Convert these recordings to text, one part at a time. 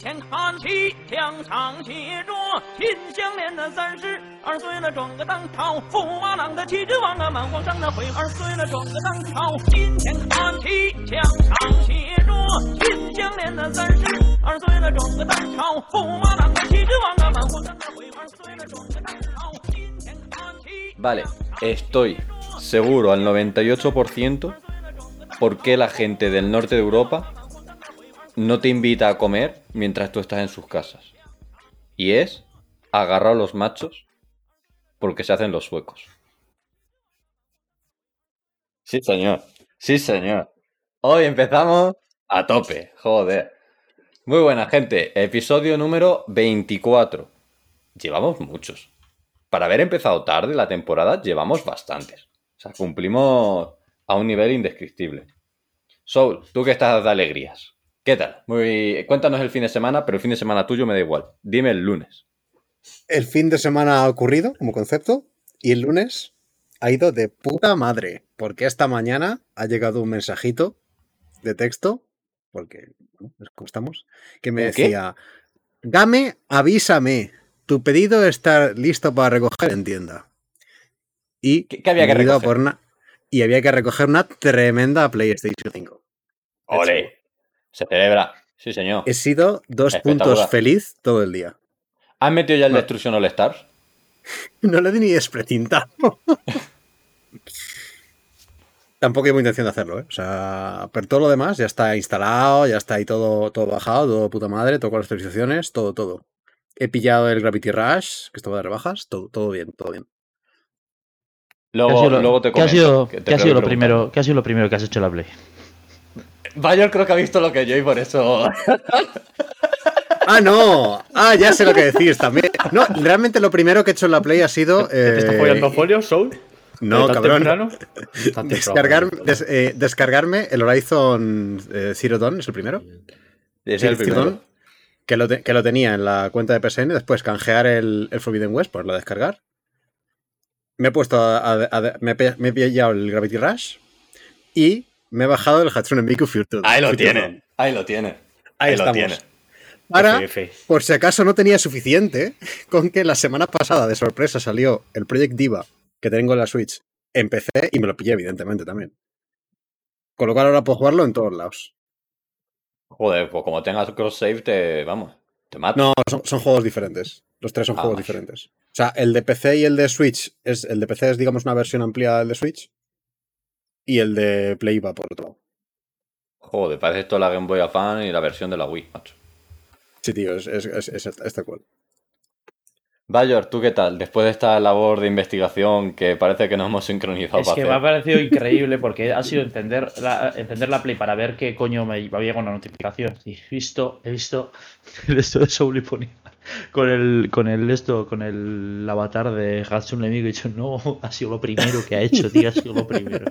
前看齐，墙上写着“秦香莲的三十二岁了，装个当朝；驸马郎的旗帜王啊，满皇上的徽二岁了，装个当朝。金前看齐，墙上写着“秦香莲的三十二岁了，装个当朝；驸马郎的旗帜王啊，满皇上的徽二岁了，装个当朝。金前看齐。Vale, estoy seguro al 98% por qué la gente del norte de Europa no te invita a comer mientras tú estás en sus casas. Y es agarrar a los machos porque se hacen los suecos. Sí, señor. Sí, señor. Hoy empezamos a tope. Joder. Muy buena, gente. Episodio número 24. Llevamos muchos. Para haber empezado tarde la temporada, llevamos bastantes. O sea, cumplimos a un nivel indescriptible. Soul, tú que estás de alegrías. ¿Qué tal? Muy... Cuéntanos el fin de semana, pero el fin de semana tuyo me da igual. Dime el lunes. El fin de semana ha ocurrido como concepto y el lunes ha ido de puta madre, porque esta mañana ha llegado un mensajito de texto, porque como estamos, que me ¿Un qué? decía, Game, avísame, tu pedido está listo para recoger en tienda. Y ¿Qué- qué había que recoger? por una- y había que recoger una tremenda PlayStation 5. ¡Ole! Se celebra. Sí, señor. He sido dos puntos feliz todo el día. ¿Has metido ya el No. Destruction All Stars? No le di ni despretintado. Tampoco llevo intención de hacerlo, ¿eh? O sea, pero todo lo demás ya está instalado, ya está ahí todo, todo bajado, todo de puta madre, todo con las actualizaciones, todo, todo. He pillado el Gravity Rush, que estaba de rebajas, todo, todo bien, todo bien. ¿Qué ha Luego, luego te ¿qué ha comento, sido, que te qué ha sido lo primero, ¿Qué ha sido lo primero que has hecho en la Play? Bayor creo que ha visto lo que yo y por eso... ¡Ah, no! ¡Ah, ya sé lo que decís también! No, realmente lo primero que he hecho en la Play ha sido... ¿Te estás eh, follando folio, Soul? No, ¿Tan cabrón. temprano? Tan temprano. Descargar, des- eh, descargarme el Horizon eh, Zero Dawn, es el primero. Es el Zero primero. Dawn, que, lo te- que lo tenía en la cuenta de PSN, después canjear el, el Forbidden West, ponerlo a descargar. Me he puesto a, a- a- me, he, pe- me he pillado el Gravity Rush y me he bajado el Hatsune Miku Future. Ahí lo Future tiene. Ahí lo tiene. Ahí lo estamos. tiene. F. por si acaso no tenía suficiente, con que la semana pasada de sorpresa salió el Project Diva que tengo en la Switch en PC y me lo pillé, evidentemente, también. Con lo cual ahora puedo jugarlo en todos lados. Joder, pues como tengas cross-save, te... Vamos, te mato. No, son, son juegos diferentes. Los tres son Ah, juegos macho. diferentes. O sea, el de PC y el de Switch es el de PC es digamos una versión ampliada del de Switch y el de Play va por otro lado. Joder, parece esto la Game Boy Advance y la versión de la Wii, macho. Sí, tío, es, es, es, es- es tal cual. Bayor, ¿tú qué tal? Después de esta labor de investigación que parece que nos hemos sincronizado Es para que hacer. me ha parecido increíble porque ha sido encender la, encender la Play para ver qué coño me había llegado una notificación. Y he visto, he visto el esto de Soul con el, con el esto, con el avatar de Hatsune Miku y he dicho, no, ha sido lo primero que ha hecho, tío, ha sido lo primero.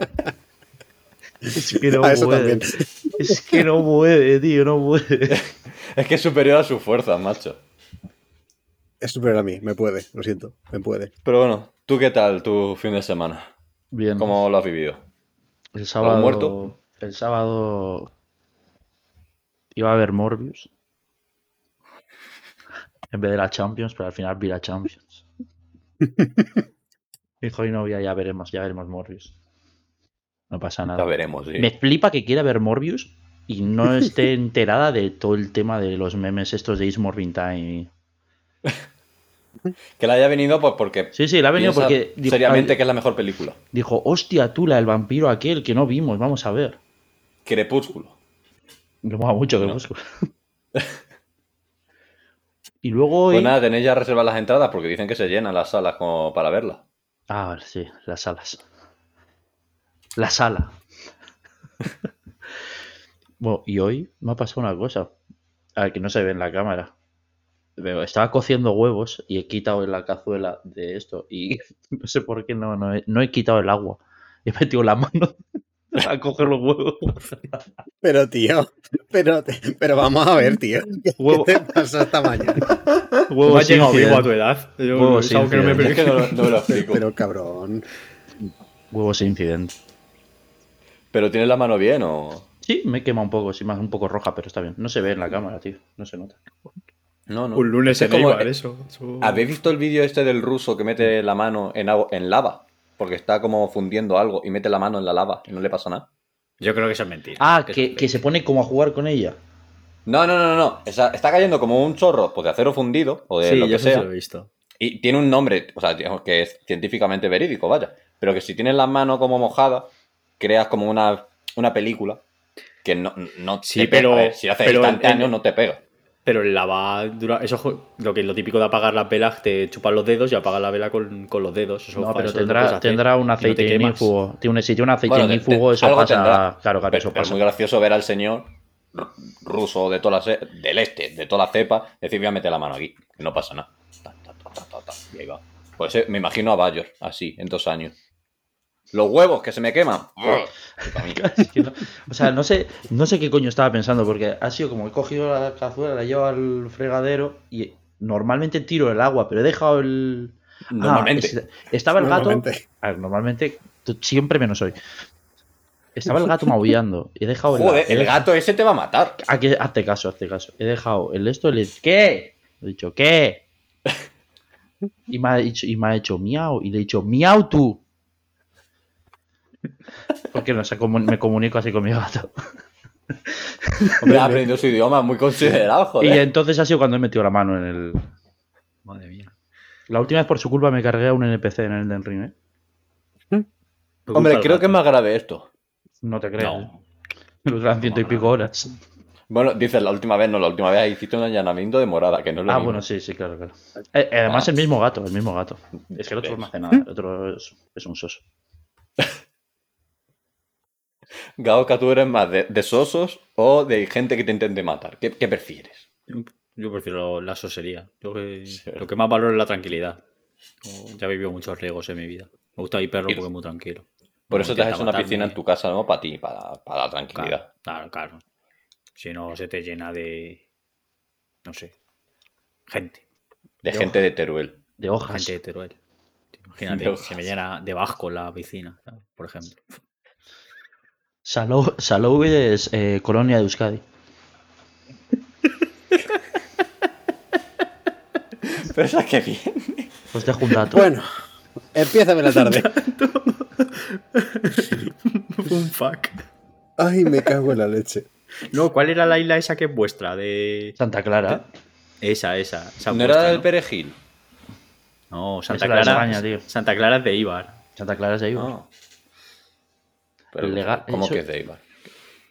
Es que no eso puede. también. Es que no puede, tío, no puede. Es que es superior a sus fuerzas, macho. Es superior a mí, me puede, lo siento, me puede. Pero bueno, ¿tú qué tal tu fin de semana? Bien. ¿Cómo lo has vivido? El sábado. muerto? El sábado. Iba a ver Morbius. En vez de la Champions, pero al final vi la Champions. Dijo, y no, ya, ya veremos, ya veremos Morbius. No pasa Ya nada. veremos, sí. Me flipa que quiera ver Morbius y no esté enterada de todo el tema de los memes estos de Is Morbin Time. Que le haya venido pues porque Sí, sí, le ha venido porque dijo, seriamente que es la mejor película. dijo, hostia, tú, la del vampiro aquel que no vimos, vamos a ver. Crepúsculo. Me mola mucho No. busco. y luego hoy... Pues nada, tenéis ya reservadas las entradas porque dicen que se llenan las salas como para verla. Ah, sí, las salas. La sala. bueno, y hoy me ha pasado una cosa. A ver, que no se ve en la cámara. Pero estaba cociendo huevos y he quitado en la cazuela de esto. Y no sé por qué no, no, he, no he quitado el agua. He metido la mano a coger los huevos. Pero, tío, pero, pero vamos a ver, tío. ¿Qué, Huevo. qué te pasa esta mañana? ¿Cómo Huevos sin vivo a tu edad? Yo, algo que no me sin no, no me lo explico. Pero, cabrón. Huevos sin incidente. ¿Pero tienes la mano bien o...? Sí, me quema un poco, sí, más un poco roja, pero está bien. No se ve en la cámara, tío. No se nota. No, no. Un lunes es como- Eibar, eso. eso- ¿Habéis visto el vídeo este del ruso que mete la mano en, agua- en lava? Porque está como fundiendo algo y mete la mano en la lava y no le pasa nada. Yo creo que eso es mentira. Ah, que, que se pone como a jugar con ella. No, no, no, no, no. Esa- está cayendo como un chorro pues, de acero fundido o de Sí, lo yo que sí sea. lo he visto. Y tiene un nombre, o sea, que es científicamente verídico, vaya. Pero que si tienes la mano como mojada, creas como una, una película que no, no Sí, te pero- ver, si hace pero no te pega. Pero el lava dura. Eso lo que lo típico de apagar las velas, te chupan los dedos y apagas la vela con, con los dedos. Eso No, pero tendrá, hacer tendrá un no aceite quemas. ignífugo. Tiene un, si tiene un aceite Bueno, te- eso pasa. tendrá. Claro, claro, Pero, eso pero muy gracioso ver al señor ruso de toda la del este, de toda la cepa, decir, voy a meter la mano aquí, que no pasa nada. Ta, ta, ta, ta, ta, ta, y ahí va. Pues eh, me imagino a Bayor, así, en dos años. Los huevos que se me queman. Es que no- o sea, no sé, no sé qué coño estaba pensando, porque ha sido como he cogido la cazuela, la llevo al fregadero y normalmente tiro el agua, pero he dejado el. Ah, Normalmente. es- estaba el gato. Normalmente. A ver, normalmente, tú- siempre menos hoy. Estaba el gato maullando. y He dejado el. Joder, el gato ese te va a matar. Aquí, hazte caso, hazte caso. He dejado el esto, le ¿qué? He dicho, ¿qué? Y me ha dicho, y me ha hecho miau. Y le he dicho, miau tú. Porque no sé cómo me comunico así con mi gato. Hombre, ha aprendido su idioma muy considerado, Y entonces ha sido cuando he metido la mano en el. Madre mía. La última vez por su culpa me cargué a un NPC en el Elden Ring, ¿eh? Hombre, creo que es más grave esto. No te creo. No. Me duran ciento y pico horas. Bueno, dices la última vez, no, la última vez hiciste un allanamiento de morada, que no es lo Ah, mismo. bueno, sí, sí, claro, claro. Eh, eh, además, Ah. el mismo gato, el mismo gato. Es que el otro no hace nada, el otro es, es un soso. Gaoka, ¿tú eres más de, de sosos o de gente que te intente matar? ¿Qué, qué prefieres? Yo, yo prefiero la sosería. Yo que- Sí. lo que más valoro es la tranquilidad. Yo ya he vivido muchos riesgos en mi vida. Me gusta mi perro porque es muy tranquilo. Por No eso te haces una piscina en tu casa, ¿no? Para ti, para, para la tranquilidad. claro, claro. Si no, se te llena de. No sé. Gente. De De gente de Teruel. De hojas. Gente de Teruel. Imagínate, De se me llena de vasco la piscina, ¿sabes? por ejemplo. Salou, Salou es eh, colonia de Euskadi. Pero eso es que bien. Pues dejo un dato. Bueno, empieza la tarde. Un fuck. Ay, me cago en la leche. No, ¿cuál era la isla esa que es vuestra? De. Santa Clara. Esa, esa. esa ¿No vuestra, era del ¿no? perejil? No, Santa Esa es de Clara. España, tío. Santa Clara es de Ibar. Santa Clara es de Ibar. No. Pero, Legal- ¿Cómo eso- que es de Ibar?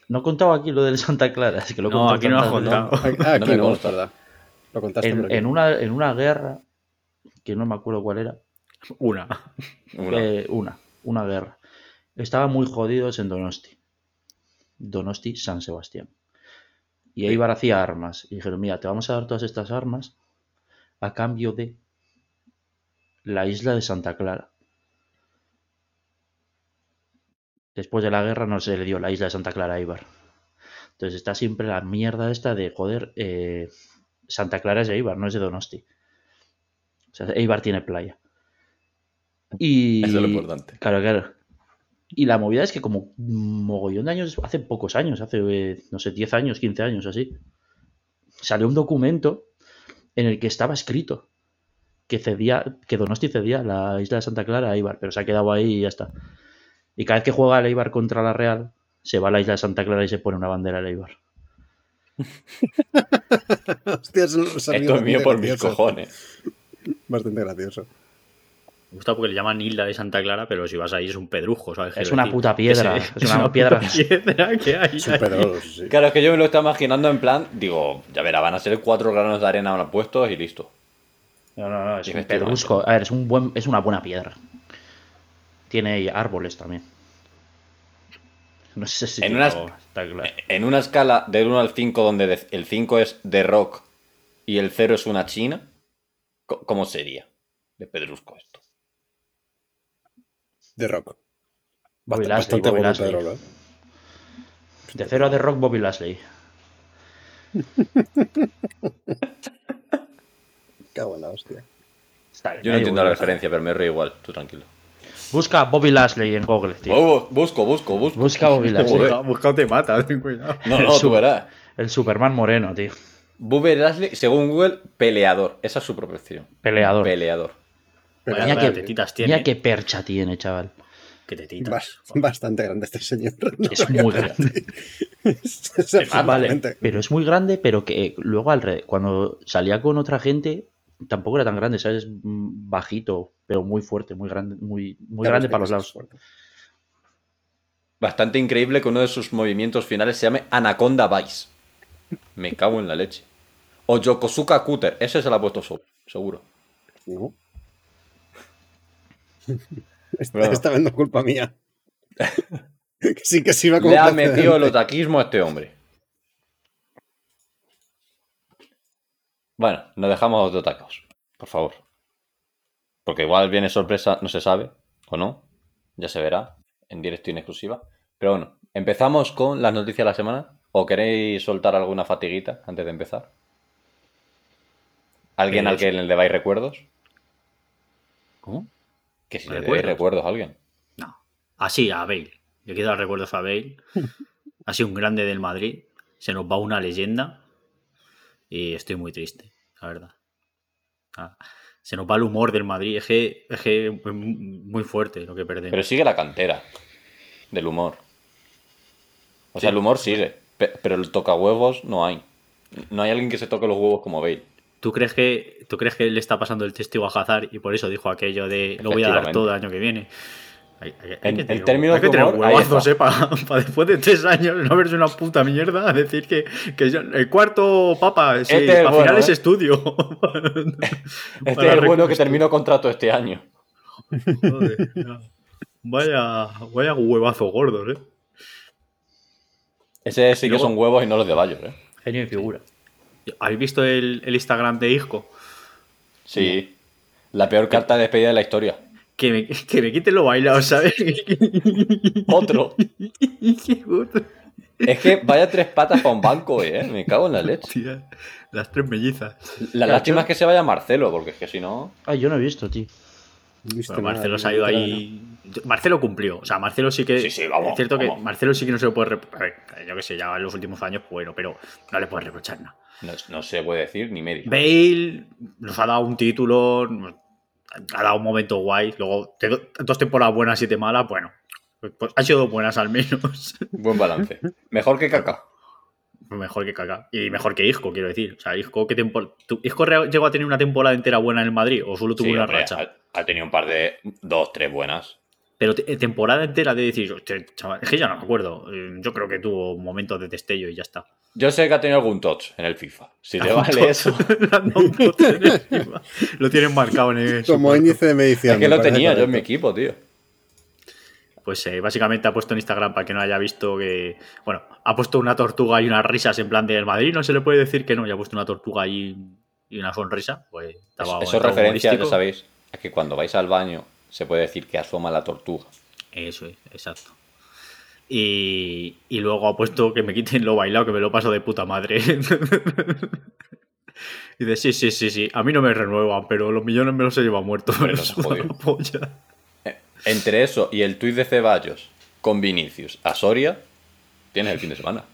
No he contado aquí lo del Santa Clara, es que lo he No, contado aquí no lo has contado. Ah, Aquí No no, me consta. verdad. Lo contaste En, una, en una guerra, que no me acuerdo cuál era, Una. Una. eh, una, una guerra. Estaban muy jodidos en Donosti. Donosti, San Sebastián. Y Eibar hacía armas. Y dijeron, mira, te vamos a dar todas estas armas a cambio de la isla de Santa Clara. Después de la guerra no se le dio la isla de Santa Clara a Eibar. Entonces está siempre la mierda esta de, joder, eh, Santa Clara es de Eibar, no es de Donosti. O sea, Eibar tiene playa. Y... Eso es lo importante. Claro, claro. Y la movida es que como mogollón de años, hace pocos años, hace, eh, no sé, 10 años, 15 años, así, salió un documento en el que estaba escrito que cedía, que Donosti cedía la isla de Santa Clara a Eibar, pero se ha quedado ahí y ya está. Y cada vez que juega el Eibar contra la Real, se va a la isla de Santa Clara y se pone una bandera del Eibar. Hostia, es Esto es mío por mis cojones. Bastante gracioso. Me gusta porque le llaman Isla de Santa Clara, pero si vas ahí es un pedrujo, ¿sabes? Es una puta piedra, ese- es una piedra. piedra que hay. Sí. Claro, es que yo me lo estaba imaginando en plan, digo, ya verá, van a ser cuatro granos de arena puestos y listo. No, no, no, es un pedrusco. A ver, es, un buen, es una buena piedra. Tiene árboles también. No sé si En unas- está claro. En una escala del 1 al 5, donde de- el 5 es de rock y el 0 es una china, ¿cómo sería? De pedrusco esto. De rock. Bobby Bast- Lashley, Bastante Bobby bueno. Pedro, ¿eh? De cero a The Rock, Bobby Lashley. Cago en la hostia. Está Yo no entiendo la referencia, pero me río igual, tú tranquilo. Busca Bobby Lashley en Google, tío. Bu- Busco, busco, busco. Busca Bobby Lashley. Busca, busca o te mata, ten cuidado. No, no, tú verás. El Superman moreno, tío. Bobby Lashley, según Google, peleador. Esa es su profesión. Peleador. Peleador. Mira qué, tetitas tiene. mira qué percha tiene, chaval. Que tetitas. Bas- Bastante grande este señor. No Es muy grande. Es Vale, absolutamente- pero es muy grande, pero que luego al re- cuando salía con otra gente tampoco era tan grande, ¿sabes? Bajito, pero muy fuerte, muy grande, muy, muy grande para los lados. fuerte. Bastante increíble que uno de sus movimientos finales se llame Anaconda Vice. Me cago en la leche. O Yokosuka Cutter. Ese se lo ha puesto solo, seguro. No. Esta, Bueno. esta vez no es culpa mía. Que sí que sirva como Le ha metido el otaquismo a este hombre. Bueno, nos dejamos de otacos, por favor. Porque igual viene sorpresa, no se sabe, o no. Ya se verá en directo y en exclusiva. Pero bueno, empezamos con las noticias de la semana. ¿O queréis soltar alguna fatiguita antes de empezar? ¿Alguien Eh, al que le debáis recuerdos? ¿Cómo? Que si le debáis recuerdos a alguien. No. Así, a Bale. Yo quiero dar recuerdos a Bale. ha sido un grande del Madrid. Se nos va una leyenda. Y estoy muy triste, la verdad. Ah, Se nos va el humor del Madrid. Es que es que es muy fuerte lo que perdemos. Pero sigue la cantera del humor. O sea, Sí. el humor sigue, pe- pero el toca huevos no hay. No hay alguien que se toque los huevos como Bale. ¿Tú crees que tú crees que le está pasando el testigo a Hazard y por eso dijo aquello de lo voy a dar todo el año que viene? Hay, hay- hay En- que en términos que tener huevazos, eh, para después de tres años no verse una puta mierda decir que, que yo- el cuarto papa, sí, Este es al bueno, final es ¿eh? estudio. Este Para es el bueno que terminó contrato este año. Joder. Vaya, vaya huevazos gordos, eh. Ese sí que son huevos y no los de Bayos, ¿eh? Genio y figura. ¿Habéis visto el, el Instagram de Isco? Sí. La peor carta de despedida de la historia. Que me, que me quiten lo bailado, ¿sabes? Otro. Es que vaya tres patas para un banco, ¿eh? Me cago en la leche. Las tres mellizas. La lástima es que se vaya Marcelo, porque es que si no... Ay, yo no he visto, tío. No he visto Bueno, Marcelo se ha ido ahí. Marcelo cumplió. O sea, Marcelo sí que. Sí, sí, vamos, Es cierto vamos. que Marcelo sí que no se lo puede. rep- a ver, yo que sé, ya en los últimos años, bueno, pero no le puedes reprochar nada. No, no se puede decir ni medio. Bale nos ha dado un título, ha dado un momento guay. Luego, dos temporadas buenas, siete malas, bueno. Pues han sido dos buenas al menos. Buen balance. Mejor que Caca. mejor que Kaká. Y mejor que Isco, quiero decir. O sea, Isco, ¿qué tempo- ¿Isco llegó a tener una temporada entera buena en el Madrid? ¿O solo tuvo Sí, una hombre, racha? ha, ha tenido un par de... Dos, tres buenas. Pero te- temporada entera de decir, "Hostia, chaval, es que ya no me acuerdo. Eh, Yo creo que tuvo momentos de destello y ya está. Yo sé que ha tenido algún touch en el FIFA. Si te vale eso... Lo tienen marcado en el. Como índice de medición. Es que me lo tenía yo en mi equipo, tío. Pues eh, básicamente ha puesto en Instagram para que no haya visto que. Bueno, ha puesto una tortuga y unas risas en plan del Madrid. No se le puede decir que no. Ya ha puesto una tortuga y, y una sonrisa. Pues estaba. Eso es estaba referencia, ya sabéis, a que cuando vais al baño se puede decir que asoma la tortuga. Eso es, exacto. Y, y luego ha puesto que me quiten lo bailado, que me lo paso de puta madre. y dice, sí, sí, sí, sí, a mí no me renuevan, pero los millones me los he llevado muertos. No. Eh, Entre eso y el tuit de Ceballos con Vinicius a Soria, tienes el fin de semana.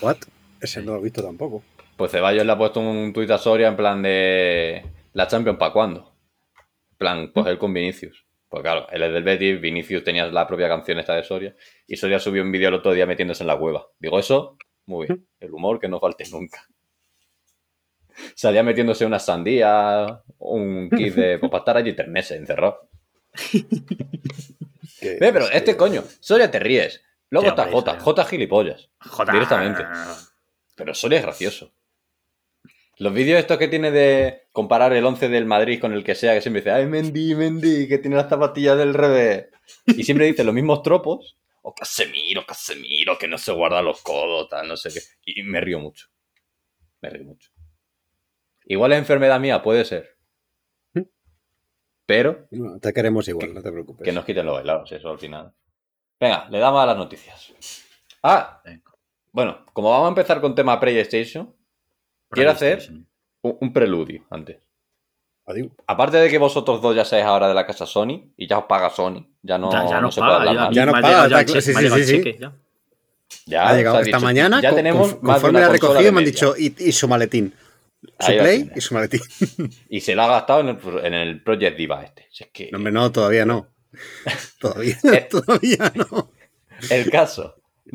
¿What? Ese no lo he visto tampoco. Pues Ceballos le ha puesto un tuit a Soria en plan de. ¿La Champions para cuándo? En plan, él con Vinicius. Pues claro, él es del Betis, Vinicius tenía la propia canción esta de Soria, y Soria subió un vídeo el otro día metiéndose en la cueva. Digo, eso, muy bien. El humor que no falte nunca. Salía metiéndose una sandía, un kit de. Pues para estar allí tres meses encerrado. Ve, pero este coño, Soria te ríes. Luego está hombre, J, Soria. J gilipollas. Directamente. Pero Soria es gracioso. Los vídeos estos que tiene de comparar el 11 del Madrid con el que sea, que siempre dice, ay, Mendy, Mendy, que tiene las zapatillas del revés. Y siempre dice los mismos tropos. O Casemiro, Casemiro, que no se guarda los codos, tal, no sé qué. Y me río mucho. Me río mucho. Igual es enfermedad mía, puede ser. Pero No, te queremos igual, no te preocupes. que nos quiten los bailados, eso al final. Venga, le damos a las noticias. Ah, bueno, como vamos a empezar con tema PlayStation, quiero hacer un, un preludio antes. Adiós. Aparte de que vosotros dos ya seáis ahora de la casa Sony y ya os paga Sony, ya no, ya, ya no se puede paga. hablar Ya, ha paga, llegado ya cheque, sí, ha sí, llegado el sí, sí. cheque, ya. Ya, ha llegado se esta dicho, mañana, Ya con- tenemos con- conforme la recogido, me han dicho, y, y su maletín. Su Ahí Play y su maletín. Y se lo ha gastado en el, en el Project Diva este. Si es que No, hombre, no, todavía no. Todavía, Eh. todavía no. El caso.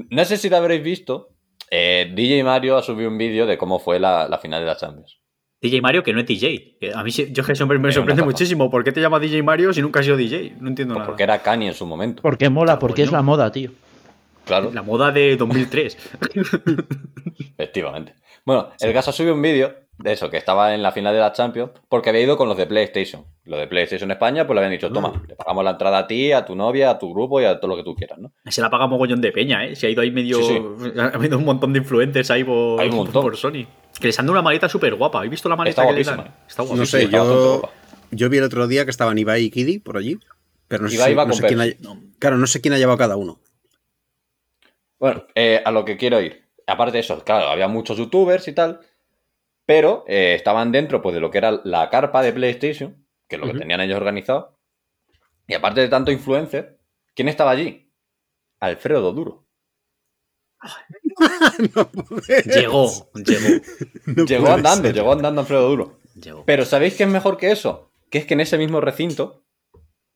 No sé si lo habréis visto. Eh, DJ Mario ha subido un vídeo de cómo fue la, la final de la Champions. DJ Mario, que no es DJ. A mí sí- yo que siempre me Es sorprende muchísimo. ¿Por qué te llamas DJ Mario si nunca has sido DJ? No entiendo Pues nada. porque era Kanye en su momento. Porque mola, porque es la moda, tío. Claro, La moda de 2003. efectivamente. Bueno, el caso subió un vídeo de eso, que estaba en la final de la Champions, porque había ido con los de PlayStation. Los de PlayStation España, pues le habían dicho, toma, le pagamos la entrada a ti, a tu novia, a tu grupo y a todo lo que tú quieras, ¿no? Se la paga mogollón de peña, ¿eh? Se ha ido ahí medio. Sí, Ha habido un montón de influencers ahí por, Hay un montón. por Sony. Que les han dado una maleta súper guapa. ¿Habéis visto la maleta Está que guapísima. Está No guapísima. sé, está bastante yo, guapa. yo vi el otro día que estaban Ibai y Kiddy por allí. Pero no sé, Ibai si- va no con sé quién ha, Claro, no sé quién ha llevado cada uno. Bueno, eh, a lo que quiero ir. Aparte de eso, claro, había muchos youtubers y tal, pero eh, estaban dentro pues, de lo que era la carpa de PlayStation, que es lo que tenían ellos organizado. Y aparte de tanto influencer, ¿quién estaba allí? Alfredo Duro. No Llegó, llegó. No llegó andando, ser. llegó andando Alfredo Duro. llegó. Pero ¿sabéis qué es mejor que eso? Que es que en ese mismo recinto,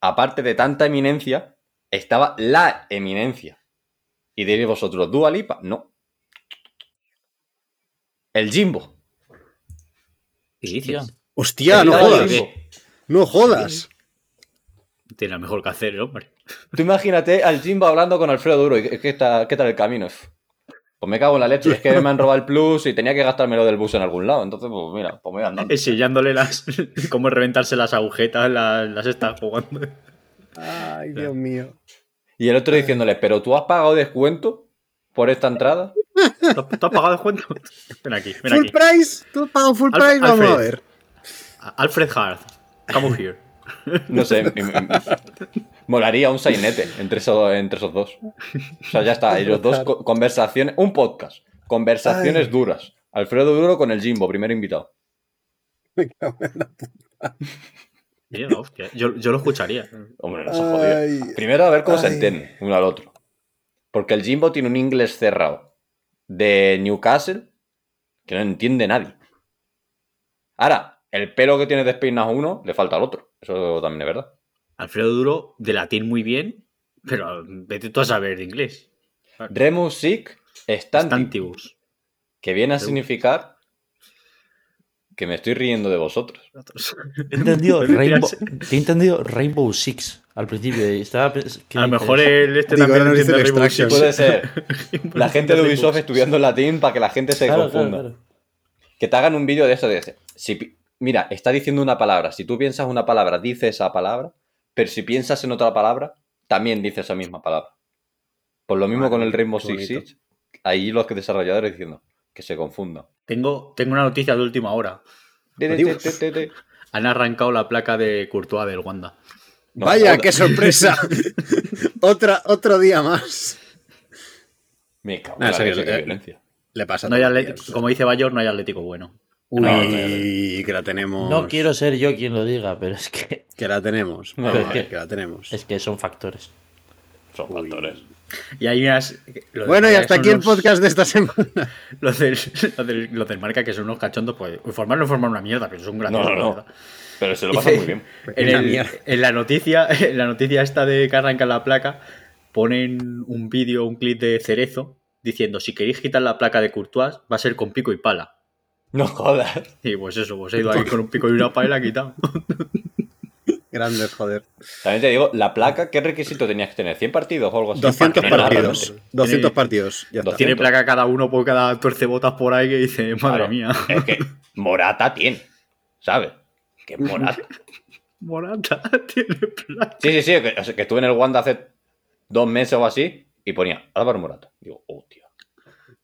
aparte de tanta eminencia, estaba la eminencia. Y diréis vosotros, ¿Dua Lipa? No. El Jimbo. ¿Qué dices? Hostia, no jodas. No jodas. Tiene nada mejor que hacer el hombre. Tú imagínate al Jimbo hablando con Alfredo Duro. ¿Y qué, qué tal, qué tal el camino? Pues me cago en la leche. Es que me han robado el plus y tenía que gastármelo del bus en algún lado. Entonces, pues mira, pues me voy andando. Enseñándole las. cómo reventarse las agujetas, las, las está jugando. Ay, Dios mío. Y el otro diciéndole, ¿pero tú has pagado descuento por esta entrada? ¿Tú has tú has pagado descuento? Ven aquí, ven Full aquí. price. ¿Tú has pagado full Alf- price? Vamos a Alfred. ver. Alfred Hart. Come here. No sé. m- m- molaría un sainete entre esos, entre esos dos. O sea, ya está. Ellos dos co- conversaciones. Un podcast. Conversaciones Ay. duras. Alfredo Duro con el Jimbo, primer invitado. Me cago en la Tío, la hostia. Yo, yo lo escucharía. Hombre, no se jodido. Primero a ver cómo se entienden uno al otro. Porque el Jimbo tiene un inglés cerrado de Newcastle que no entiende nadie. Ahora, el pelo que tiene despeinado uno le falta al otro. Eso también es verdad. Alfredo Duro, de latín muy bien, pero vete tú a saber de inglés. Remus sic stantibus, que viene a significar que me estoy riendo de vosotros. He entendido Rainbow, te he entendido Rainbow Six al principio. y Estaba pens- ¿qué A lo mejor el este Digo, también dice entiende el Rainbow. Six. Puede ser la gente de Ubisoft estudiando latín para que la gente se Claro, confunda. claro, claro. Que te hagan un vídeo de eso de ese. Si, mira, está diciendo una palabra. Si tú piensas una palabra, dice esa palabra. Pero si piensas en otra palabra, también dice esa misma palabra. Por lo mismo con el Rainbow Six. Siege. Ahí los que desarrolladores diciendo que se confundan. Tengo, tengo una noticia de última hora. Te, te. Han arrancado la placa de Courtois del Wanda. No Vaya, qué sorpresa. Otra, otro día más. Me cago en Ah, la qué eh, violencia. Le pasa No hay Atlético- como dice Bayor, no hay Atlético bueno. Uy, No, no, que la tenemos. No quiero ser yo quien lo diga, pero es que, Que la tenemos. No, Vamos no, a ver, que- que la tenemos. es que son factores. Son factores. Y de- Bueno, y hasta aquí el podcast de esta semana. Los del, los del, los del marca que son unos cachondos, pues formar no formar una mierda, pero son No, graciosos. no, la no. Pero se lo pasan muy bien. En, el- la noticia, en la noticia esta de que arrancan la placa, ponen un vídeo, un clip de Cerezo, diciendo si queréis quitar la placa de Courtois, va a ser con pico y pala. No jodas. Y pues eso, pues he ido ahí con un pico y una pala y la he quitado. Grandes, joder. También te digo, la placa, ¿qué requisito tenías que tener? ¿100 partidos o algo así? 200 Para que no partidos. realmente. 200 Tiene- partidos. Ya está. 200. Tiene placa cada uno por cada tuerce botas por ahí que dice, madre Claro. mía. Es que Morata tiene, ¿sabes? Que Morata. Morata tiene placa. Sí, sí, sí, que, estuve en el Wanda hace dos meses o así y ponía Álvaro Morata. Digo, hostia.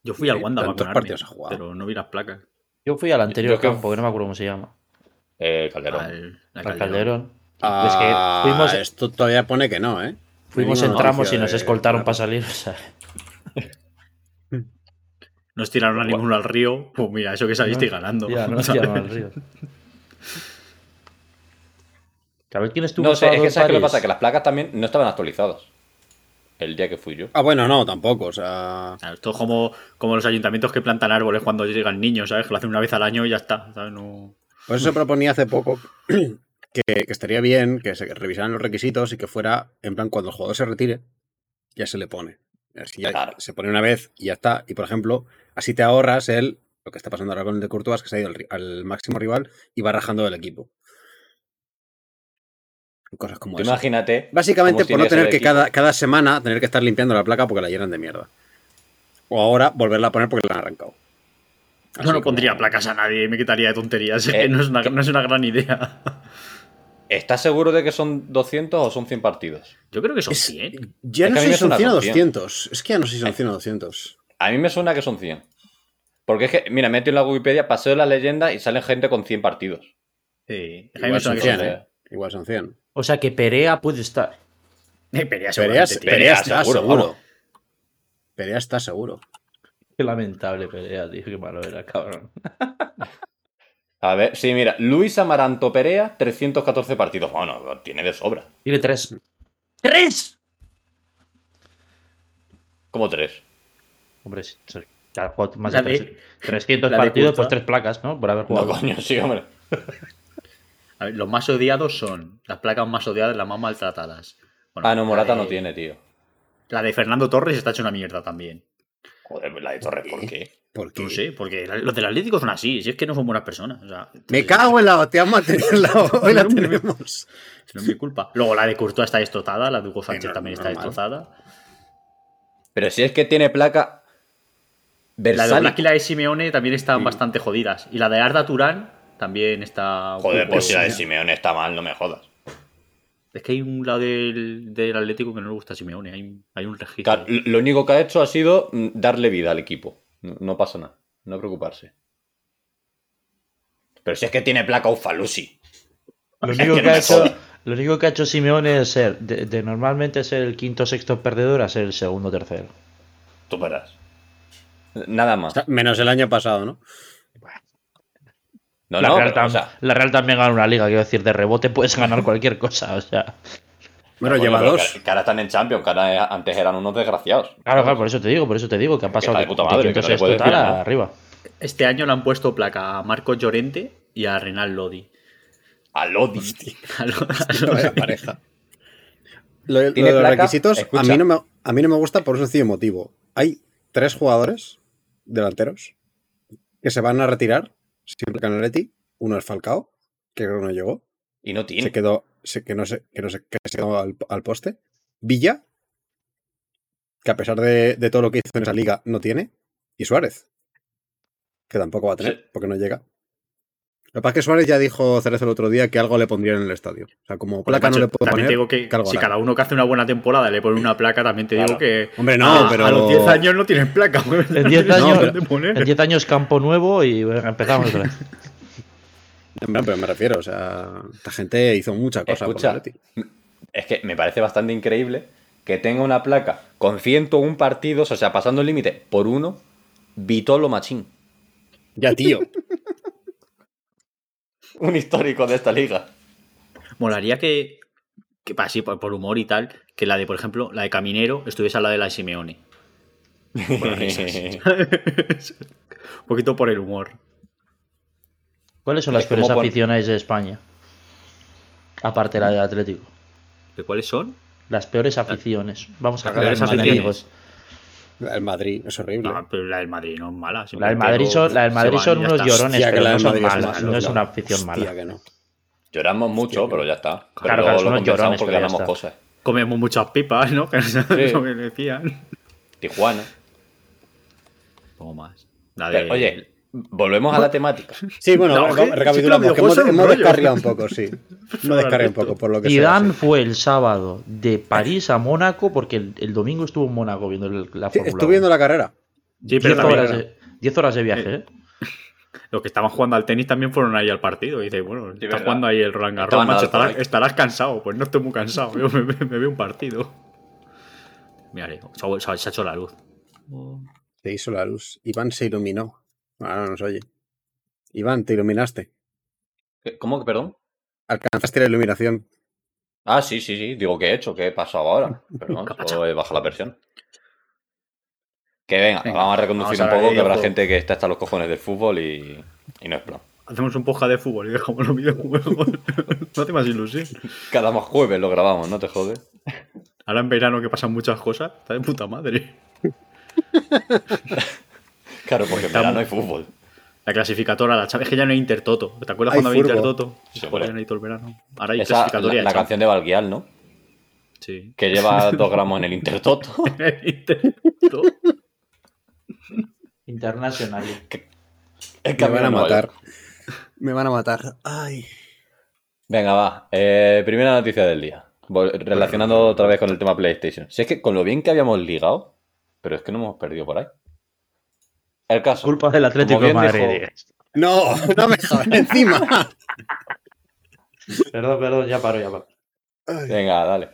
Yo fui al Wanda vacunarme, partidos ha jugado. pero no vi las placas. Yo fui al anterior Yo campo, que no me acuerdo cómo se llama. Eh, Calderón. Al, al Al Calderón. Calderón. Ah, es que fuimos, Esto todavía pone que no, ¿eh? fuimos entramos y nos de- escoltaron para salir. o sea, Nos tiraron a ninguno al río. Pues mira, eso que salisteis ganando. ya, no nos tiraron al río. Ver quién estuvo No sé, es que ¿sabes qué lo pasa? Que las placas también no estaban actualizadas. El día que fui yo. Ah, bueno, no, tampoco. O sea. Claro, Esto es como, como los ayuntamientos que plantan árboles cuando llegan niños, ¿sabes? Que lo hacen una vez al año y ya está. ¿sabes? No... Por eso se proponía hace poco que, que estaría bien que se revisaran los requisitos y que fuera, en plan, cuando el jugador se retire, ya se le pone. Así ya Claro. se pone una vez y ya está. Y por ejemplo, así te ahorras el. Lo que está pasando ahora con el de Courtois, que se ha ido al, al máximo rival y va rajando del equipo. Cosas como eso. imagínate. Básicamente por no tener que cada, cada semana tener que estar limpiando la placa porque la llenan de mierda. O ahora volverla a poner porque la han arrancado. Así Yo no como- pondría placas a nadie, me quitaría de tonterías. Es Eh, que no es, una, no es una gran idea. ¿Estás seguro de que son 200 o son 100 partidos? Yo creo que son Es- 100. Ya Es no sé si son suena 100 o con 100. 200. Es que ya no sé si son 100 o 200. A mí me suena que son 100. Porque es que, mira, me he metido en la Wikipedia, paseo la leyenda y salen gente con 100 partidos. Sí. Es que a mí me suena son que 100, son ¿eh? Igual son 100. O sea que Perea puede estar. Eh, Perea Perea. Perea está seguro. Perea está seguro. Qué lamentable Perea, tío. Qué malo era, cabrón. A ver, sí, mira, Luis Amaranto Perea, 314 partidos. Bueno, tiene de sobra. Tiene tres. ¡Tres! Como tres. Hombre, sí, más de de- tres- 300 la de partidos, pues tres placas, ¿no? Por haber No, jugado. coño, sí, hombre. A ver, los más odiados son las placas más odiadas, las más maltratadas. Bueno, Ah, no, Morata la de- no tiene, tío. La de Fernando Torres está hecha una mierda también. Joder, la de Torres, ¿por qué? ¿Por qué? No sé, porque los del Atlético son así, si es que no son buenas personas. O sea, Me cago en la hostia, hemos mantenido la Hoy la tenemos. No es mi culpa. Luego la de Courtois está destrozada, la de Hugo Sánchez no, también está normal. destrozada. Pero si es que tiene placa. La de Versal. Black y la de Simeone también están bastante jodidas. Y la de Arda Turán también está. Joder, pues si la de Simeone está mal, no me jodas. Es que hay un lado del, del Atlético que no le gusta a Simeone. Hay, hay un registro. Claro, lo único que ha hecho ha sido darle vida al equipo. No, no pasa nada. No preocuparse. Pero si es que tiene placa Ufalusi. Lo único, que ha hecho, lo único que ha hecho Simeone es ser, de, de normalmente ser el quinto o sexto perdedor a ser el segundo o tercero. Tú verás. Nada más. Menos el año pasado, ¿no? No, la, no, Real pero, o tam- sea, la Real también gana una liga, quiero decir, de rebote puedes ganar cualquier cosa, o sea. Bueno, lleva dos. Que, que ahora están en Champions, que ahora eh, antes eran unos desgraciados. Claro, claro, por eso te digo, por eso te digo que han pasado está de de, puta madre, que no decir arriba. Este año le han puesto placa a Marco Llorente y a Renal Lodi. A Lodi. A lo- a Vaya pareja. Lo, lo ¿Tiene de los placa? requisitos a mí, no me, a mí no me gusta por un sencillo motivo. Hay tres jugadores delanteros que se van a retirar siempre Atleti. Uno es Falcao, que creo que no llegó. Y no tiene. Se quedó, se- que no sé, que no sé, que se quedó al, al poste. Villa, que a pesar de, de todo lo que hizo en esa liga, no tiene. Y Suárez, que tampoco va a tener, Sí. porque no llega. Lo que pasa es que Suárez ya dijo Cerezo el otro día que algo le pondría en el estadio. O sea, como placa no macho, le puedo también poner. te digo que, que algo si hará. cada uno que hace una buena temporada le pone una placa, también te digo Claro. que. Hombre, no, a, pero. a los 10 años no tienes placa. En 10 No, años, pero- de poner. en 10 años campo nuevo y empezamos otra vez. No, pero me refiero, o sea, esta gente hizo mucha cosa Escucha. Es que me parece bastante increíble que tenga una placa con 101 partidos, o sea, pasando el límite por uno, Vitolo Machín. Ya, tío. Un histórico de esta liga. Molaría que, que así, por, por humor y tal, que la de, por ejemplo, la de Caminero estuviese al lado de la de Simeone. Un poquito por el humor. ¿Cuáles son las peores aficiones de España? Aparte de la del Atlético. ¿De cuáles son? Las peores aficiones. Vamos a Las hablar peores de aficiones. enemigos. El Madrid es horrible. No, pero la del Madrid no es mala. La del Madrid son, la del Madrid son unos está. llorones, Hostia, que pero la no del son malas, mala, no es una afición Hostia, mala. que no. Lloramos mucho, pero ya está. Pero Claro, claro, son compensamos llorones, porque ganamos está. cosas. Comemos muchas pipas, ¿no? Que es lo que decían. Tijuana. Poco más. La de... Pero, oye, volvemos a la temática. Sí, bueno, No, sí recapitulamos. que hemos, hemos descarriado un poco, sí. Hemos descarriado un poco, por lo que sea. Zidane sí. fue el sábado de París a Mónaco porque el, el domingo estuvo en Mónaco viendo el- la Sí, Fórmula estuve viendo la carrera. Sí, pero 10 también horas, de, 10 horas de viaje, ¿eh? los que estaban jugando al tenis también fueron ahí al partido. Y dice, bueno, está verdad. jugando ahí el Roland Garros, macho, estarás, cansado. Pues no estoy muy cansado. Yo me, me- me veo un partido. Mira, se ha, se ha- se ha hecho la luz. Se hizo la luz. Iván se iluminó. Ahora no nos oye. Iván, te iluminaste. ¿Qué- ¿Cómo que perdón? Alcanzaste la iluminación. Ah, sí, sí, sí. Digo, ¿qué he hecho? ¿Qué he pasado ahora? Pero no, ¿Qué ha solo he bajado la versión. Que venga, Venga, vamos a reconducir vamos a un poco, que habrá gente que está hasta los cojones del fútbol y, y no es plan. Hacemos un podcast de fútbol y dejamos los videojuegos. no hace más ilusión. Cada más jueves lo grabamos, ¿no te jodes? Ahora en verano que pasan muchas cosas, está de puta madre. Claro, porque en verano hay fútbol. La clasificatoria, la chave, es que ya no hay Intertoto. ¿Te acuerdas Hay cuando había. Intertoto? Sí, juega en todo el verano. Ahora hay Esa, la, clasificatoria. la canción de Valguial, ¿no? Sí. Que lleva dos gramos en el Intertoto. Intertoto. Internacional. El Me van a matar. Me van a matar. Ay. Venga, va. Eh, primera noticia del día. Relacionando otra vez con el tema PlayStation. Si es que con lo bien que habíamos ligado, pero es que no hemos perdido por ahí. El caso. Culpa del Atlético Como de bien Madrid. dijo- No, no me jodan encima. Perdón, perdón, ya paro, ya paro. Venga, dale.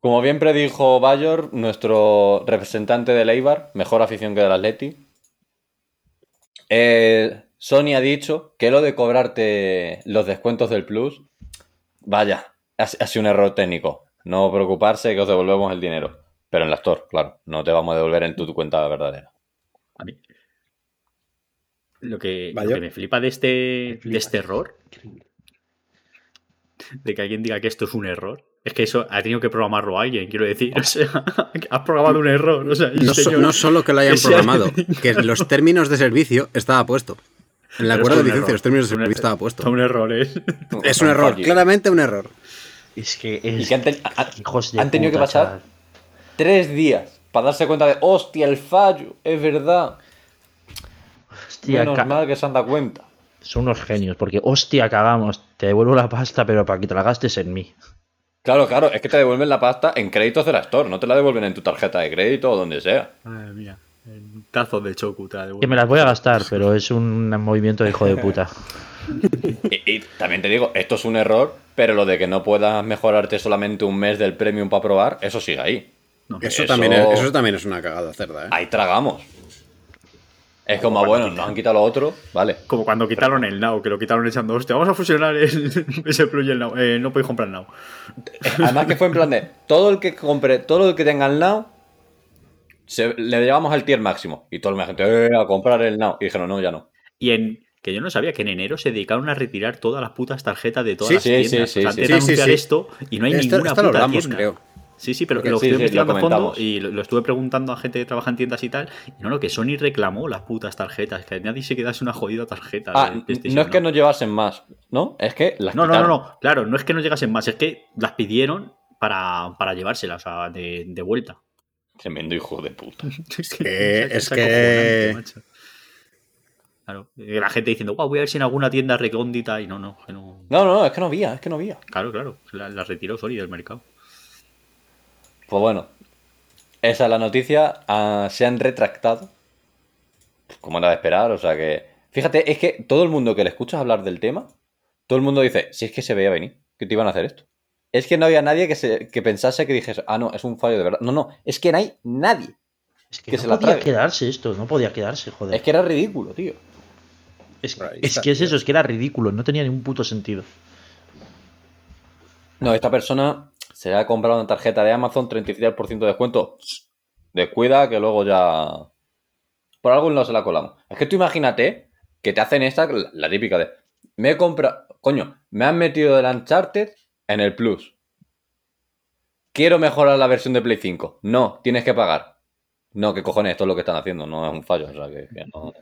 Como bien predijo Bayor, nuestro representante del Eibar, mejor afición que del Atleti, eh, Sony ha dicho que lo de cobrarte los descuentos del Plus, vaya, ha, ha sido un error técnico. No preocuparse que os devolvemos el dinero. Pero en la Store, claro, no te vamos a devolver en tu, tu cuenta verdadera. A mí. Lo que, lo que me flipa de este, de este error, de que alguien diga que esto es un error, es que eso ha tenido que programarlo alguien, quiero decir. O sea, has programado un error. O sea, el No, so- señor- no solo que lo hayan que sea- programado, que los términos de servicio estaba puesto. En el acuerdo de un licencia, error. los términos de Un er- servicio estaba puesto. Son errores. Es un error, claramente un error. Es que Y que han, te- ha- Hijos de han tenido que pasar chaval. tres días para darse cuenta de, hostia, el fallo, es verdad. Hostia, Menos mal que se han dado cuenta. son unos genios, porque hostia, cagamos, te devuelvo la pasta, pero para que te la gastes en mí. Claro, claro, es que te devuelven la pasta en créditos de la Store, no te la devuelven en tu tarjeta de crédito o donde sea. Madre mía. Tazos de choco, te la Que me las voy a gastar, pero es un movimiento de hijo de puta. Y, y también te digo, esto es un error, pero lo de que no puedas mejorarte solamente un mes del premium para probar, eso sigue ahí. No, Eso, Eso- También es, eso también es una cagada cerda, ¿eh? Ahí tragamos. Es como, bueno, nos han quitado lo otro, vale. Como cuando quitaron el Now, que lo quitaron echando, hostia, vamos a fusionar el- ese Plus y el Now. Eh, no podéis comprar Now. Además que fue en plan de, todo el que compre, todo el que tenga el Now, se- le llevamos al tier máximo. Y toda la gente, eh, a comprar el Now. Y dijeron, no, ya no. Y en. Que yo no sabía que en enero se dedicaron a retirar todas las putas tarjetas de todas Sí, las sí, tiendas. sí, o sea, sí, antes sí. de Sí, sí, anunciar sí. esto y no hay Esto, ninguna esto lo puta hablamos, tienda. creo. Sí, sí, pero Porque lo sí, estuve sí, lo investigando a fondo y lo, lo estuve preguntando a gente que trabaja en tiendas y tal. Y no, no, que Sony reclamó las putas tarjetas, que nadie se quedase una jodida tarjeta. Ah, de PlayStation, no es que no llevasen más, ¿no? Es que las No, no, no, no, claro, no es que no llegasen más, es que las pidieron para, para llevárselas, o sea, de, de vuelta. Tremendo hijo de puta. es que- es es que- acojonante, macho. Claro, y la gente diciendo, guau, voy a ver si en alguna tienda recóndita y no, no, que no. No, no, es que no había, es que no había. Claro, claro, la, la retiró Sony del mercado. Pues bueno, esa es la noticia. ah, se han retractado. Como era de esperar, o sea que. Fíjate, es que todo el mundo que le escuchas hablar del tema, todo el mundo dice, si es que se veía venir, que te iban a hacer esto. Es que no había nadie que, se, que pensase que dijese, ah, no, es un fallo de verdad. No, no, es que no hay nadie. Es que, Que no se la podía trague. quedarse esto, no podía quedarse, joder. Es que era ridículo, tío. Es, es que es eso, es que era ridículo, no tenía ningún puto sentido. No, esta persona se ha comprado una tarjeta de Amazon, 33% de descuento. Descuida que luego ya. Por algún lado se la colamos. Es que tú imagínate que te hacen esta, la, típica de. Me he comprado. Coño, me han metido del Uncharted en el Plus. Quiero mejorar la versión de Play 5. No, tienes que pagar. No, que cojones, esto es lo que están haciendo, no es un fallo. O sea, que, que no.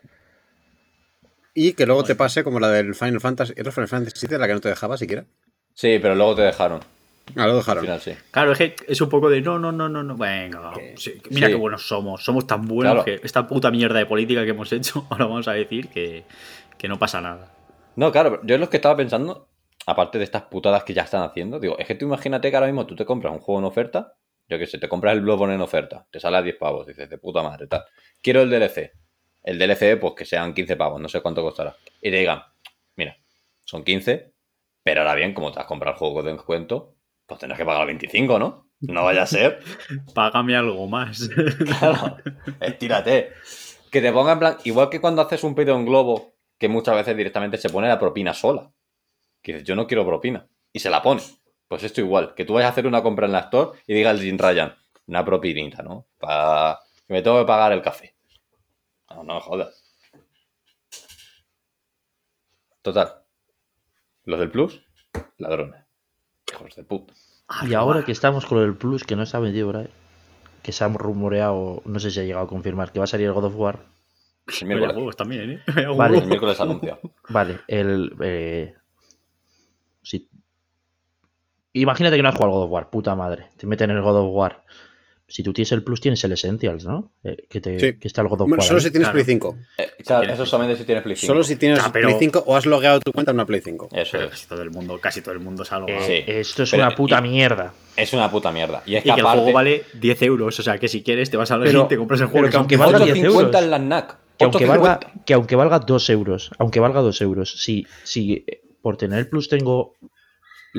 Y que luego te pase como la del Final Fantasy. ¿Era Final Fantasy la que no te dejaba siquiera? Sí, pero luego te dejaron. Ah, lo Al dejaron. final sí. Claro, es que es un poco de no, no, no, no, no. Venga, sí, mira sí. qué buenos somos. Somos tan buenos Claro. que esta puta mierda de política que hemos hecho, ahora vamos a decir que, que no pasa nada. No, claro, yo es lo que estaba pensando, aparte de estas putadas que ya están haciendo, digo, es que tú imagínate que ahora mismo tú te compras un juego en oferta, yo que sé, te compras el Bloodborne en oferta, te sale a 10 pavos, dices, de puta madre, tal. Quiero el DLC. El DLC, pues que sean 15 pavos, no sé cuánto costará. Y te digan, mira, son 15, pero ahora bien, como te has comprado el juego de descuento, pues tendrás que pagar 25, ¿no? No vaya a ser. Págame algo más. Claro, estírate. Que te ponga en plan, igual que cuando haces un pedido en globo, que muchas veces directamente se pone la propina sola. Que dices, yo no quiero propina. Y se la pone. Pues esto igual, que tú vayas a hacer una compra en la Store y diga el Jim Ryan, una propinita, ¿no? Para que me tengo que pagar el café. No, no me jodas. Total. Los del Plus, ladrones. Hijos de puta. Y ahora que estamos con el Plus, que no está vendido ahí, que se ha rumoreado, no sé si ha llegado a confirmar, que va a salir el God of War. El Vaya miércoles, huevos también, ¿eh? Vale. el miércoles anuncia. Vale, el. eh, si- Imagínate que no has jugado al God of War, puta madre. Te meten en el God of War. Si tú tienes el Plus, tienes el Essentials, ¿no? Eh, que, te, Sí. que está el God of Bueno, War. solo ahí. si tienes Claro. Play 5. Eh, claro, tienes eso solamente si tienes Play 5. Solo si tienes Ah, pero- Play 5 o has logueado tu cuenta en una Play 5. Eso Pero es. casi todo el mundo, casi todo el mundo se ha logrado. Eh, Sí. Esto es Pero- una puta y- mierda. Es una puta mierda. Y es que Y que el juego vale 10 euros. O sea, que si quieres te vas a la Pero- y te compras el pero juego. que son aunque 15 valga euros. 10 8.50 euros. en la NAC. Que aunque, 8.50. valga, que aunque valga 2 euros, aunque valga 2 euros, si, si eh, por tener el Plus tengo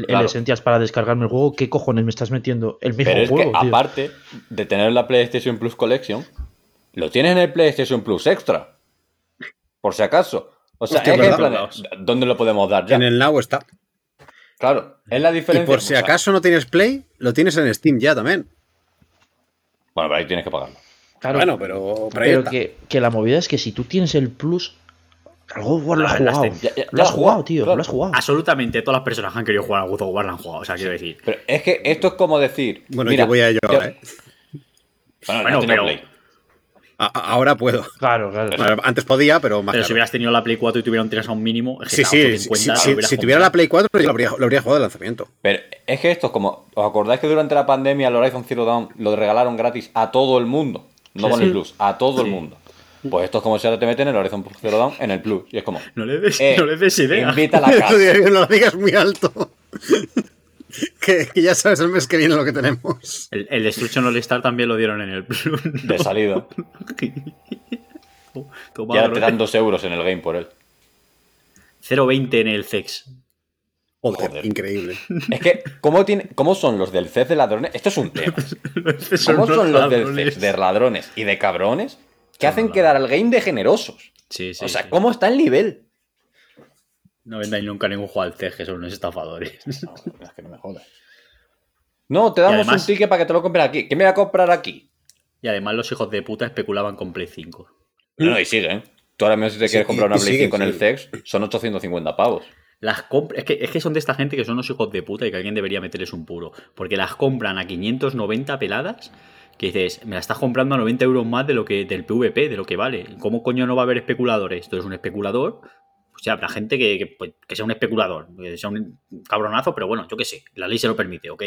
el Claro. Essentials para descargarme el juego, ¿qué cojones me estás metiendo? El mismo Pero es juego, que tío. aparte de tener la PlayStation Plus Collection, lo tienes en el PlayStation Plus Extra. Por si acaso. O sea. ¿dónde lo podemos dar ya? En el Now está. Claro, es la Y diferencia. por si o sea, acaso no tienes Play, lo tienes en Steam ya también. Bueno, pero ahí tienes que pagarlo. Claro, Bueno, pero, pero que la movida es que si tú tienes el Plus, al God of War lo has jugado. Steam. Ya- ya- lo ya has lo has jugado, jugado, tío, claro. lo has jugado. Absolutamente todas las personas que han querido jugar a God of War la han jugado. O sea, quiero decir. Pero es que esto es como decir. Bueno, mira, yo voy a ello yo- ahora, ¿eh? Bueno, Bueno, no tengo pero- Play. A- ahora puedo. Claro, claro. Bueno, antes podía, pero más Pero si caro. huvieras tenido la Play 4 y tuviera un 3 a un mínimo, es que Sí, sí, 850, sí, lo sí, hubieras si tuviera la. Play 4, yo lo habría, lo habría jugado de lanzamiento. Pero es que esto es como. ¿Os acordáis que durante la pandemia el Horizon Zero Dawn lo regalaron gratis a todo el mundo? No con sí. el Plus, a todo el mundo. Pues esto es como si ahora te meten el Horizon Zero Dawn en el Plus. Y es como. No le des, eh, no le des idea. Invita a la No casa. no lo digas muy alto. que, que ya sabes el mes que viene lo que tenemos. El, el Destruction All Star también lo dieron en el Plus. de salida. Toma, Y ahora te dan dos euros en el game por él. 0.20 en el CEX. Joder, Joder. increíble. Es que, ¿cómo, tiene, ¿cómo son los del CES de ladrones? Esto es un tema. Son ¿Cómo son los del. CES de ladrones y de cabrones que hacen quedar al game de generosos? Sí, sí. o sea, sí. ¿cómo está el nivel? No vendáis nunca ningún juego al CEG, son unos estafadores. No, es que no me jodas. No, te damos además- un ticket para que te lo compren aquí. ¿Qué me voy a comprar aquí? Y además los hijos de puta especulaban con Play 5. No, no, y siguen. Tú ahora mismo si te Sí, quieres comprar una Play sigue, 5 en el. CEX, son 850 pavos. Las es, que, es que son de esta gente que son unos hijos de puta y que alguien debería meterles un puro. Porque las compran a 590 peladas. Que dices, me la estás comprando a 90 euros más de lo que del PvP, de lo que vale. ¿Cómo coño no va a haber especuladores? Tú eres un especulador. O sea, habrá gente que, que, pues, que sea un especulador, que sea un cabronazo, pero bueno, yo qué sé, la ley se lo permite, ok.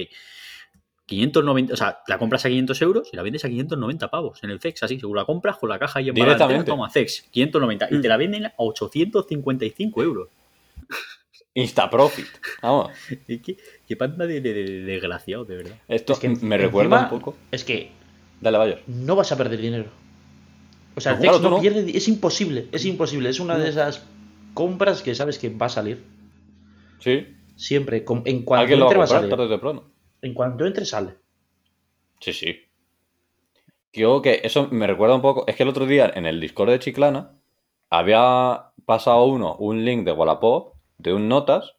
590, o sea, la compras a 500 euros y la vendes a 590 pavos en el CEX, así, seguro la compras con la caja ahí en Directamente. toma, CEX, 590, y te la venden a 855 euros. Insta Profit. Vamos. ¿Y ¿Qué, qué panda de, de, de- de desgraciado, de verdad. Esto Es que me encima- recuerda un poco. Es que Dale, vayas. no vas a perder dinero. O sea, el tú no no. pierde. Es imposible, es imposible. Es una de esas compras que sabes que va a salir. Sí. Siempre. En cuanto entre va a salir. tarde temprano. En cuanto entre sale. Sí, sí. Yo que eso me recuerda un poco. Es que el otro día en el Discord de Chiclana había pasado uno un link de Wallapop de un notas.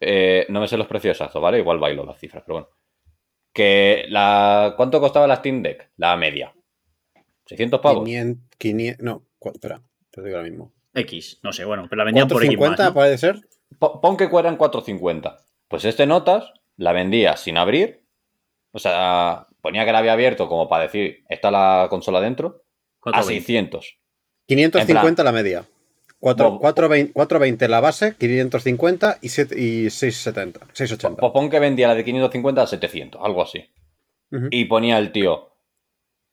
eh, no me sé los precios exactos, ¿vale? Igual bailo las cifras, pero bueno. Que la. ¿Cuánto costaba la Steam Deck? La media. 600 pavos. 500, 500 no, espera, te digo ahora mismo. X, no sé, bueno, pero la vendían por X más, 450 ¿no? puede ser. Po- Pon que cueran 4.50. Pues este notas la vendía sin abrir. O sea, ponía que la había abierto como para decir, está la consola dentro. A 420. 600. 550 la media. 4, Bob. 420, 420 la base, 550 y, siete- y 670. Pues 680. pon que vendía la de 550 a 700, algo así. Y ponía el tío.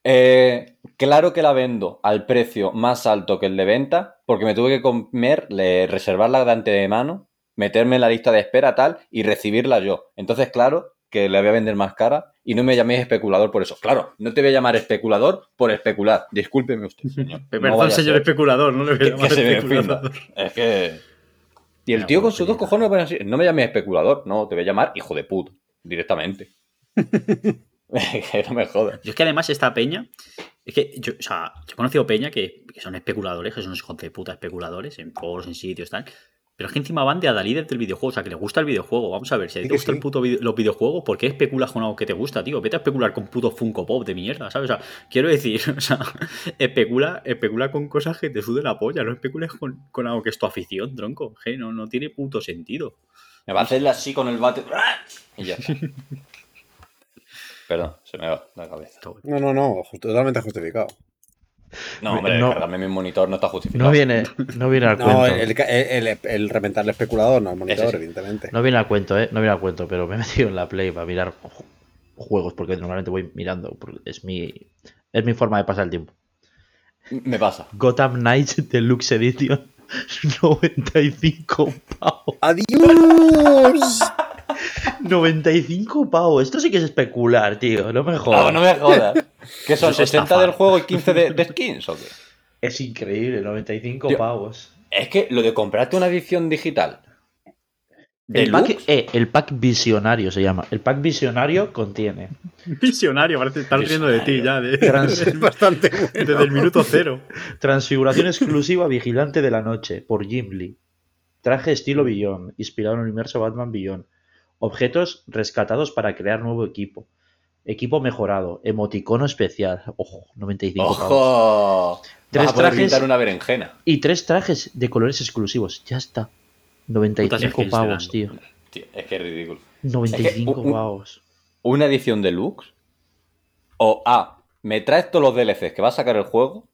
eh, claro que la vendo al precio más alto que el de venta, porque me tuve que comer, le- reservarla de antemano, meterme en la lista de espera tal y recibirla yo. Entonces, claro que la voy a vender más cara y no me llaméis especulador por eso. Claro, no te voy a llamar especulador por especular. Discúlpeme usted, señor. Perdón, No a señor especulador, no le voy a llamar que especulador. Es que. Y el No, tío con sus dos cojones me pone así. No me llames especulador, no, te voy a llamar hijo de puta. Directamente. que no me jodas. Yo es que además esta peña, es que yo, o sea, yo he conocido peña que, que son especuladores, que son unos hijos de puta especuladores en foros, en sitios, tal. Pero es que encima van de adalides del videojuego, o sea, que le gusta el videojuego. Vamos a ver, si a ti te que gustan sí. el puto vide- los videojuegos, ¿por qué especulas con algo que te gusta, tío? Vete a especular con puto Funko Pop de mierda, ¿sabes? O sea, quiero decir, o sea, especula, especula con cosas que te sude la polla, no especules con, con algo que es tu afición, tronco. No, no tiene puto sentido. Me va a hacerle así con el bate. Y ya está. Perdón, se me va la cabeza. No, no, no, totalmente justificado. No, hombre, No. cargarme mi monitor no está justificado. No viene, no viene al No, cuento. el, el, el, el reventar el especulador, no el monitor, sí. evidentemente. No viene al cuento, ¿eh? No viene al cuento, pero me he metido en la Play para mirar ju- juegos, porque normalmente voy mirando. Es mi, es mi forma de pasar el tiempo. Me pasa. Gotham Knights Deluxe Edition, 95 pavos. ¡Adiós! 95 pavos. Esto sí que es especular, tío. No me jodas. No, no me jodas. ¿Qué son? Eso es 60 estafar. del juego y 15 de, de skins o qué? Es increíble, 95 Tío, pavos. Es que lo de comprarte una edición digital. ¿De El pack, eh, el pack visionario se llama. El pack visionario contiene Visionario, parece que estás riendo de ti ya, de- trans- Es bastante bueno. desde el minuto cero. transfiguración exclusiva Vigilante de la Noche por Jim Lee. Traje estilo Beyond, inspirado en el universo Batman Beyond. Objetos rescatados para crear nuevo equipo. Equipo mejorado. Emoticono especial. Ojo, 95 pavos. ¡Ojo! Tres Vas a poder trajes. pintar una berenjena. Y tres trajes de colores exclusivos. Ya está. 95 Putas skills te pavos, tío. Tío, es que es ridículo. 95 un- un- pavos. Una edición deluxe. O A. Me traes todos los DLCs que va a sacar el juego.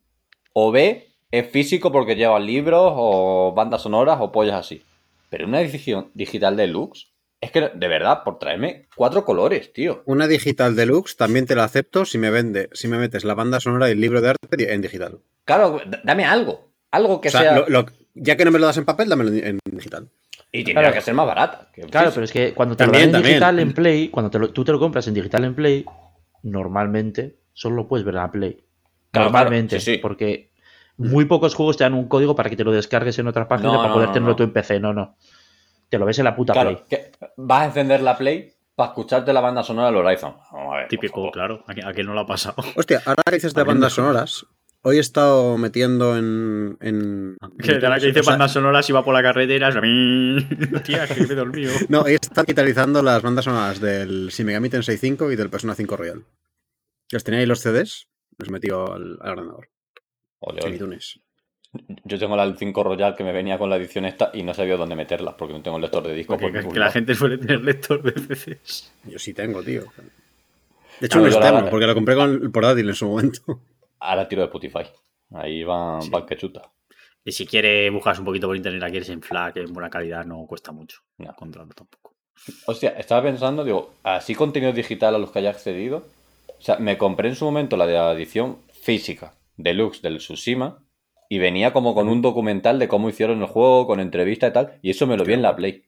O B. Es físico porque lleva libros o bandas sonoras o pollas así. Pero una edición digital deluxe. Es que, de verdad, por traerme cuatro colores, tío. Una digital deluxe también te la acepto si me vende, si me metes la banda sonora y el libro de arte en digital. Claro, dame algo. Algo que o sea, sea. lo- lo- ya que no me lo das en papel, dámelo en, digital. Y Claro. que ser más barata. que Claro, pero es que cuando te También, lo dan en también. digital en Play, cuando te lo- tú te lo compras en digital en Play, normalmente solo lo puedes ver en la Play. Claro, normalmente, claro, sí, sí. porque muy pocos juegos te dan un código para que te lo descargues en otra página No, para no, poder no, tenerlo no. tú en PC. No, no. Te lo ves en la puta Claro, Play. que vas a encender la Play para escucharte la banda sonora del Horizon. Vamos a ver, Típico, claro. ¿A quién, a quién no lo ha pasado? Hostia, ahora que dices de bandas sonoras, hoy he estado metiendo en. en Que de la que dice bandas sonoras iba por la carretera. es- Tía, que me he dormido. No, he estado digitalizando las bandas sonoras del Shin Megami Tensei 5 y del Persona 5 Royal. Los tenía ahí los CDs, los metí al, al ordenador. Ole, ole. Yo tengo la 5 Royal que me venía con la edición esta y no sabía dónde meterla porque no tengo el lector de disco. Porque por que, la gente suele tener lector de PCs. Yo sí tengo, tío. De hecho, la- externo, porque lo compré con el portátil en su momento. Ahora tiro de Spotify. Ahí van, Sí. van que chuta. Y si quieres buscas un poquito por internet, la quieres en FLAC, en buena calidad, no cuesta mucho. No. Encontrarlo tampoco. Hostia, estaba pensando, digo, así contenido digital a los que haya accedido. O sea, me compré en su momento la de la edición física deluxe del Tsushima y venía como con un documental de cómo hicieron el juego, con entrevista y tal, y eso me lo vi en la Play.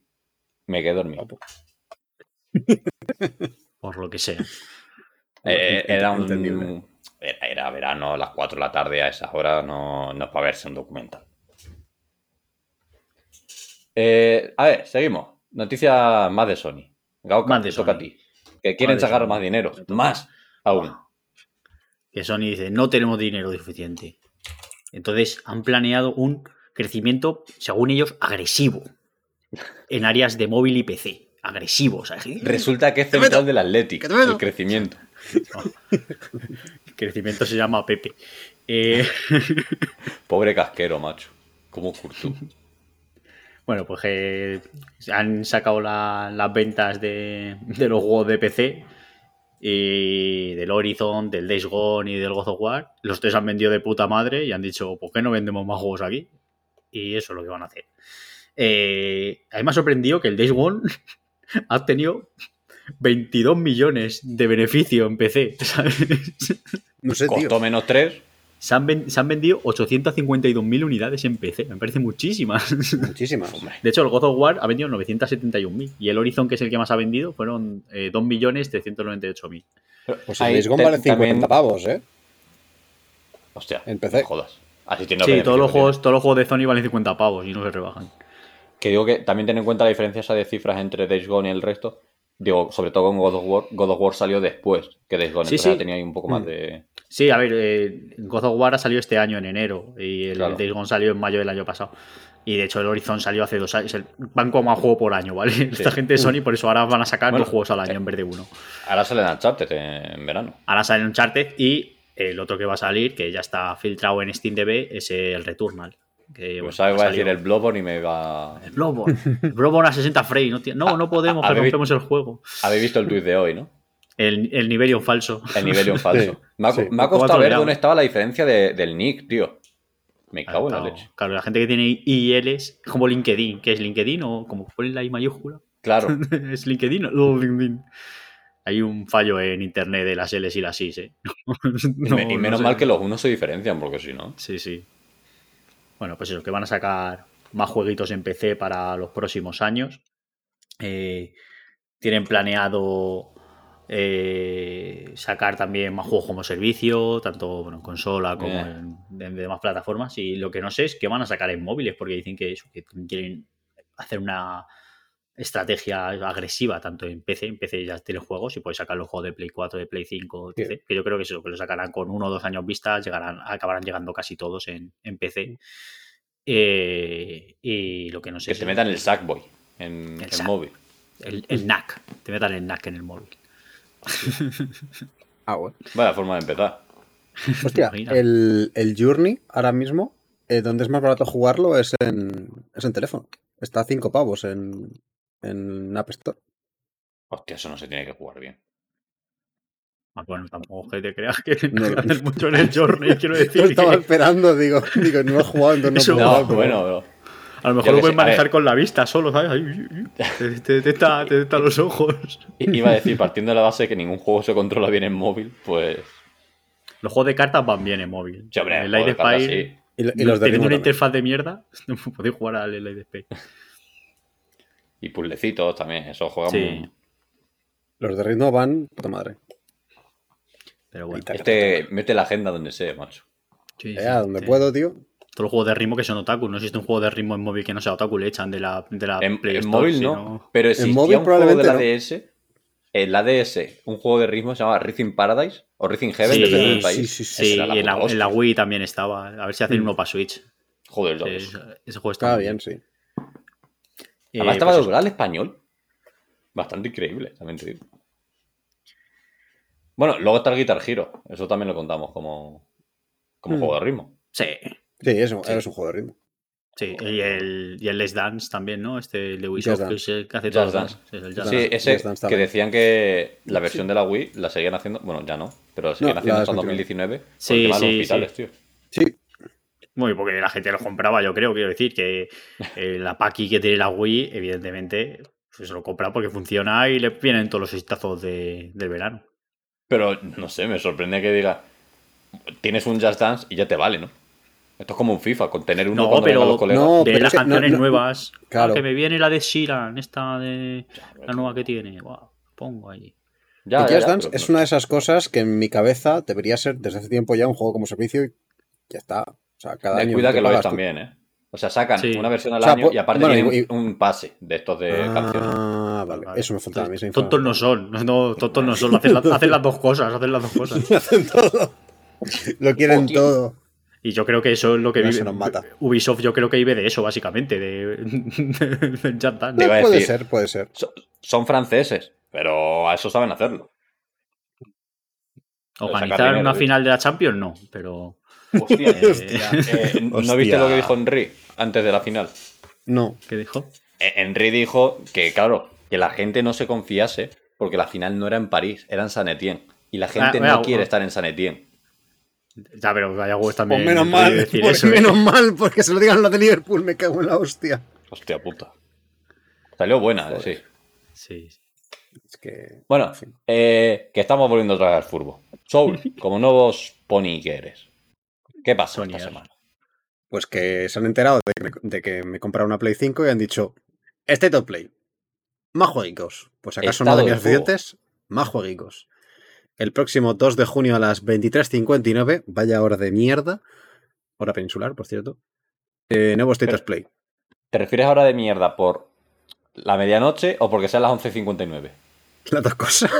Me quedé dormido. Por lo que sea. Eh, era un. Era, era verano, a las 4 de la tarde, a esas horas no, no es para verse un documental. Eh, a ver, seguimos. Noticias más de Sony. Gauca, Más de toca Sony. a ti. Que quieren Más sacar más dinero. Más aún. Que Sony dice, no tenemos dinero suficiente. Entonces han planeado un crecimiento, según ellos, agresivo. En áreas de móvil y PC. Agresivo. o sea, Resulta que es central del Athletic, el crecimiento. el crecimiento se llama Pepe. Eh, Pobre casquero, macho. Como Curtú. Bueno, pues que han sacado la- las ventas de, de los juegos de PC y del Horizon, del Days Gone y del God of War. Los tres han vendido de puta madre y han dicho, ¿por qué no vendemos más juegos aquí? Y eso es lo que van a hacer. Eh, a mí me ha sorprendido que el Days Gone ha tenido 22 millones de beneficio en PC. ¿sabes? No sé, tío. Menos 3. Se, han ven- se han vendido 852.000 unidades en PC. Me parece muchísimas. Muchísimas. De hecho, el God of War ha vendido 971.000 y el Horizon, que es el que más ha vendido, fueron eh, 2.398.000. Pues el Days Gone vale 50 también- pavos, ¿eh? Hostia, En PC. no jodas. Así tiene sí, todos los, juegos, todos los juegos de Sony valen 50 pavos y no se rebajan. Que digo que también ten en cuenta la diferencia esa de cifras entre Days Gone y el resto. Digo, sobre todo con God of War. God of War salió después que Days Gone. Sí, entonces sí. ya tenía ahí un poco Mm. más de. Sí, a ver, eh, God of War ha salido este año en enero y el Claro. Days Gone salió en mayo del año pasado. Y de hecho el Horizon salió hace dos años. Van como a juego por año, ¿vale? Esta gente de Sony, por eso ahora van a sacar Bueno, dos juegos al año en vez de uno. Ahora salen Uncharted en verano. Ahora sale Uncharted y el otro que va a salir, que ya está filtrado en SteamDB, es el Returnal. Que, Pues bueno, voy a decir el Bloodborne y me va. El Bloodborne. El Bloodborne a 60 frames. No, no, no podemos, que rompemos el juego. Habéis visto el tuit de hoy, ¿no? El, el Nivelion falso. El nivel falso. Sí, me, ha, sí. me ha Cuatro costado ver dónde estaba la diferencia de- del nick, tío. Me cago en la leche. claro, la gente que tiene ILs como LinkedIn. ¿Qué es LinkedIn? O como ponen la I mayúscula. Claro. ¿Es LinkedIn? No, LinkedIn. Hay un fallo en internet de las Ls y las Is, ¿eh? Y me- y menos mal que los unos se diferencian, porque si no. Sí, sí. Bueno, pues eso, que van a sacar más jueguitos en PC para los próximos años. Eh, tienen planeado eh, sacar también más juegos como servicio, tanto bueno, en consola como en, en demás plataformas. Y lo que no sé es qué van a sacar en móviles, porque dicen que, eso, que quieren hacer una estrategia agresiva tanto en PC, en PC ya tiene juegos y puedes sacar los juegos de Play 4, de Play 5, etc. Sí. que yo creo que eso, que lo sacarán con uno o dos años vistas, llegarán, acabarán llegando casi todos en, en PC. Eh, y lo que no sé Que es te metan el Sackboy en, El móvil. el, el NAC, te metan el NAC en el móvil. Ah, bueno. Vaya forma de empezar. Hostia, Imagina. el, el Journey ahora mismo, eh, donde es más barato jugarlo es en, es en teléfono. Está a 5 pavos en, en App Store. Hostia, eso no se tiene que jugar bien. Ah, bueno, tampoco que te creas que No, no, haces mucho en el Journey, quiero Yo decir. estaba que esperando, digo, digo, no he jugado, entonces no puedo No, jugar, pero- bueno, pero- a lo mejor lo puedes sé, manejar con la vista solo, ¿sabes? Ay, Te, te, te, detecta- te detecta los ojos. Iba a decir, partiendo de la base de que ningún juego se controla bien en móvil, pues. Los juegos de cartas van bien en móvil. Sí, hombre, el Light cartas, Spire, sí. Y, lo- y los de teniendo una también. interfaz de mierda, no podéis jugar al Light Spire. Y puzzlecitos también, eso juega Sí. muy. Los de ritmo van, puta madre. Pero bueno. Este mete la agenda donde sea, macho. sí, Eh, a donde sí. puedo, tío. Todos los juegos de ritmo que son otaku. No existe un juego de ritmo en móvil que no sea otaku, le echan de la, de la En, Play en Store, móvil si no, pero existía móvil un juego de probablemente la no. DS. En la DS, un juego de ritmo se llama Rhythm Paradise o Rhythm Heaven, Sí, depende del sí, país. sí, Sí, era y en la, en la. Wii también estaba. A ver si hacen Mm. uno para Switch. Joder, Sí, Dios. ese, ese juego está Estaba muy bien, sí. Eh, Además estaba pues doblado al español. Bastante increíble, también te digo. Bueno, luego está el Guitar Hero. Eso también lo contamos como, como Mm. juego de ritmo. Sí, Sí, es un, Sí. es un juego de ritmo. sí. Y el, y el Let's Dance también, ¿no? Este el de Wii Jazz Soft, que Dance. es el que hace Jazz todo. Dance. Sí, el Jazz Sí, Dance. ese Dance que decían que la versión de la Wii la seguían haciendo. Bueno, ya no, pero la seguían haciendo hasta descontinuaron. 2019. Por Sí, el tema de los sí, hospitales, sí. tío. Sí, Muy, porque la gente lo compraba, yo creo, quiero decir, que eh, la Paki que tiene la Wii, evidentemente, pues se lo compra porque funciona y le vienen todos los exitazos de, del verano. Pero no sé, me sorprende que diga. Tienes un Just Dance y ya te vale, ¿no? Esto es como un FIFA, con tener uno No, cuando pero- vengan los colegas. No, de pero las canciones no- nuevas. claro. Ah, que me viene la de Shiran, esta de la nueva que tiene. Buah, pongo ahí. Ya, el ya, Just ya, Dance pero es no- una de esas cosas que en mi cabeza debería ser desde hace tiempo ya un juego como servicio y ya está. O sea, cada Ten año. cuidado te que lo es también, ¿eh? O sea, sacan Sí. una versión al O sea, año po- y aparte bueno, tienen y- un pase de estos de canciones. Ah, vale. Vale. Eso me faltaba a mí. Tontos no son, no, tontos no son, hacen, la- hacen las dos cosas, hacen las dos cosas. Hacen todo. Lo quieren todo. Y yo creo que eso es lo que Ya vive. se nos mata. Ubisoft, yo creo que vive de eso, básicamente, de, de, a puede decir- ser, puede ser. So- Son franceses, pero a eso saben hacerlo. Organizar una final de la Champions, no, pero. Hostia, eh, eh, ¿no viste lo que dijo Henry antes de la final? No. ¿Qué dijo? Eh, Henry dijo que, claro, que la gente no se confiase porque la final no era en París, era en San Etienne. Y la gente Ah, no bueno, quiere estar en San Etienne. Ya, pero vaya huevos también. Pues menos mal, decir pues eso, ¿eh? menos mal, porque se lo digan los de Liverpool, me cago en la hostia. Hostia puta. Salió buena, eh, sí. Sí, sí. Es que. Bueno, en fin. eh, que estamos volviendo otra vez al furbo. Soul, como nuevos pony que eres. ¿Qué pasa Sonier. esta semana? Pues que se han enterado de que, me, de que me he comprado una Play 5 y han dicho: State of Play. Más jueguicos. Pues acaso no Estado tenías de juego. suficientes. Más jueguicos. El próximo 2 de junio a las 23.59, vaya hora de mierda. Hora peninsular, por cierto. eh, nuevo State of Play. ¿Te refieres ahora de mierda por la medianoche o porque sean las 11.59? Las dos cosas.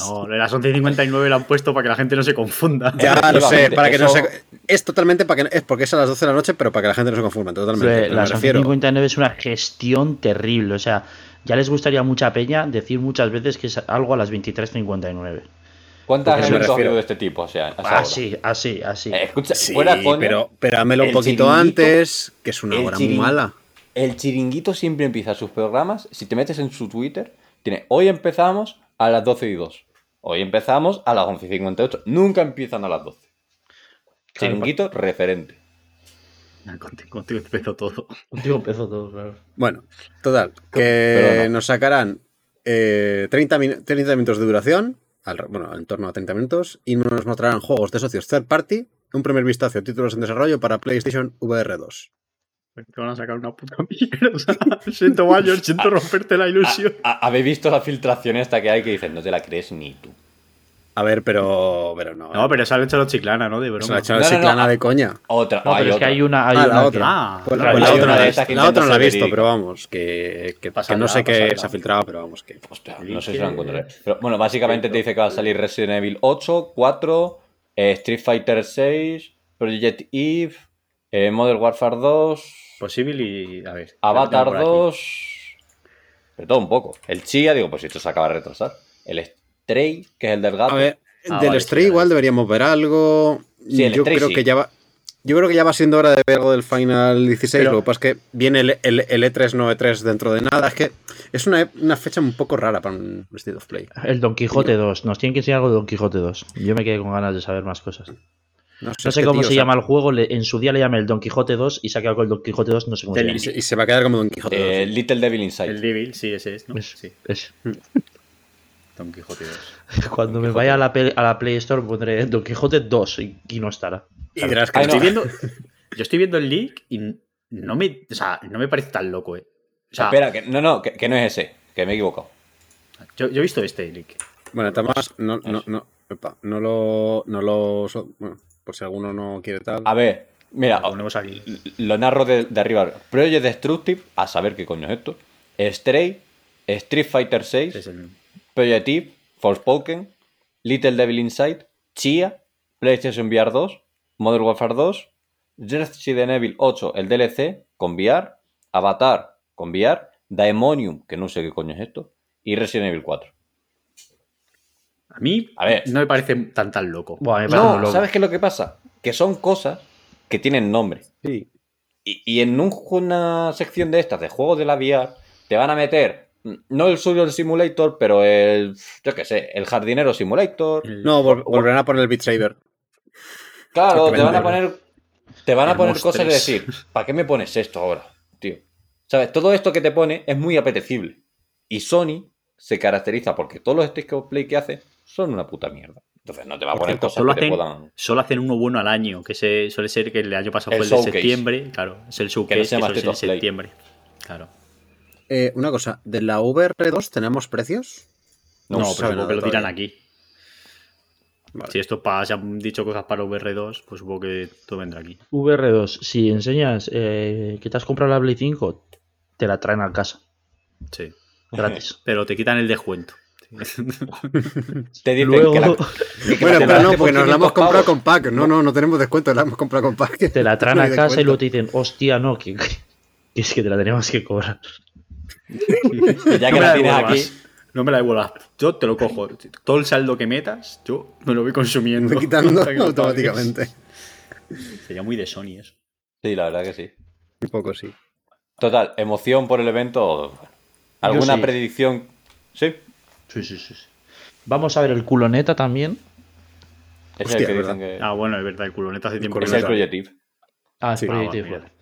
No, las 11.59 la han puesto para que la gente no se confunda. Ya lo sé, para que no se. Es totalmente para que. Es porque es a las 12 de la noche, pero para que la gente no se confunda. Totalmente. Pero las me refiero. 59 es una gestión terrible. O sea, ya les gustaría mucha peña decir muchas veces que es algo a las 23.59. ¿Cuántas eventos ha refiero- habido de este tipo? O sea? Así, así, así. Eh, escucha, Sí, fuera coña, pero, pero hámelo un poquito antes, que es una hora muy mala. El chiringuito siempre empieza sus programas. Si te metes en su Twitter, tiene hoy empezamos a las 12 y 2. Hoy empezamos a las 11 y 58. Nunca empiezan a las 12. Claro, chiringuito referente. Contigo, contigo empezó todo. Contigo empezó todo, claro. Bueno, total, que nos sacarán eh, 30, min- 30 minutos de duración, al- bueno, en torno a 30 minutos, y nos mostrarán juegos de socios third party, un primer vistazo a títulos en desarrollo para PlayStation VR 2. Te van a sacar una puta mierda. siento mayor, siento romperte la ilusión. ¿Ha- ha- ¿Habéis visto la filtración esta que hay que dicen no te la crees ni tú? A ver, pero, pero no. No, pero se han hecho los chiclana, ¿no? De broma. Se la ha echado No, no, no, chiclana ah. de coña. Otra. No, hay pero es que otra. hay una. Hay Ah, una la que- otra. Ah, Pues, pues la, hay otra una no la de he visto, que la otra no la he intenta ser visto, verídica. pero vamos, que, que, que Pasará, no sé qué se ha filtrado, pero vamos, que... Hostia, no sé si lo encontraré. Pero, bueno, básicamente te dice que va a salir Resident Evil 8, 4, eh, Street Fighter 6, Project Eve, eh, Modern Warfare 2, Posible y. A ver. Avatar lo tengo por aquí. 2. De todo un poco. El Chia, digo, pues esto se acaba de retrasar. El Stray, que es el del gato. A ver, Ah, del vale, Stray sí, igual deberíamos ver algo. Sí, el yo Stray creo sí. que ya va. Yo creo que ya va siendo hora de ver algo del Final 16. Pero- lo que pasa es que viene el, el- el E3 no E3 dentro de nada. Es que es una, una fecha un poco rara para un State of Play. El Don Quijote 2. Nos tienen que enseñar algo de Don Quijote 2. Yo me quedé con ganas de saber más cosas. No sé cómo tío, se o sea, llama el juego. le- en su día le llamé el Don Quijote 2 y se ha quedado con el Don Quijote 2. No sé cómo se Y llama. se, y se va a quedar como Don Quijote. Eh, dos. Little Devil Inside. El Devil, sí, ese es, ¿no? Es- Sí. es- Don Quijote 2. Cuando me vaya a la, Play- a la Play Store pondré Don Quijote 2 y, y no estará. y dirás que Ay, no. Estoy viendo, yo estoy viendo el leak y no me, o sea, no me parece tan loco, eh. O sea, Espera, que, no, no, que, que no es ese. Que me he equivocado. yo, yo he visto este leak. Bueno, Tomás, no, no, no, no lo. No lo bueno, por si alguno no quiere tal. A ver, mira, Lo ponemos aquí. lo narro de, de arriba. Project Destructive, a saber qué coño es esto. Stray, Street Fighter 6, Es el- Project Eve, Forspoken, Little Devil Inside, Chia, PlayStation VR 2, Modern Warfare 2, Resident Evil 8, el DLC, con VR, Avatar, con VR, Daemonium, que no sé qué coño es esto, y Resident Evil 4. A mí A ver. no me parece tan tan loco. Buah, me parece muy No, loco. ¿sabes qué es lo que pasa? Que son cosas que tienen nombre. Sí. Y, y en un- una sección de estas, de juegos de la VR, te van a meter, no el Surgeon Simulator, pero el, yo qué sé, el Jardinero Simulator. El- No, vol- volverán a poner el Beat Saber. Claro, te van a poner, te van a El poner cosas de 3. decir, ¿para qué me pones esto ahora, tío? ¿Sabes? Todo esto que te pone es muy apetecible. Y Sony se caracteriza porque todos los sticks of play que hace son una puta mierda. Entonces no te va a poner cierto, cosas solo que te hacen, puedan... solo hacen uno bueno al año, que se, suele ser que el año pasado El fue el de septiembre. Claro, es el showcase Que que, no se llama suele ser en septiembre. Claro. Eh, una cosa, ¿de la VR2 tenemos precios? No, se pero sabe supongo que lo tiran todavía. aquí. Vale. Si esto pa- se han dicho cosas para VR2, pues supongo que todo vendrá aquí. VR2, si enseñas eh, que te has comprado la Play 5, te la traen a casa. Sí. Gratis. Pero te quitan el descuento. Te dicen Luego que la, que Bueno, pero no, porque nos la 500 hemos comprado pavos. con pack. No, no, no tenemos descuento, la hemos comprado con pack. te la traen No a casa y luego te dicen, hostia, no, que, que es que te la tenemos que cobrar. Ya No que me la tienes devuelvas. aquí, No me la devuelvas. Yo te lo cojo. Todo el saldo que metas, yo me lo voy consumiendo. Voy quitando automáticamente. Sería muy de Sony eso. Sí, la verdad que sí. Un poco sí. Total, emoción por el evento. ¿Alguna sí. predicción? Sí. Sí, sí, sí. sí. Vamos a ver el culoneta también. Es Hostia, el que ¿verdad? dicen que. Ah, bueno, es verdad, el culoneta hace tiempo que es no el. Projective. Ah, Sí. sí, Ah, Projective, bueno, joder.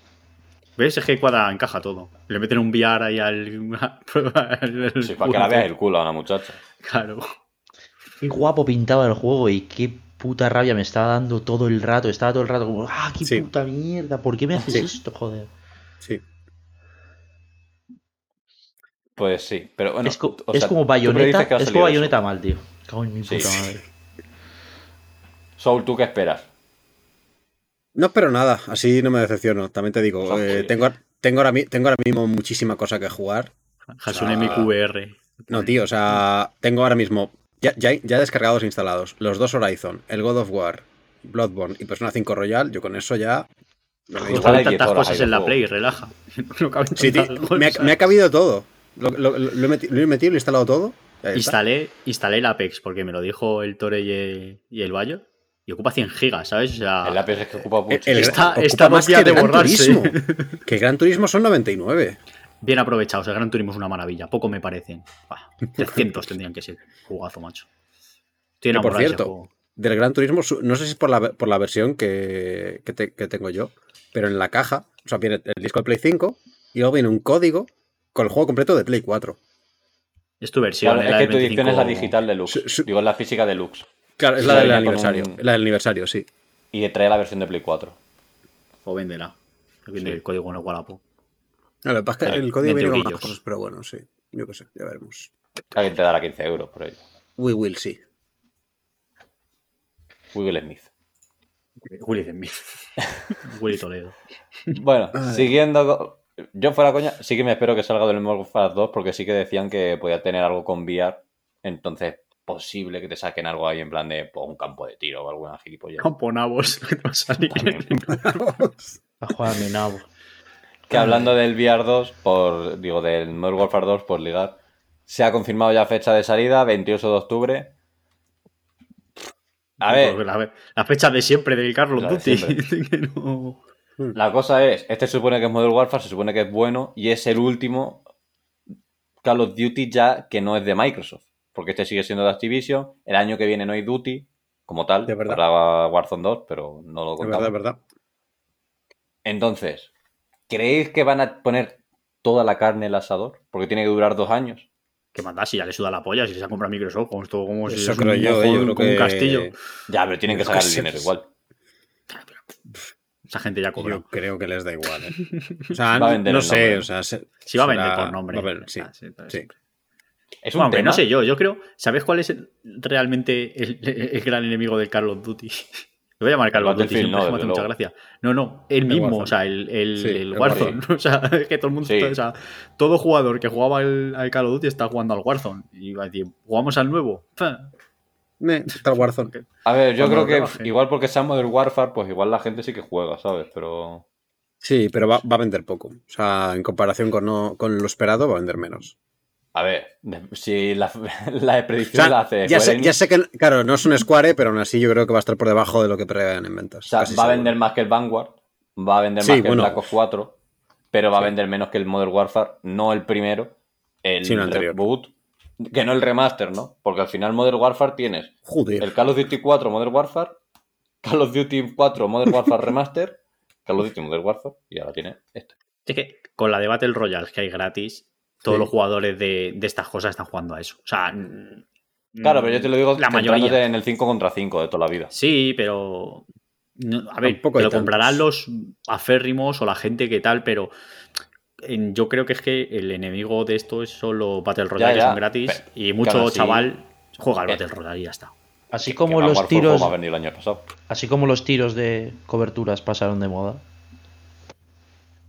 ¿Ves? Es que cuadra, encaja todo. Le meten un VR ahí al. al- Sí, para que la veas el culo a una muchacha. Claro. Qué guapo pintaba el juego y qué puta rabia me estaba dando todo el rato. Estaba todo el rato como, ah, qué Sí. puta mierda, ¿por qué me haces Sí. esto, joder? Sí. Pues sí, pero bueno. es co- o es sea, como bayoneta, es como bayoneta mal, tío. Cago en mi Sí. puta madre. Soul, ¿tú qué esperas? No espero nada, así no me decepciono. También te digo, eh, tengo, tengo, ahora, tengo ahora mismo muchísima cosa que jugar. Hatsune. Miku VR. No, tío, o sea, tengo ahora mismo ya, ya, ya descargados e instalados los dos Horizon, el God of War, Bloodborne y Persona 5 Royal. Yo con eso ya. me Ojalá hay tantas cosas en la. Play, relaja. No Sí, tío, me, ha, me ha cabido todo. Lo, lo- lo he meti- lo he metido, lo he instalado todo. Instalé, instalé el Apex porque me lo dijo el Tore y el, y el Bayo. Y ocupa 100 gigas, ¿sabes? O sea, El lápiz es que ocupa mucho. El- Está- ocupa está más que de Gran borrarse. Turismo. Que el Gran Turismo son 99. bien aprovechados. El Gran Turismo es una maravilla. Poco me parecen. Buah, 300 tendrían que ser. Jugazo, macho. Estoy por enamorado de ese cierto, juego. Del Gran Turismo, no sé si es por la, por la versión que, que te- que tengo yo, pero en la caja, o sea, viene el disco de Play 5 y luego viene un código con el juego completo de Play 4. Es tu versión. Claro, eh, es la que tu edición es la 25. digital deluxe. Su- su- Digo, es la física deluxe. Claro, es Sí, la del aniversario. un- La del aniversario, sí. Y trae la versión de Play 4. O véndela. Viene Sí. el código. No, lo que pasa es que Vale, el código 20 viene con más cosas, pero bueno, sí. Yo qué sé, ya veremos. Alguien te dará 15 euros por ello. We will see. Will Smith. Willy Smith. Willy Toledo. Bueno, Ay. siguiendo. Yo fuera coña, sí que me espero que salga del Warfare 2 porque sí que decían que podía tener algo con VR. Entonces, posible que te saquen algo ahí en plan de pues, un campo de tiro o alguna gilipollas. Camponavos. que te va a salir. También. A jugar mi nabo. Que hablando del VR 2, por, digo, del Modern Warfare 2, por ligar, se ha confirmado ya fecha de salida, 28 de octubre. A ver, La, la fecha de siempre del Carlos La de Duty. no- la cosa es, este se supone que es Modern Warfare, se supone que es bueno, y es el último Call of Duty ya que no es de Microsoft, porque este sigue siendo de Activision, el año que viene no hay Duty, como tal, De verdad. para Warzone 2, pero no lo De contamos. verdad, de verdad. Entonces, ¿creéis que van a poner toda la carne en el asador? Porque tiene que durar dos años. Que manda si ya le suda la polla, si se ha comprado Microsoft, como, esto, como si Eso creo un yo, mojón yo creo con un castillo. Ya, pero tienen que sacar el dinero igual. Esa gente ya cobra. Yo creo que les da igual. ¿eh? O sea, Va a vender no sé, nombre. o sea... se- Si va a será- vender por nombre. a sí, Ah, pero sí. Es un Bueno, aunque tema. no sé yo, yo creo. ¿Sabes cuál es el- realmente el, el gran enemigo del Call of Duty? Lo voy a llamar Call of Duty, siempre no, me hace mucha gracia. No, no, el mismo, Warzone. o sea, el, el, Sí, el el Warzone. O sea, es que todo el mundo Sí. está, o sea, todo jugador que jugaba al, al Call of Duty está jugando al Warzone. Y va a decir, ¿jugamos al nuevo? Me, está el Warzone. A ver, yo Cuando creo que igual porque sea Modern Warfare, pues igual la gente sí que juega, ¿sabes? Pero. Sí, pero va, va a vender poco. O sea, en comparación con, no- con lo esperado, va a vender menos. A ver, si la, la O predicción sea, la hace. ya, Square sé, ya sé que, claro, no es un Square, pero aún así yo creo que va a estar por debajo de lo que prevean en ventas. o sea, va a vender más que el Vanguard, va a vender Sí, más que bueno. el Black Ops 4, pero va a vender menos que el Modern Warfare, no el primero, el Sí, anterior. reboot, que no el remaster, ¿no? Porque al final Modern Warfare tienes Joder. el Call of Duty 4 Modern Warfare, Call of Duty 4 Modern Warfare Remaster, Call of Duty Modern Warfare, y ahora tiene este. Es que con la de Battle Royale que hay gratis, todos Sí. los jugadores de, de estas cosas están jugando a eso. O sea, mm, Claro, pero yo te lo digo la mayoría. en el 5 contra 5 de toda la vida. Sí, pero. no, a ver, Tampoco hay lo tantos. comprarán los aférrimos o la gente que tal, pero en- yo creo que es que el enemigo de esto es solo Battle Royale, que ya, son gratis, pero- y mucho claro, sí. chaval juega al Eh. Battle Royale y ya está. Así como los tiros, más vendido el año pasado. así como los tiros de coberturas pasaron de moda.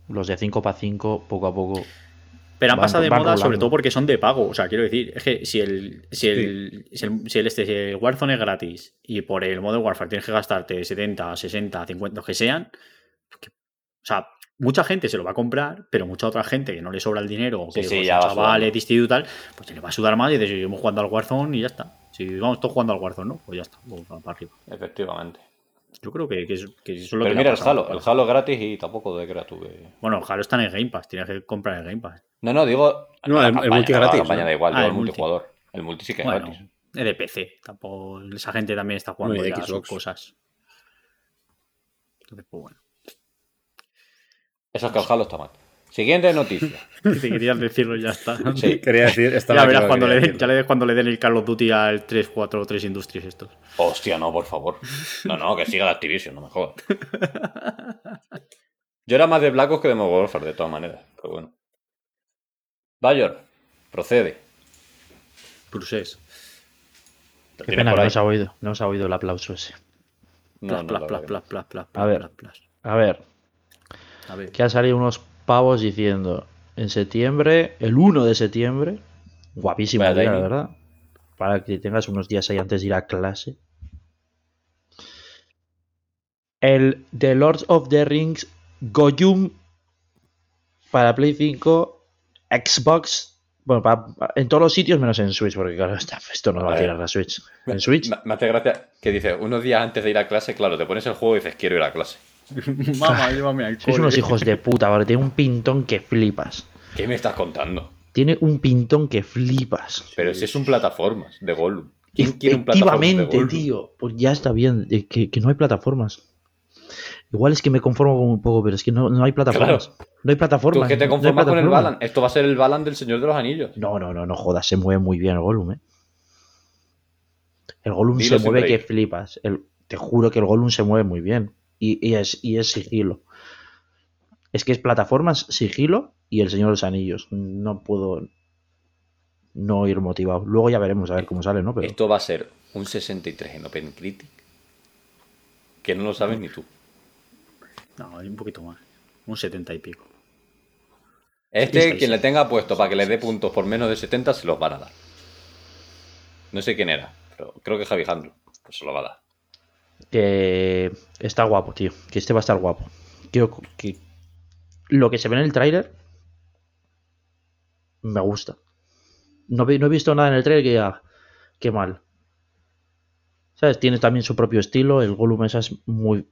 Los de 5 para 5 poco a poco Pero han Van- pasado de moda sobre todo porque son de pago. O sea, quiero decir, es que si el, si el, si el, si el este, si el Warzone es gratis y por el Modern Warfare tienes que gastarte 70, 60, 50, los que sean, o sea, mucha gente se lo va a comprar, pero mucha otra gente que no le sobra el dinero, o Sí, que sí, pues, ya chavales, sudando. distinto y tal, pues se le va a sudar más y seguimos jugando al Warzone y ya está. Si vamos todos jugando al Warzone, ¿no? Pues ya está, vamos para arriba. Efectivamente. Yo creo que, que, es- que eso es lo Pero que mira el. Halo. El Halo es gratis y tampoco de que. Bueno, el Halo está en el Game Pass, tienes que comprar el Game Pass. No, no, digo. No, la el- el campaña, multi no, gratis, La campaña ¿no? da igual, Ah, digo el el multi. multijugador. El multi sí que es Bueno, gratis. es de PC, tampoco. Esa gente también está jugando No, de ya sus Xbox. cosas. Entonces, pues bueno. Eso es que el Halo está mal. Siguiente noticia. Si querías decirlo, ya está. Sí. Quería decir, esta Ya verás cuando le den, ya le des cuando le den el Call of Duty al 3, 4 3 Industries estos. Hostia, no, por favor. No, no, que siga de Activision, no me jodas. Yo era más de Black Ops que de Modern Warfare, de todas maneras. Pero bueno. Bayor, procede. Prusés. Lo Qué pena que no se ha oído, no se ha oído el aplauso ese. No, Plas, no, plas, plas, A ver. A ver, A ver. que han salido unos pavos diciendo en septiembre, el 1 de septiembre, Guapísimo, tío, la verdad. Para que tengas unos días ahí antes de ir a clase. El The Lord of the Rings Goyum para Play 5, Xbox. Bueno, pa- pa- en todos los sitios menos en Switch, porque claro, esto no va a tirar la Switch. En Switch, Me, me hace gracia que dice, unos días antes de ir a clase, claro, te pones el juego y dices, quiero ir a clase. Mamá, llévame al sois unos hijos de puta, porque tiene un pintón que flipas. ¿Qué me estás contando? Tiene un pintón que flipas. Pero si es un plataformas de Gollum. ¿Quién quiere un plataformas de Efectivamente, Gollum? tío. Pues ya está bien, eh, que, que no hay plataformas. Igual es que me conformo con un poco, pero es que no, no hay plataformas. No hay ¿Tú plataformas. es que te no conformas con el. Balan? Esto va a ser el Balan del Señor de los Anillos. No, no, no, no jodas, se mueve muy bien el Gollum, eh. El Gollum Dilo se mueve que flipas. El- te juro que el Gollum se mueve muy bien. Y, y es, y es sigilo. Es que es plataformas, sigilo y el Señor de los Anillos. No puedo no ir motivado. Luego ya veremos a ver cómo sale, ¿no? Pero Esto va a ser un 63 en OpenCritic. Que no lo sabes ni tú. No, un poquito más. Un 70 y pico. Este, 66. quien le tenga puesto para que le dé puntos por menos de 70, se los van a dar. No sé quién era, pero creo que Javi Jandro. Pues se lo va a dar. Que está guapo, tío. Que este va a estar guapo. Que lo que se ve en el tráiler me gusta. No, no he visto nada en el tráiler que diga qué mal. ¿Sabes? Tiene también su propio estilo. El Gollum esa es muy.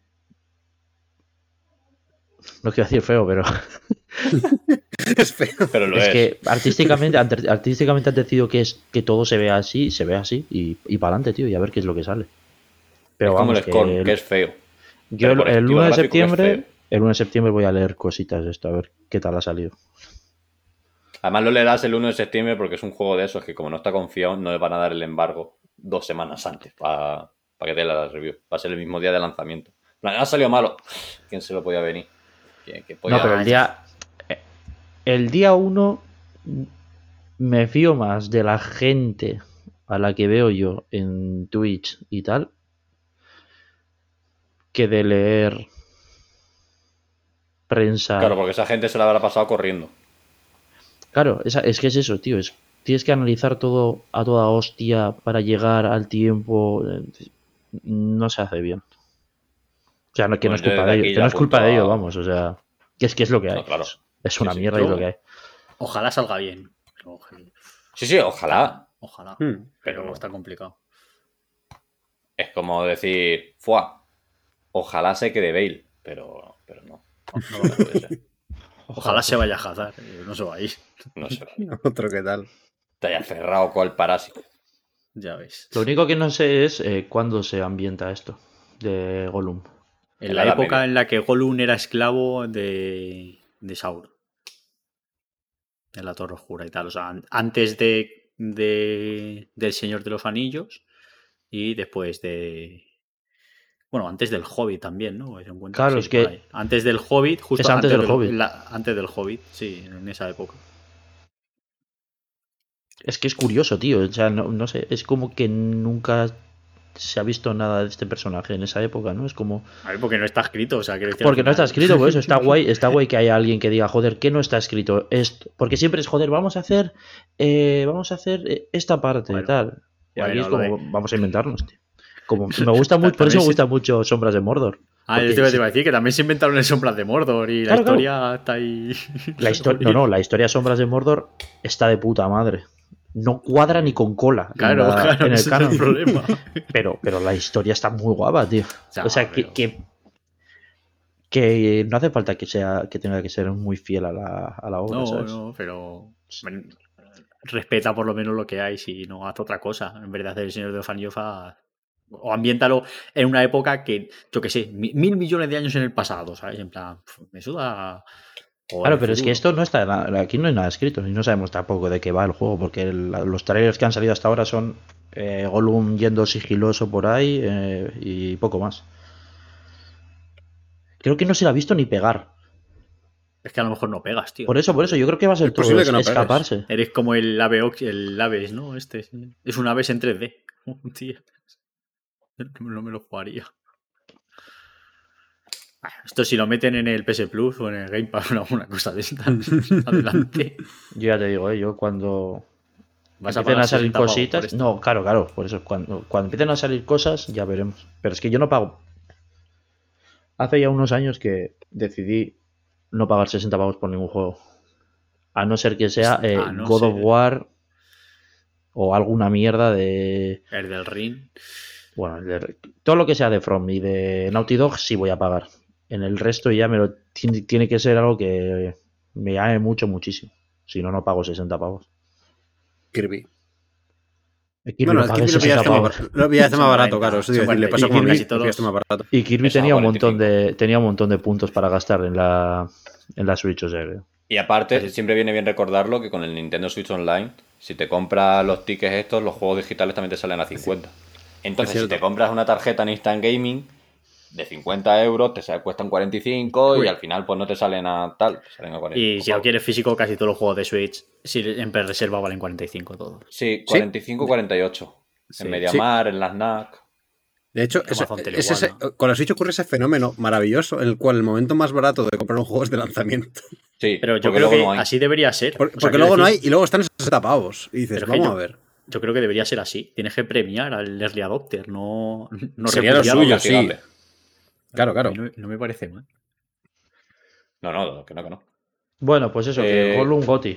No quiero decir feo, pero Es feo. Pero lo es es. que artísticamente, artísticamente han decidido que es que todo se vea así, se ve así y, y para adelante, tío, y a ver qué es lo que sale. Pero es como vamos, el Scorn, que que, es feo. Yo el, el estilo 1 de septiembre, el 1 de septiembre voy a leer cositas de esto, a ver qué tal ha salido. Además lo leerás el 1 de septiembre porque es un juego de esos que como no está confiado, no le van a dar el embargo dos semanas antes para que dé la review. Va a ser el mismo día de lanzamiento. Ha salido malo. ¿Quién se lo podía venir? ¿Quién- quién podía- No, pero el día eh, el día 1 me fío más de la gente a la que veo yo en Twitch y tal que de leer prensa. Claro, porque esa gente se la habrá pasado corriendo. Claro, esa- es que es eso, tío. Es, tienes que analizar todo a toda hostia para llegar al tiempo. No se hace bien. O sea, no, que no Pues es yo culpa de ellos. Que no es culpa de ellos, vamos. O sea, que es que es lo que hay. No, claro. Es una Sí, sí, mierda y lo que hay. Ojalá salga bien. ojalá- Sí, sí, ojalá. Ojalá. Hmm. Pero está complicado. Es como decir, fuá, ojalá se quede Bale, pero, pero no. No, no puede ser. Ojalá se vaya a Hazard. eh, No se va a ir. No se va. Otro que tal. Te haya cerrado cual parásito. Ya ves. Lo único que no sé es eh, cuándo se ambienta esto de Gollum. En En la época Media. en la que Gollum era esclavo de, de Sauron. En la Torre Oscura y tal. O sea, an- antes de, de- del Señor de los Anillos y después de. Bueno, antes del Hobbit también, ¿no? Claro, sí, es que-. Antes del Hobbit, justo Es antes del Hobbit. la- antes del Hobbit, sí, en esa época. Es que es curioso, tío. O sea, no, no sé. Es como que nunca se ha visto nada de este personaje en esa época, ¿no? Es como. A ver, porque no está escrito, o sea, decir, Porque no está escrito, por eso está guay, está guay que haya alguien que diga, joder, ¿qué no está escrito? Esto. Porque siempre es, joder, vamos a hacer, eh, vamos a hacer eh, esta parte y Bueno, tal. Y aquí bueno, es como, vamos a inventarnos, tío. Como, me gusta mucho, por eso me gusta mucho Sombras de Mordor. Ah, yo te iba a decir que también se inventaron el Sombras de Mordor y la claro. historia está ahí. La historia, no, no, la historia de Sombras de Mordor está de puta madre. No cuadra ni con cola en Claro, la- claro, en el ese es el problema. Pero, pero la historia está muy guapa, tío. Ya, o sea, que, pero- que, que no hace falta que sea que tenga que ser muy fiel a la, a la obra, No, ¿sabes? no, pero respeta por lo menos lo que hay, si no haz otra cosa. En hacer el Señor de haz- o ambiéntalo en una época que, yo que sé, mi- mil millones de años en el pasado, ¿sabes? En plan, me suda. Claro, pero es que esto no está aquí no hay nada escrito y no sabemos tampoco de qué va el juego porque el- los trailers que han salido hasta ahora son eh, Gollum yendo sigiloso por ahí eh, y poco más. Creo que no se le ha visto ni pegar. Es que a lo mejor no pegas, tío. Por eso, por eso, yo creo que va a ser Es posible que no pegues. escaparse. Eres como el ave el Aves, ¿no? Este es- es un Aves en 3D. Tío. No me lo jugaría. Ah, Esto si lo meten en el PS Plus o en el Game Pass o alguna cosa de estas. Adelante. Yo ya te digo, eh, yo cuando Vas a empiecen pagar a salir 60 pavos por cositas. No, claro, claro. Por eso, cuando, cuando empiecen a salir cosas, ya veremos. Pero es que yo no pago. Hace ya unos años que decidí no pagar 60 pavos por ningún juego. A no ser que sea eh, no God of War o alguna mierda de. El del ring. Bueno, de- todo lo que sea de From y de Naughty Dog sí voy a pagar. En el resto ya me lo tiene, tiene que ser algo que me llame mucho, muchísimo. Si no, no pago 60 pavos. Kirby. Kirby Bueno, el Kirby lo 60 pillaste más, lo pillaste más barato, 40, claro. Eso le 40. pasó mí, casi todos- pillaste más barato. Y Kirby tenía un montón 45. de tenía un montón de puntos para gastar en la en la Switch, o sea Y aparte, siempre viene bien recordarlo que con el Nintendo Switch Online, si te compras los tickets estos, los juegos digitales también te salen a 50. Entonces, Es si te compras una tarjeta en Instant Gaming de 50 euros, te cuestan 45 Uy. y al final pues no te salen a tal, te salen a 45. Y si lo quieres físico, casi todos los juegos de Switch, si en reserva valen 45 todos. Sí, 45, 48. Sí. En Mediamar, en las NAC. De hecho, es, es ese- con la Switch ocurre ese fenómeno maravilloso en el cual el momento más barato de comprar un juego es de lanzamiento. Sí, Pero yo creo que no así debería ser. Por- O sea, porque luego no hay y luego están en 60 pavos. Y dices, vamos yo- a ver. Yo creo que debería ser así. Tienes que premiar al early adopter, no, no Sería lo suyo, sí. Claro, claro. No, no me parece mal. No, no, que no, que no. Bueno, pues eso, que Eh, Gollum Goti.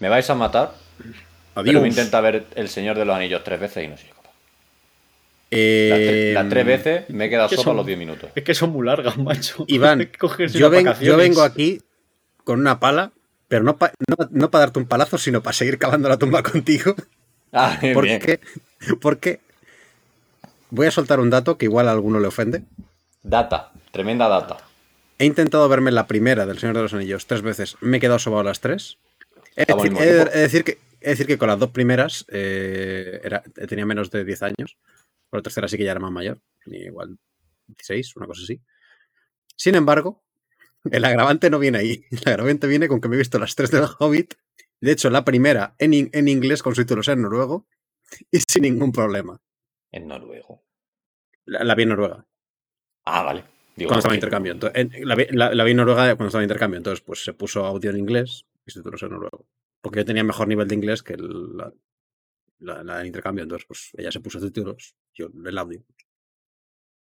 Me vais a matar, pero Adiós. voy a intentar ver El Señor de los Anillos tres veces y no soy capaz. Las, Eh, tre- las tres veces me he quedado ¿qué sopa a son? los 10 minutos. Es que son muy largas, macho. Iván, que yo, ven- yo vengo aquí con una pala, pero no para no, pa darte un palazo, sino para seguir cavando la tumba contigo. Ah, bien. Porque, porque voy a soltar un dato que igual a alguno le ofende. Data, tremenda data. He intentado verme la primera del Señor de los Anillos tres veces. Me he quedado sobado las tres. He decir, he he decir que, he decir que con las dos primeras eh, era, tenía menos de 10 años. Con la tercera sí que ya era más mayor. tenía igual 16, una cosa así. Sin embargo, el agravante no viene ahí. El agravante viene con que me he visto las tres del Hobbit. De hecho, la primera en, in- en inglés con subtítulos en noruego y sin ningún problema. En noruego. La, la vi en Noruega. Ah, vale. Digo, cuando estaba en intercambio. Entonces, en- la, vi, la- la vi en Noruega cuando estaba en intercambio. Entonces, pues se puso audio en inglés y subtítulos en noruego. Porque yo tenía mejor nivel de inglés que el- la, la, la de intercambio. Entonces, pues ella se puso subtítulos, yo el audio.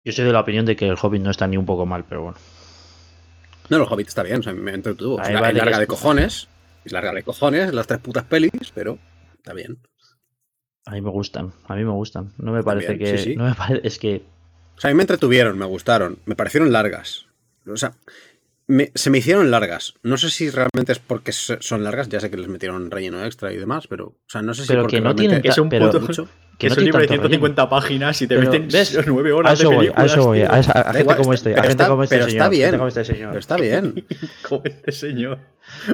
Yo soy de la opinión de que el Hobbit no está ni un poco mal, pero bueno. No, el Hobbit está bien, o sea, me entretuvo. Es la- vale es larga de es- cojones. Es larga de cojones, las tres putas pelis, pero está bien. A mí me gustan, a mí me gustan. No me parece que. sí, sí. No me parece, es que. O sea, a mí me entretuvieron, me gustaron, me parecieron largas. O sea, me- se me hicieron largas. No sé si realmente es porque son largas, ya sé que les metieron relleno extra y demás, pero, o sea, no sé si Pero porque que no tienen Que es un pero- puto- mucho. Que Que no es un libro de tanto relleno. 150 páginas y te Pero, meten ¿ves? nueve A horas de eso voy, a películas. eso voy. A, esa- a gente igual, como este, a gente está- como este pero señor. está gente bien. como este señor. Pero está bien. Como este señor.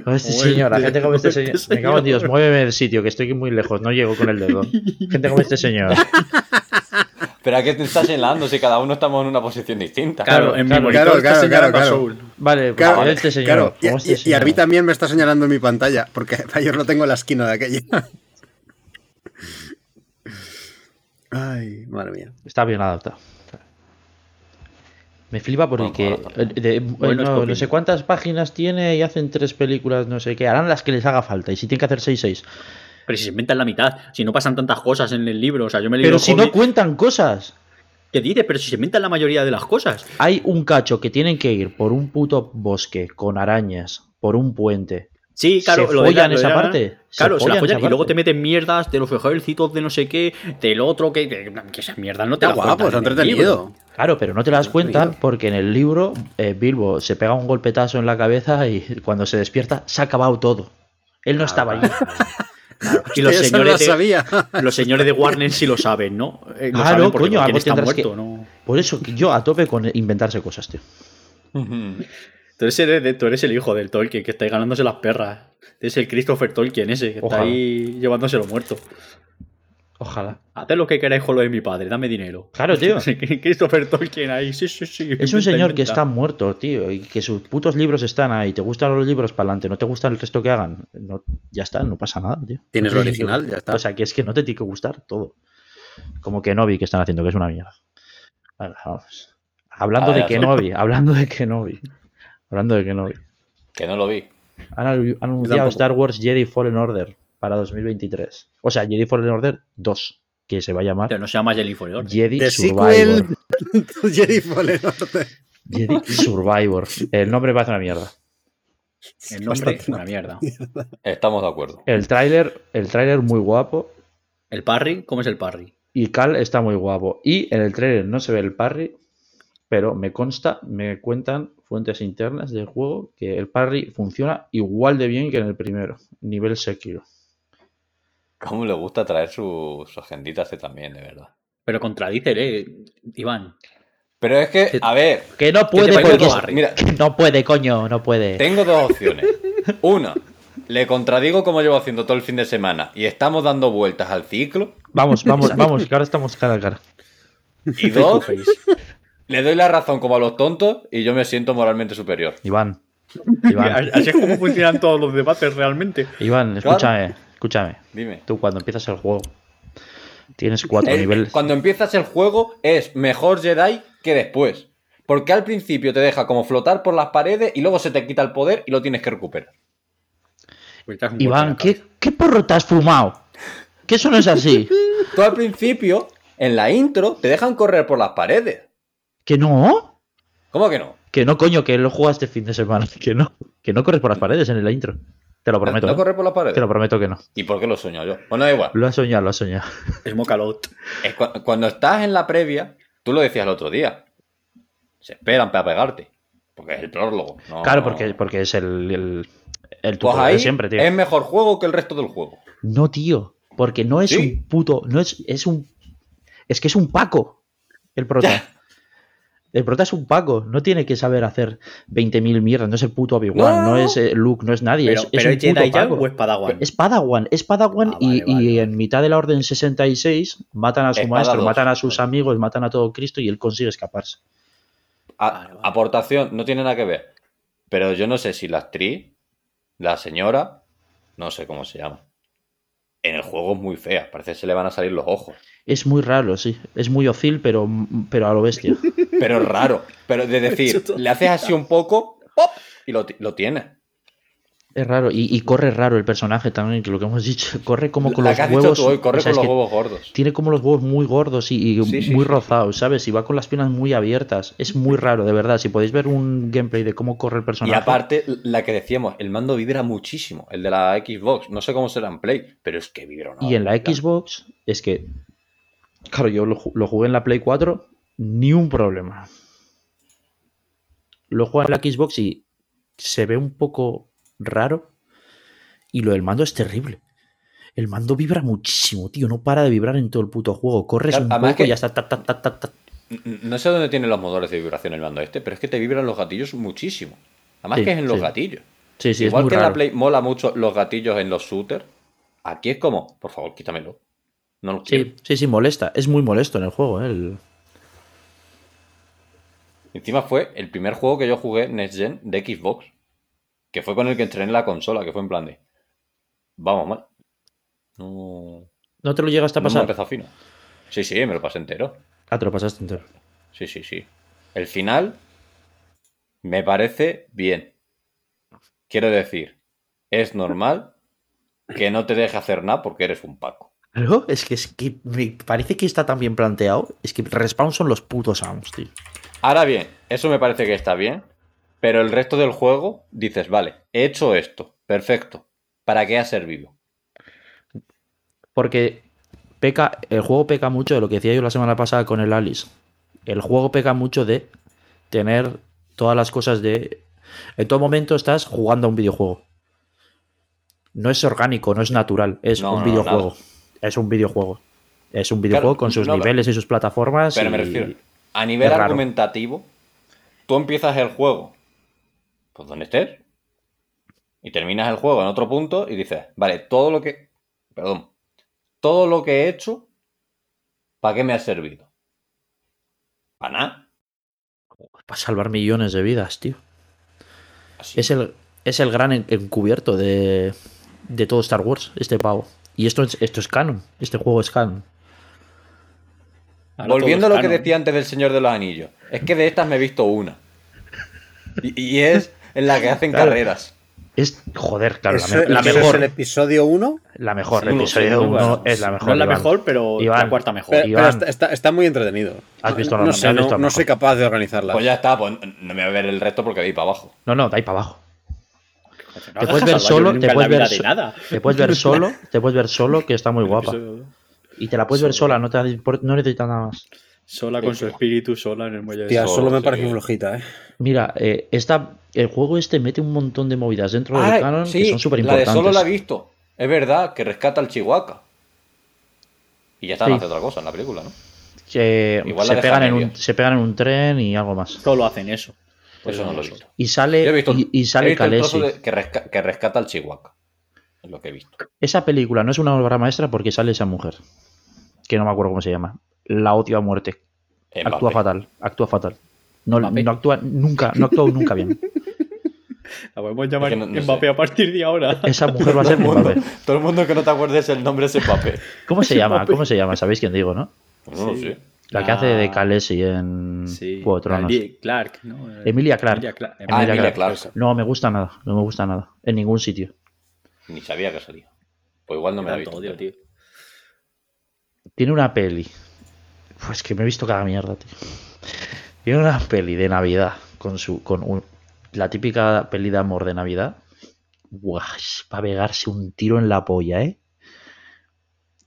Como este señor, a este- gente como este señor. Me cago en Dios, muéveme del sitio, que estoy muy lejos, no llego con el dedo. Gente como este señor. Pero ¿a qué te estás señalando si cada uno estamos en una posición distinta? Claro, en mi claro, monitor claro, está claro, claro. Soul. Vale, Claro, como este señor. claro, y, este y- y a mí también me está señalando en mi pantalla, porque ayer lo tengo en la esquina de aquella. Ay, madre mía. Está bien adaptado. Me flipa porque Bueno, de- Bueno, es no, no sé cuántas páginas tiene y hacen tres películas, no sé qué. Harán las que les haga falta. Y si tienen que hacer 6-6. Pero si se inventan la mitad, si no pasan tantas cosas en el libro, o sea, yo me Pero si no cuentan cosas. ¿Qué dices? Pero si se inventan la mayoría de las cosas. Hay un cacho que tienen que ir por un puto bosque con arañas, por un puente. Sí, claro, ¿Se lo de follan lo de esa la- parte? ¿Se Claro, se la follan y luego parte? te meten mierdas de los ejércitos de no sé qué, del otro que. que, que esas mierdas no te las guapo, está entretenido. Claro, pero no te das cuenta porque en el libro eh, Bilbo se pega un golpetazo en la cabeza y cuando se despierta se ha acabado todo. Él no estaba Y los Hostia, no lo señores, de, sabía. los señores de Warner sí lo saben, ¿no? Eh, lo Claro, saben porque coño, algo está muerto, que- ¿no? Por eso yo a tope con inventarse cosas, tío. Tú eres, el, tú eres el hijo del Tolkien que está ahí ganándose las perras. Es el Christopher Tolkien ese que Ojalá. está ahí llevándoselo muerto. Ojalá. Haced lo que queráis con lo de mi padre, dame dinero. Claro, tío. Christopher Tolkien ahí, sí, sí, sí. Es un señor que está muerto, tío, y que sus putos libros están ahí. ¿Te gustan los libros para adelante? ¿No te gusta el resto que hagan? No, ya está, no pasa nada, tío. Tienes lo original, ya está. O sea, que es que no te tiene que gustar todo. Como que Kenobi que están haciendo, que es una mierda. Vale, vamos. Hablando Ah, de ya, Kenobi, hablando de Kenobi. Hablando de Kenobi. Que no lo vi. Han, anunciado. Star Wars Jedi Fallen Order para 2023. O sea, Jedi Fallen Order 2, que se va a llamar Pero no se llama Jelly for Order. Jedi The Survivor. sequel Jedi Fallen Order. Jedi Survivor. El nombre parece una mierda. El nombre Bastante. una mierda. Estamos de acuerdo. El tráiler, el tráiler muy guapo ¿El parry? ¿Cómo es el parry? y Cal está muy guapo. Y en el tráiler no se ve el parry, pero me consta, me cuentan fuentes internas del juego que el parry funciona igual de bien que en el primero, nivel Sekiro. ¿Cómo le gusta traer su, su agendita este también, de verdad? Pero contradícele, Iván. Pero es que, a ver, Que no puede, porque- dos- mira, No puede, coño, no puede. tengo dos opciones. Una, le contradigo como llevo haciendo todo el fin de semana y estamos dando vueltas al ciclo. Vamos, vamos, vamos, que ahora estamos cara a cara. Y dos, le doy la razón como a los tontos y yo me siento moralmente superior. Iván. Iván, Así es como funcionan todos los debates realmente. Iván, escúchame, escúchame. Dime. Tú cuando empiezas el juego tienes cuatro El- niveles. Cuando empiezas el juego es mejor Jedi que después. Porque al principio te deja como flotar por las paredes y luego se te quita el poder y lo tienes que recuperar. Iván, ¿qué, ¿qué porro te has fumado? Que eso no es así. Tú al principio, en la intro, te dejan correr por las paredes. ¿Que no? ¿Cómo que no? Que no, coño, que lo juegas este fin de semana. Que no. Que no corres por las paredes en la intro. Te lo prometo. ¿No ¿eh? correr por las paredes? Te lo prometo que no. ¿Y por qué lo sueño yo? Bueno, da igual. Lo has soñado, lo has soñado. Smoke a lot. Es cu- cuando estás en la previa, tú lo decías el otro día. Se esperan para pegarte. Porque es el prólogo. no- Claro, porque, porque es el, el, el Pues ahí de siempre, tío. es mejor juego que el resto del juego. No, tío. Porque no es Sí. un puto. No es, es un. Es que es un Paco. El prota. El prota es un Paco. No tiene que saber hacer 20.000 mierdas. No es el puto Obi-Wan. No. No. es eh, Luke. No es nadie. Pero, es, es pero un ¿es Jedi puto Young Paco. o es Padawan? Es Padawan, es Padawan Ah, y, vale, y vale, en mitad de la Orden 66 matan a su Espada maestro, matan a sus amigos, matan a todo Cristo y él consigue escaparse. A-. Aportación, no tiene nada que ver. Pero yo no sé si la actriz, la señora, no sé cómo se llama. En el juego es muy fea, parece que se le van a salir los ojos. Es muy raro, sí. Es muy hostil, pero, pero a lo bestia. Pero es raro. Pero de decir, le haces así un poco, ¡pop! y lo, lo tienes. Es raro. Y, y corre raro el personaje también, que lo que hemos dicho. Corre como con la los que has dicho huevos. tú hoy, corre o sea, con los huevos gordos. Tiene como los huevos muy gordos y, y Sí, sí, muy sí. rozados, ¿sabes? Y va con las piernas muy abiertas. Es muy raro, de verdad. Si podéis ver un gameplay de cómo corre el Y personaje. aparte, la que decíamos, el mando vibra muchísimo. El de la Xbox. No sé cómo será en Play, pero es que vibra una Y en la. Xbox es que, claro, yo lo, ju- lo jugué en la Play 4, ni un problema. Lo juego en la Xbox y se ve un poco raro. Y lo del mando es terrible. El mando vibra muchísimo, tío. No para de vibrar en todo el puto juego. Corres Claro, un poco y que- ya está. ta, No sé dónde tiene los motores de vibración el mando este, pero es que te vibran los gatillos muchísimo. Además Sí, que es en los sí. gatillos. Sí, sí, Igual es muy que en la Play mola mucho los gatillos en los shooters, aquí es como, por favor, quítamelo. No lo quiero. Sí, sí, sí, molesta. Es muy molesto en el juego, ¿eh? El- Encima fue el primer juego que yo jugué Next Gen de Xbox, que fue con el que estrené la consola, que fue en plan de, vamos mal. No, ¿No te lo llegaste a no pasar? empezado fino. Sí, sí, me lo pasé entero. ah, te lo pasaste entero. Sí, sí, sí. El final me parece bien. Quiero decir, es normal que no te deje hacer nada porque eres un Paco. Claro, es que, es que me parece que está tan bien planteado. Es que Respawn son los putos amos, tío. Ahora bien, eso me parece que está bien, pero el resto del juego dices, vale, he hecho esto, perfecto. ¿Para qué ha servido? Porque peca, el juego peca mucho de lo que decía yo la semana pasada con el Alice. El juego peca mucho de tener todas las cosas de. En todo momento estás jugando a un videojuego. No es orgánico, no es natural, es No, un no, videojuego. nada. Es un videojuego. Es un videojuego Claro, con sus no, niveles y sus plataformas. Pero me refiero, a nivel argumentativo, tú empiezas el juego, pues donde estés, y terminas el juego en otro punto y dices, vale, todo lo que, perdón, todo lo que he hecho, ¿para qué me ha servido? Para nada. Para salvar millones de vidas, tío. Así. Es el, es el gran en- encubierto de, de todo Star Wars, este pavo. Y esto, es- esto es canon. Este juego es canon. Ahora Volviendo a lo que decía antes del Señor de los Anillos, es que de estas me he visto una. Y, y es en la que hacen Claro. carreras. Es, joder, claro, la, ¿Eso- me- la eso mejor. es el episodio 1? La mejor, Sí, el episodio sí, 1 bueno, es la mejor. No es la Iván. mejor, pero Iván. la cuarta mejor. Pero, Iván. pero está, está- está muy entretenido. ¿Has visto no, la- no sé, no, visto la no soy capaz de organizarla. Pues ya está, pues no me voy a ver el resto porque de ahí para abajo. No, no, de ahí para abajo. No Te puedes ver solo, te puedes ver, vida de so- nada. te puedes ver solo, te puedes ver solo, que está muy guapa. Y te la puedes ver sola, no te no necesitas nada más. Sola con su espíritu, sola en el muelle de Tía, Sol. solo me sí. parece flojita, ¿eh? Mira, eh, esta, el juego este mete un montón de movidas dentro del Ay, canon sí, que son súper la de importantes. solo la he visto. Es verdad que rescata al Chihuahua. Y ya está, Sí. hace otra cosa en la película, ¿no? que Igual la se pegan, en un, se pegan en un tren y algo más. Solo hacen eso. Pues Eso no lo he visto. Y he sale, visto, y, y he sale Khaleesi. de- que, resca- que rescata al Chihuahua. Es lo que he visto. Esa película no es una obra maestra porque sale esa mujer. Que no me acuerdo cómo se llama. La odio a muerte. Mbappé. Actúa fatal. Actúa fatal. No, no actúa nunca, no actúa nunca bien. La podemos llamar Es que no- no Mbappé sé. a partir de ahora. Esa mujer va a Todo ser mundo, Mbappé. todo el mundo que no te acuerdes el nombre es Mbappé. ¿Cómo se llama? ¿Cómo se llama? ¿Sabéis quién digo, no? Pues no lo Sí. La que hace de Ah, Khaleesi en Sí. Juego de Tronos. Emilia Clark, ¿no? Emilia Clarke. Emilia Clarke. Ah, Emilia Clarke. Clarke. No me gusta nada. No me gusta nada. En ningún sitio. Ni sabía que salía. Pues igual no me la he visto. odio, tío. Tiene una peli. Pues que me he visto cada mierda, tío. Tiene una peli de Navidad con su. con un- la típica peli de amor de Navidad. Buah, es para pegarse un tiro en la polla, ¿eh?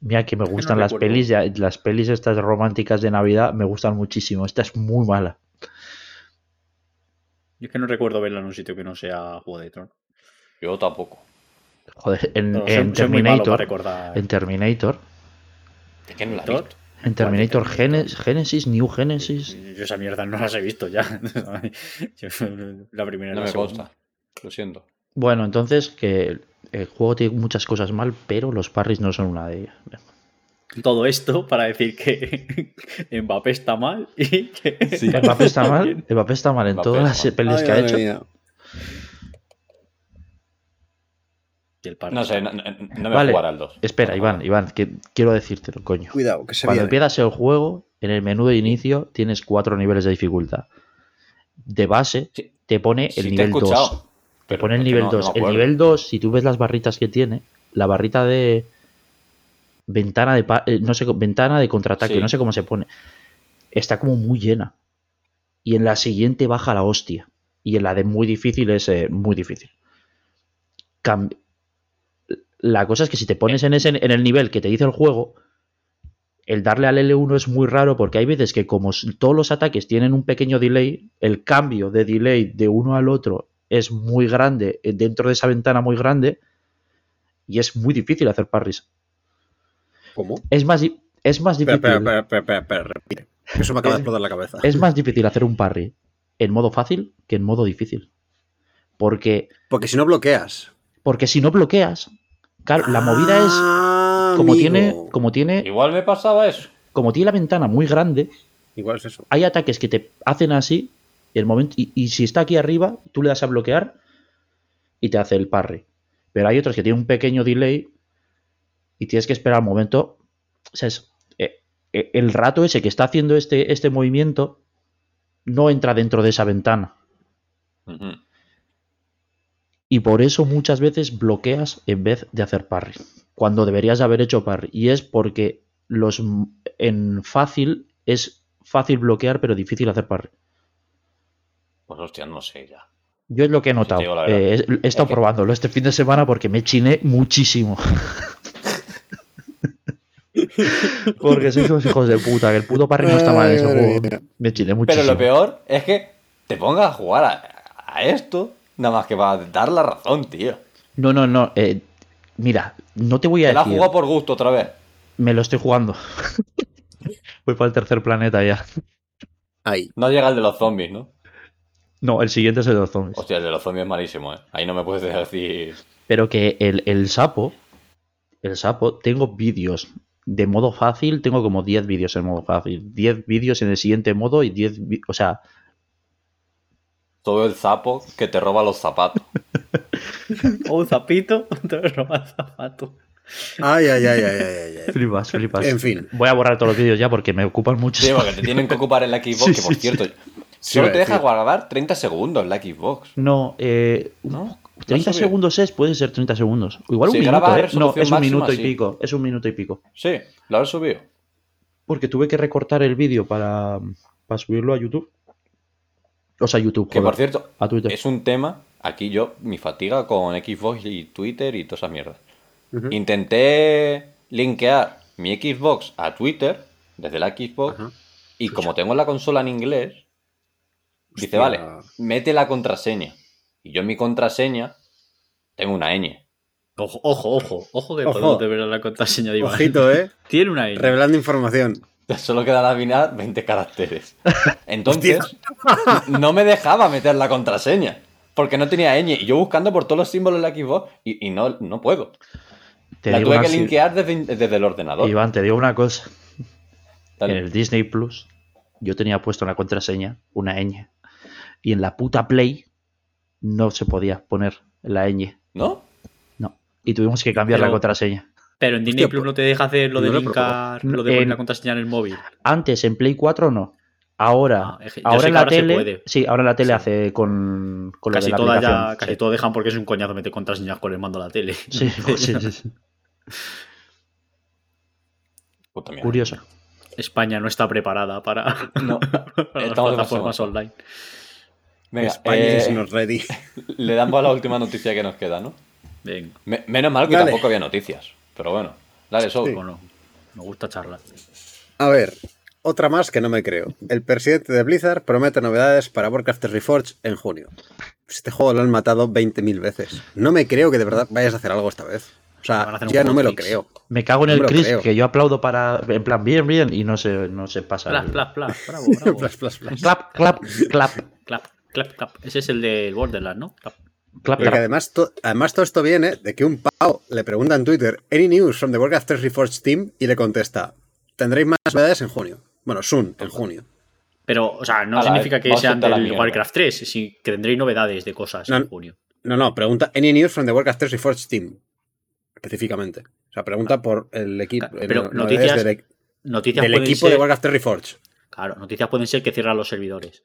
Mira que me no gustan las recuerdo. pelis, ya- las pelis estas románticas de Navidad me gustan muchísimo. Esta es muy mala. Yo es que no recuerdo verla en un sitio que no sea Juego de Tronos. Yo tampoco. Joder, en, No, soy- en soy Terminator. recordar. En Terminator. Es que no la visto. En Terminator Genesis, New Genesis. Yo esa mierda no las he visto ya. La primera No la me segunda. consta. Lo siento. Bueno, entonces que el, juego tiene muchas cosas mal, pero los parries no son una de ellas. Todo esto para decir que Mbappé está mal y que. Mbappé está mal, Mbappé está mal en Mbappé todas está las mal. pelis que ha hecho. mía. Y el par- No sé, no, me Vale. jugará al 2. Espera, Iván, Iván, que quiero decírtelo, coño. Cuidado, que se Cuando viene. empiezas el juego, en el menú de inicio tienes cuatro niveles de dificultad. De base, Sí. te pone Sí el te he nivel 2. Pero pone el nivel no- no 2. me el nivel 2, si tú ves las barritas que tiene, la barrita de ventana de pa- eh, no sé, ventana de contraataque, Sí. no sé cómo se pone. Está como muy llena. Y en la siguiente baja la hostia. Y en la de muy difícil es eh, muy difícil. Cam- la cosa es que si te pones en, ese, en el nivel que te dice el juego, el darle al L1 es muy raro porque hay veces que como todos los ataques tienen un pequeño delay, el cambio de delay de uno al otro es muy grande eh, dentro de esa ventana muy grande y es muy difícil hacer parries. ¿Cómo? Es más, es más difícil. espera, espera, espera, espera, repite. Eso me acaba de explotar la cabeza. Es más difícil hacer un parry en modo fácil que en modo difícil. Porque, Porque si no bloqueas. porque si no bloqueas, claro, la movida es Ah, como amigo. tiene, como tiene, Igual me pasaba eso. como tiene la ventana muy grande, Igual es eso. hay ataques que te hacen así, y el momento, y, y si está aquí arriba, tú le das a bloquear y te hace el parry. Pero hay otros que tienen un pequeño delay y tienes que esperar un momento. O sea, es- eh, eh, el rato ese que está haciendo este, este movimiento no entra dentro de esa ventana. Y por eso muchas veces bloqueas en vez de hacer parry. Cuando deberías haber hecho parry. Y es porque los en fácil es fácil bloquear, pero difícil hacer parry. Pues hostia, no sé ya. Yo es lo que he notado. Eh, he, he estado Es que- probándolo este fin de semana porque me chiné muchísimo. porque sois unos hijos de puta, que el puto parry no está mal en ese Ay, madre juego. mía. Me chiné Pero muchísimo. lo peor es que te pongas a jugar a, a esto, nada más que va a dar la razón, tío. No, no, no. eh, mira, no te voy a Te la has decir. jugado por gusto otra vez. Me lo estoy jugando. Voy para el tercer planeta ya. Ahí. No llega el de los zombies, ¿no? No, el siguiente es el de los zombies. Hostia, el de los zombies es malísimo, ¿eh? Ahí no me puedes decir... Pero que el, el sapo, el sapo, tengo vídeos de modo fácil, tengo como 10 vídeos en modo fácil, 10 vídeos en el siguiente modo y 10, vi- o sea, Todo el sapo que te roba los zapatos. O un zapito, te roba el zapato. Ay, ay, ay, ay, ay, ay. flipas, flipas. En fin. Voy a borrar todos los vídeos ya porque me ocupan mucho. Sí, porque te tienen que ocupar en la Xbox, Sí, que por sí, cierto, Sí, solo te deja guardar 30 segundos en la Xbox. No, eh, un, ¿No? 30 subido? segundos es, puede ser 30 segundos. O Igual Si un minuto, ¿eh? No, es un máxima, minuto y sí. pico. Es un minuto y pico. Sí, lo has subido. Porque tuve que recortar el vídeo para, para subirlo a YouTube. O sea, a YouTube. Que por cierto, a Twitter. es un tema, aquí yo, mi fatiga con Xbox y Twitter y toda esa mierda. Intenté linkear mi Xbox a Twitter desde la Xbox y como tengo la consola en inglés, dice, Hostia. vale, mete la contraseña. Y yo en mi contraseña tengo una ñ. Ojo, ojo, ojo, ojo que Ojo. podemos ver la contraseña de Iván. Ojito, ¿eh? Tiene una N. Revelando información. Solo queda adivinar 20 caracteres. Entonces, no me dejaba meter la contraseña. Porque no tenía ñ. Y yo buscando por todos los símbolos de la Xbox y, y no, no puedo. Te la digo tuve que linkear desde, desde el ordenador. Iván, te digo una cosa. Dale. En el Disney Plus, yo tenía puesto en la contraseña una ñ. Y en la puta Play no se podía poner la ñ. ¿No? No. Y tuvimos que cambiar la contraseña. Pero en Disney Hostia, Plus pues, no te deja hacer lo de no lo linkar, lo de poner En- la contraseña en el móvil. Antes en Play 4 no. Ahora, Ah, es que yo ahora en la ahora tele. puede. Sí, ahora en la tele Sí. hace con, con lo Casi de la aplicación. ya, casi sí. todo dejan porque es un coñazo meter contraseñas con el mando a la tele. Sí, sí, sí, sí. Puta mierda. Curioso. España no está preparada para, No. para las plataformas online. Venga, España eh, is not ready. le damos a la última noticia que nos queda, ¿no? Venga, Me- menos mal que Dale. tampoco había noticias. Pero bueno. Dale, Soul. bueno, me gusta charlar. A ver, otra más que no me creo. El presidente de Blizzard promete novedades para Warcraft Reforged en junio. Este juego lo han matado 20.000 veces. No me creo que de verdad vayas a hacer algo esta vez. O sea, ya no me lo creo. Me cago en el Chris, que yo aplaudo para. En plan, bien, bien, y no se, no se pasa. Plas, plas, plas, bravo, bravo. Plas, plas, plas. Clap, clap, clap, clap, clap, clap. Ese es el del Borderlands, ¿no? Clap. clap, Porque además, to- además todo esto viene de que un pavo le pregunta en Twitter ¿Any news from the Warcraft 3 Reforged team? Y le contesta Tendréis más novedades en junio. Bueno, soon, en junio. Pero, o sea, no significa que sean del. Warcraft 3, sino que tendréis novedades de cosas No, en junio. No, no, pregunta Any news from the Warcraft 3 Reforged team. Específicamente. O sea, pregunta por el equipo. Ah, Pero no- noticias del, Noticias del pueden equipo ser, de Warcraft 3 Reforged. Claro, noticias pueden ser que cierran los servidores.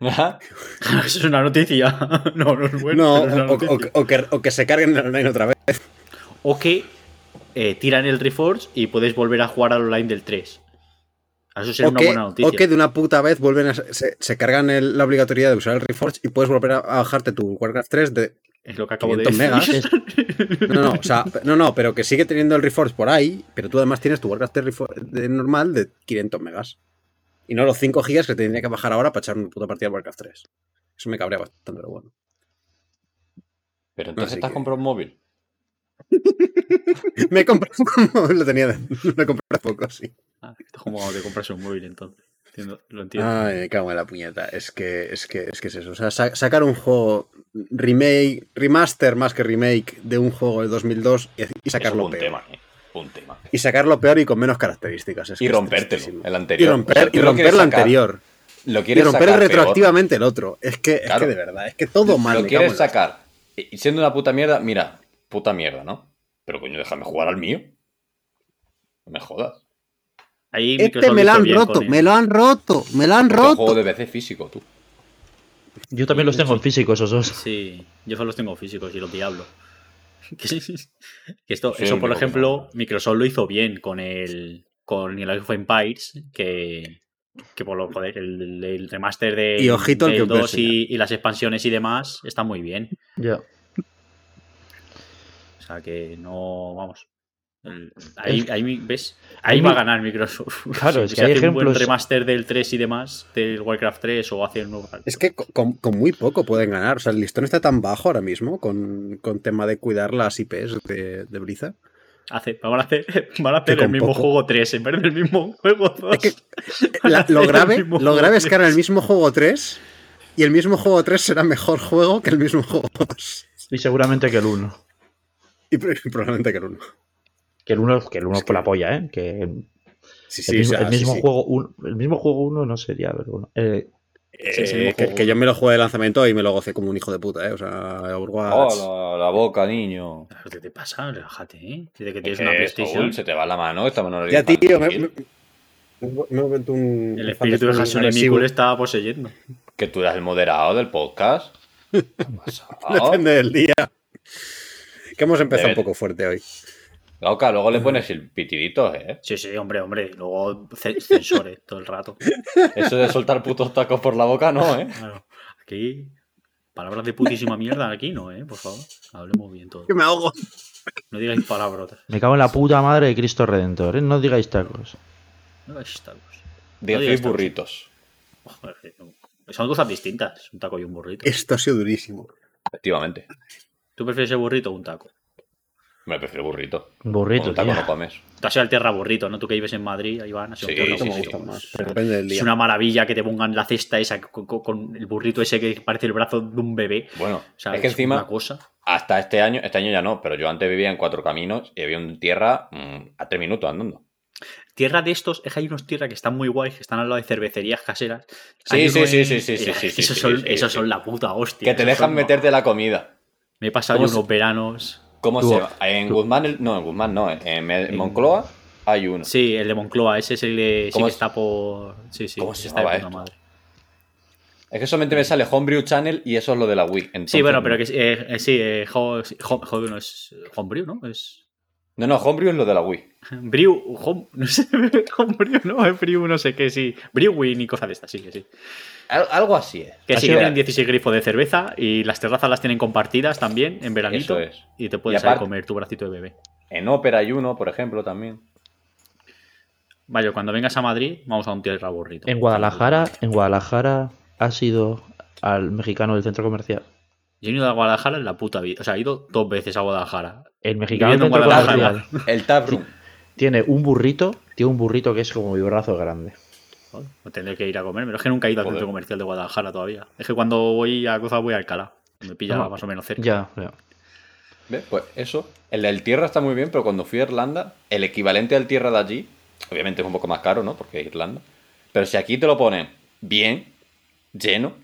Ajá. Eso es una noticia. no, no es bueno. no, pero es una o, o- noticia. o que, o que se carguen el online otra vez. O que eh, tiran el Reforge y puedes volver a jugar al online del 3. Eso sería O una que, buena noticia. o que de una puta vez vuelven a, se, se cargan el- la obligatoriedad de usar el Reforged y puedes volver a, a bajarte tu Warcraft 3 de Es lo que acabo de 500 decir. megas. No, no, o sea, no, no, pero que sigue teniendo el Reforged por ahí, pero tú además tienes tu Warcraft 3 Refor- de normal de 500 megas. Y no los 5 gigas que tendría que bajar ahora para echar una puta partida de Warcraft 3. Eso me cabrea bastante, pero bueno. Pero entonces Así estás que- comprando un móvil. Me he comprado un lo tenía de, lo compré hace poco, sí. Ah, esto es como cuando te compras un móvil entonces. Entiendo, lo entiendo. Ay, me cago en la puñeta. Es que es, que, es, que es eso. O sea, sa- sacar un juego remake, remaster más que remake de un juego de 2002 y, y Eso es sacarlo un peor. tema, eh. Un tema. Y sacarlo peor y con menos características. Es Y rompértelo, el Y anterior. romper, O sea, y lo romper lo sacar- anterior. Lo Y quieres romper sacar peor. retroactivamente el otro. Es que, es que de verdad, es que todo mal. Lo quieres sacar. Y siendo una puta mierda, mira, puta mierda, ¿no? Pero coño, déjame jugar al mío. No me jodas. Ahí Este me lo han roto, el- me lo han roto, me lo han Es un juego roto. de PC físico, tú. Yo también los tengo en físico, esos dos. Sí, yo solo los tengo físicos y los diablo. que esto, Sí, eso, el por ejemplo, Microsoft lo hizo bien con el con el Age of Empires, que, que por lo joder, el, el remaster de Y ojito a 2 y, y las expansiones y demás está muy bien. Ya. O sea que no, vamos. El- ahí, ahí ves, ahí va a ganar Microsoft. Claro, Si- es si que hay hace un buen ejemplos- remaster del 3 y demás, del Warcraft 3 o hace un nuevo. Es que co- con, con muy poco pueden ganar. O sea, el listón está tan bajo ahora mismo con, con tema de cuidar las IPs de, de Blizzard. Hace, van a hacer, van a hacer el mismo poco- juego 3 en vez del mismo juego 2. Es que la- lo El grave, lo grave es que ahora el mismo juego 3 y el mismo juego 3 será mejor juego que el mismo juego 2. Y seguramente que el 1. Y pr- probablemente que el 1. Que el 1 que el uno Es por la que- polla, ¿eh? Que el Sí, sí, mismo, o sea, el mismo sí, sí. juego un- el mismo juego 1 no sería, pero bueno. Eh, el Eh, que, que yo me lo jugué de lanzamiento y me lo gocé como un hijo de puta, ¿eh? O sea, Overwatch. Oh, la, la boca, niño. ¿Qué te pasa? Relájate, ¿eh? Desde que tienes una PlayStation. Se te va la mano, estamos en ya, tío, me, me, me un. El espíritu de fantasma Hatsune agresivo. Miku le estaba poseyendo. Que tú eras el moderado del podcast. Ah, Depende del día. Que hemos empezado Debe- un poco fuerte hoy. Gauca, luego le pones el pitidito, ¿eh? Sí, sí, hombre, hombre. Luego ce- censores todo el rato. Eso de soltar putos tacos por la boca, no, ¿eh? Claro. Aquí, palabras de putísima mierda, aquí no, ¿eh? Por favor. Hablemos bien todo. Que me ahogo. No digáis palabrotas. Me cago en la puta madre de Cristo Redentor, ¿eh? No digáis tacos. No digáis tacos. Digas tacos. burritos. Joder, Son cosas distintas, un taco y un burrito. Esto ha sido durísimo. Efectivamente. ¿Tú prefieres el burrito o un taco? Me prefiero burrito. Un Con burrito, un taco no comes. Tú has ido al tierra burrito, ¿no? Tú que vives en Madrid, Iván, has ido Sí, tierra sí, sí. más. Depende del Es una maravilla que te pongan la cesta esa con, con- con el burrito ese que parece el brazo de un bebé. Bueno, O sea, es que encima, una cosa. hasta este año, este año ya no, pero yo antes vivía en Cuatro Caminos y había un tierra mm, a tres minutos andando. Tierra de estos, es que hay unos tierras que están muy guays, que están al lado de cervecerías caseras. Sí, sí, sí, en- sí, sí, sí, sí, sí, Esos son, sí, esos sí. son la puta hostia. Que te dejan son- meterte la comida. Me he pasado ¿Cómo yo unos se- veranos. ¿Cómo se llama? En tú- Guzmán, el- no, en Guzmán no, en, En- Moncloa hay uno. Sí, el de Moncloa, ese es el de. Sí ¿Cómo que es? está por. Sí, sí. ¿Cómo se está de llamaba puta esto? madre. Es que solamente me sale Homebrew Channel y eso es lo de la Wii. Sí, bueno, no. pero que eh, eh, sí, eh, sí, jo- joder, no es Homebrew, ¿no? Es. No, no, Homebrew es lo de la Wii. Brew, home, no sé, Homebrew, no, es Brew, no sé qué, sí. Brewing y cosas de estas, sí, que sí. Al- algo así es. Que Así sí tienen 16 grifos de cerveza y las terrazas las tienen compartidas también en veranito. Eso es. Y te puedes Y aparte- comer tu bracito de bebé. En Ópera hay uno, por ejemplo, también. Vaya, cuando vengas a Madrid, vamos a un tierra burrito. En Guadalajara, en Guadalajara has ido al mexicano del centro comercial. Yo he ido a Guadalajara en la puta vida. O sea, he ido dos veces a Guadalajara. El mexicano del centro Guadalajara. comercial El Taproom. tiene un burrito, tiene un burrito que es como mi brazo grande. Joder, no tendré que ir a comer. Pero es que nunca he ido al centro comercial de Guadalajara todavía. Es que cuando voy a cosas voy a Alcalá. Me pilla No. más o menos cerca. Ya, ya. ¿Ves? Pues eso. El del tierra está muy bien, pero cuando fui a Irlanda, el equivalente al tierra de allí, obviamente es un poco más caro, ¿no? Porque es Irlanda. Pero si aquí te lo ponen bien, lleno,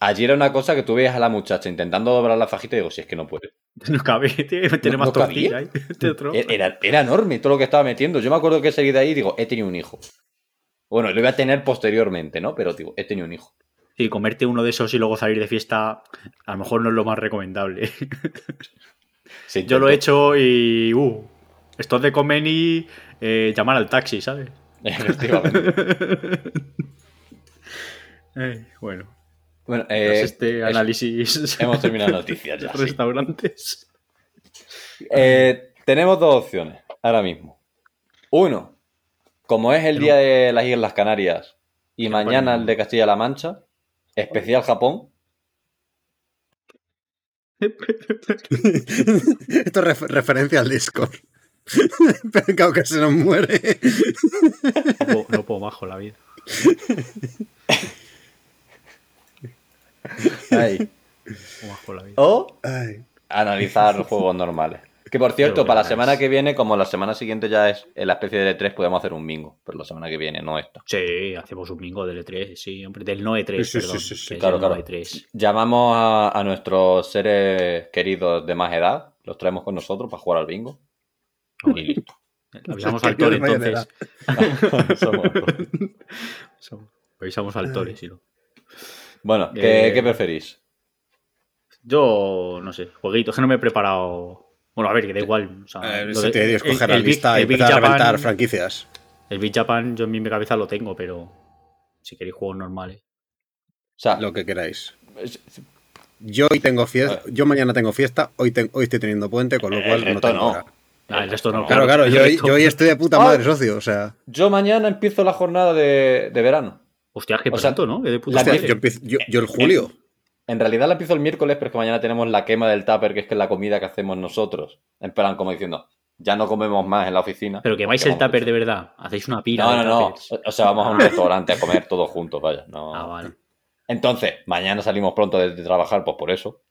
allí era una cosa que tú veías a la muchacha intentando doblar la fajita y digo, si es que no puede. No cabe, tiene No- más no tortilla ahí. Este otro. E- Era, era enorme todo lo que estaba metiendo. Yo me acuerdo que salí de ahí y digo, he tenido un hijo. Bueno, lo iba a tener posteriormente, ¿no? Pero digo, he tenido un hijo. Sí, comerte uno de esos y luego salir de fiesta, a lo mejor no es lo más recomendable. Yo lo he hecho y. Uh, esto es de comer y eh, llamar al taxi, ¿sabes? Efectivamente. Eh, bueno, Bueno, eh, este análisis. Hemos terminado noticias ya. sí. restaurantes. Eh, tenemos dos opciones ahora mismo. Uno, como es el día de las Islas Canarias y mañana el de Castilla-La Mancha, especial Japón. Esto es ref- referencia al Discord. Pero que se nos muere. No puedo, no puedo más con la vida. La. O Ay. analizar juegos normales. Que por cierto, para la semana que viene, como la semana siguiente ya es en la especie de E3, podemos hacer un bingo. Pero la semana que viene no esta. Sí, hacemos un bingo del E3, sí, hombre, del no E3, Sí, sí, perdón. sí, sí, claro, claro. E3. Llamamos a, a nuestros seres queridos de más edad, los traemos con nosotros para jugar al bingo. Y listo. Avisamos al Tore, entonces. Somos- Avisamos al Tore, sí. no. Bueno, ¿qué, Eh, qué preferís? Yo, no sé, jueguitos, que no me he preparado. Bueno, a ver, que da igual. o sea, A ver, de- te dio escoger el- la el Big- lista y empezar a Japan- reventar franquicias. El Big Japan, yo en mi cabeza lo tengo, pero si queréis juegos normales. O sea, Lo que queráis. Yo hoy tengo fiesta, yo mañana tengo fiesta, hoy, estoy teniendo puente, con lo Eh, cual no tengo no. hora. Ah, el resto no. Claro, claro, yo, hoy- resto- yo hoy estoy de puta Ah. madre, socio. O sea, yo mañana empiezo la jornada de, de verano. Hostia, qué o sea, pronto, ¿no? Que de puta hostia, madre. yo, empiezo- yo- yo el julio. En realidad la empiezo el miércoles, pero es que mañana tenemos la quema del tupper, que es que es la comida que hacemos nosotros. En plan, como diciendo, ya no comemos más en la oficina. Pero que vais el tupper de verdad. Hacéis una pila No, de no, no. O- sea, vamos a un restaurante a comer todos juntos, vaya. No. Ah, vale. Entonces, mañana salimos pronto de, de trabajar, pues por eso.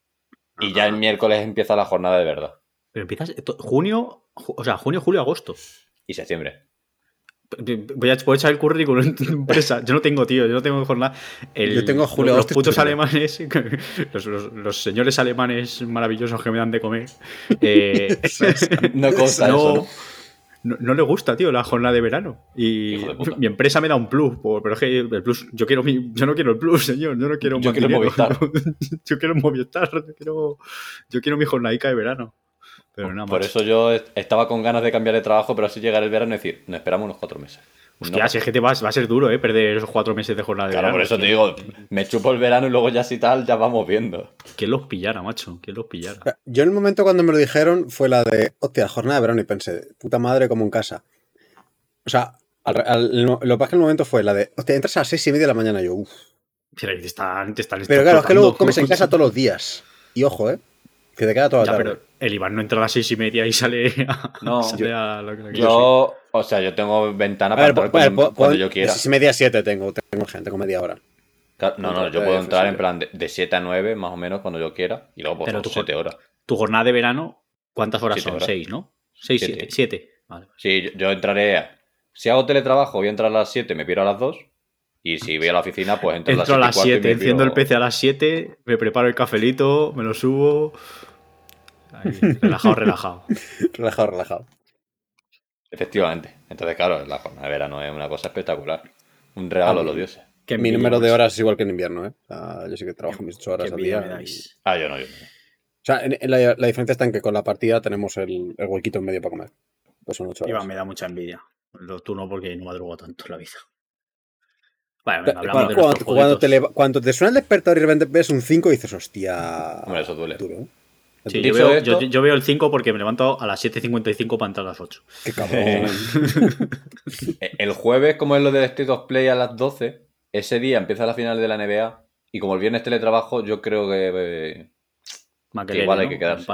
Y ya el miércoles empieza la jornada de verdad. Pero empiezas to- junio, ju- o sea, junio, julio, agosto. Y septiembre. Voy a, voy a echar el currículum en tu empresa. Yo no tengo, tío, yo no tengo jornada. El- Yo tengo julio, Los putos alemanes, los, los- los señores alemanes maravillosos que me dan de comer. eh, No consta no, eso, ¿no? no, no le gusta, tío, la jornada de verano. Y de mi empresa me da un plus, por- pero es que el plus, yo quiero mi- yo no quiero el plus, señor, yo no quiero un Yo quiero. Movistar. yo quiero Movistar, yo quiero, yo quiero mi jornadica de verano. Pero nada Por más. eso yo est- estaba con ganas de cambiar de trabajo, pero así llegar el verano y decir, nos esperamos unos cuatro meses. Hostia, No. si es que te vas, va a ser duro, ¿eh? Perder esos cuatro meses de jornada de Claro, verano. por eso te digo, me chupo el verano y luego ya si tal, ya vamos viendo. ¿Quién los pillara, macho? ¿Quién los pillara? Yo en el momento cuando me lo dijeron fue la de, hostia, jornada de verano y pensé, puta madre como en casa. O sea, al- al- lo que pasa que el momento fue la de, hostia, entras a las seis y media de la mañana y yo, uff. Pero ahí te están, te están Pero claro, es que luego comes en casa todos los días. Y ojo, ¿eh? Que te queda toda la Ya, tarde. pero el Iván no entra a las seis y media y sale a, No, sale yo- a lo que Yo, o sea, yo tengo ventana A para ver, entrar pu- a ver, cuando, pu- cuando pu- yo quiera. seis y media, siete tengo, tengo gente, tengo media hora. Claro, No, no, yo puedo entrar en plan de, de 7 a 9, más o menos, cuando yo quiera. Y luego, pues, Pero tú- 7 horas. Tu jornada de verano, ¿cuántas horas Siete son? horas. Seis, ¿no? Seis, Siete. siete. Siete. Vale. Sí, yo, yo entraré. a- Si hago teletrabajo, voy a entrar a las 7, me piro a las 2. Y si voy a la oficina, pues entro, Entro a las a las 7 y 7, cuarto y me enciendo el PC a las 7, me preparo el cafelito, me lo subo. Ahí, relajado, relajado. Relajado, relajado. Efectivamente. Entonces, claro, la jornada de verano es una cosa espectacular. Un regalo a los dioses. Qué Mi número de horas es igual que en invierno, ¿eh? Yo sí que trabajo mis ocho Qué horas al día. y-. Ah, yo no, yo no. O sea, en- en la, la diferencia está en que con la partida tenemos el, el huequito en medio para comer. Pues son ocho horas. Iván me da mucha envidia. Lo- Tú no, porque no madrugo tanto en la vida. Vale, venga, hablamos cuando, de cuando- cuando te, cuando te suena el despertador y de repente ves un 5 y dices, hostia. Hombre, eso duele. Duro, ¿eh? Sí, yo, veo, esto- yo- yo veo el 5 porque me levanto a las 7.55 para entrar a las 8. Qué cabrón. Eh, El jueves, como es lo del State of Play a las 12, ese día empieza la final de la NBA. Y como el viernes teletrabajo, yo creo que. eh, igual hay ¿no? que quedarse.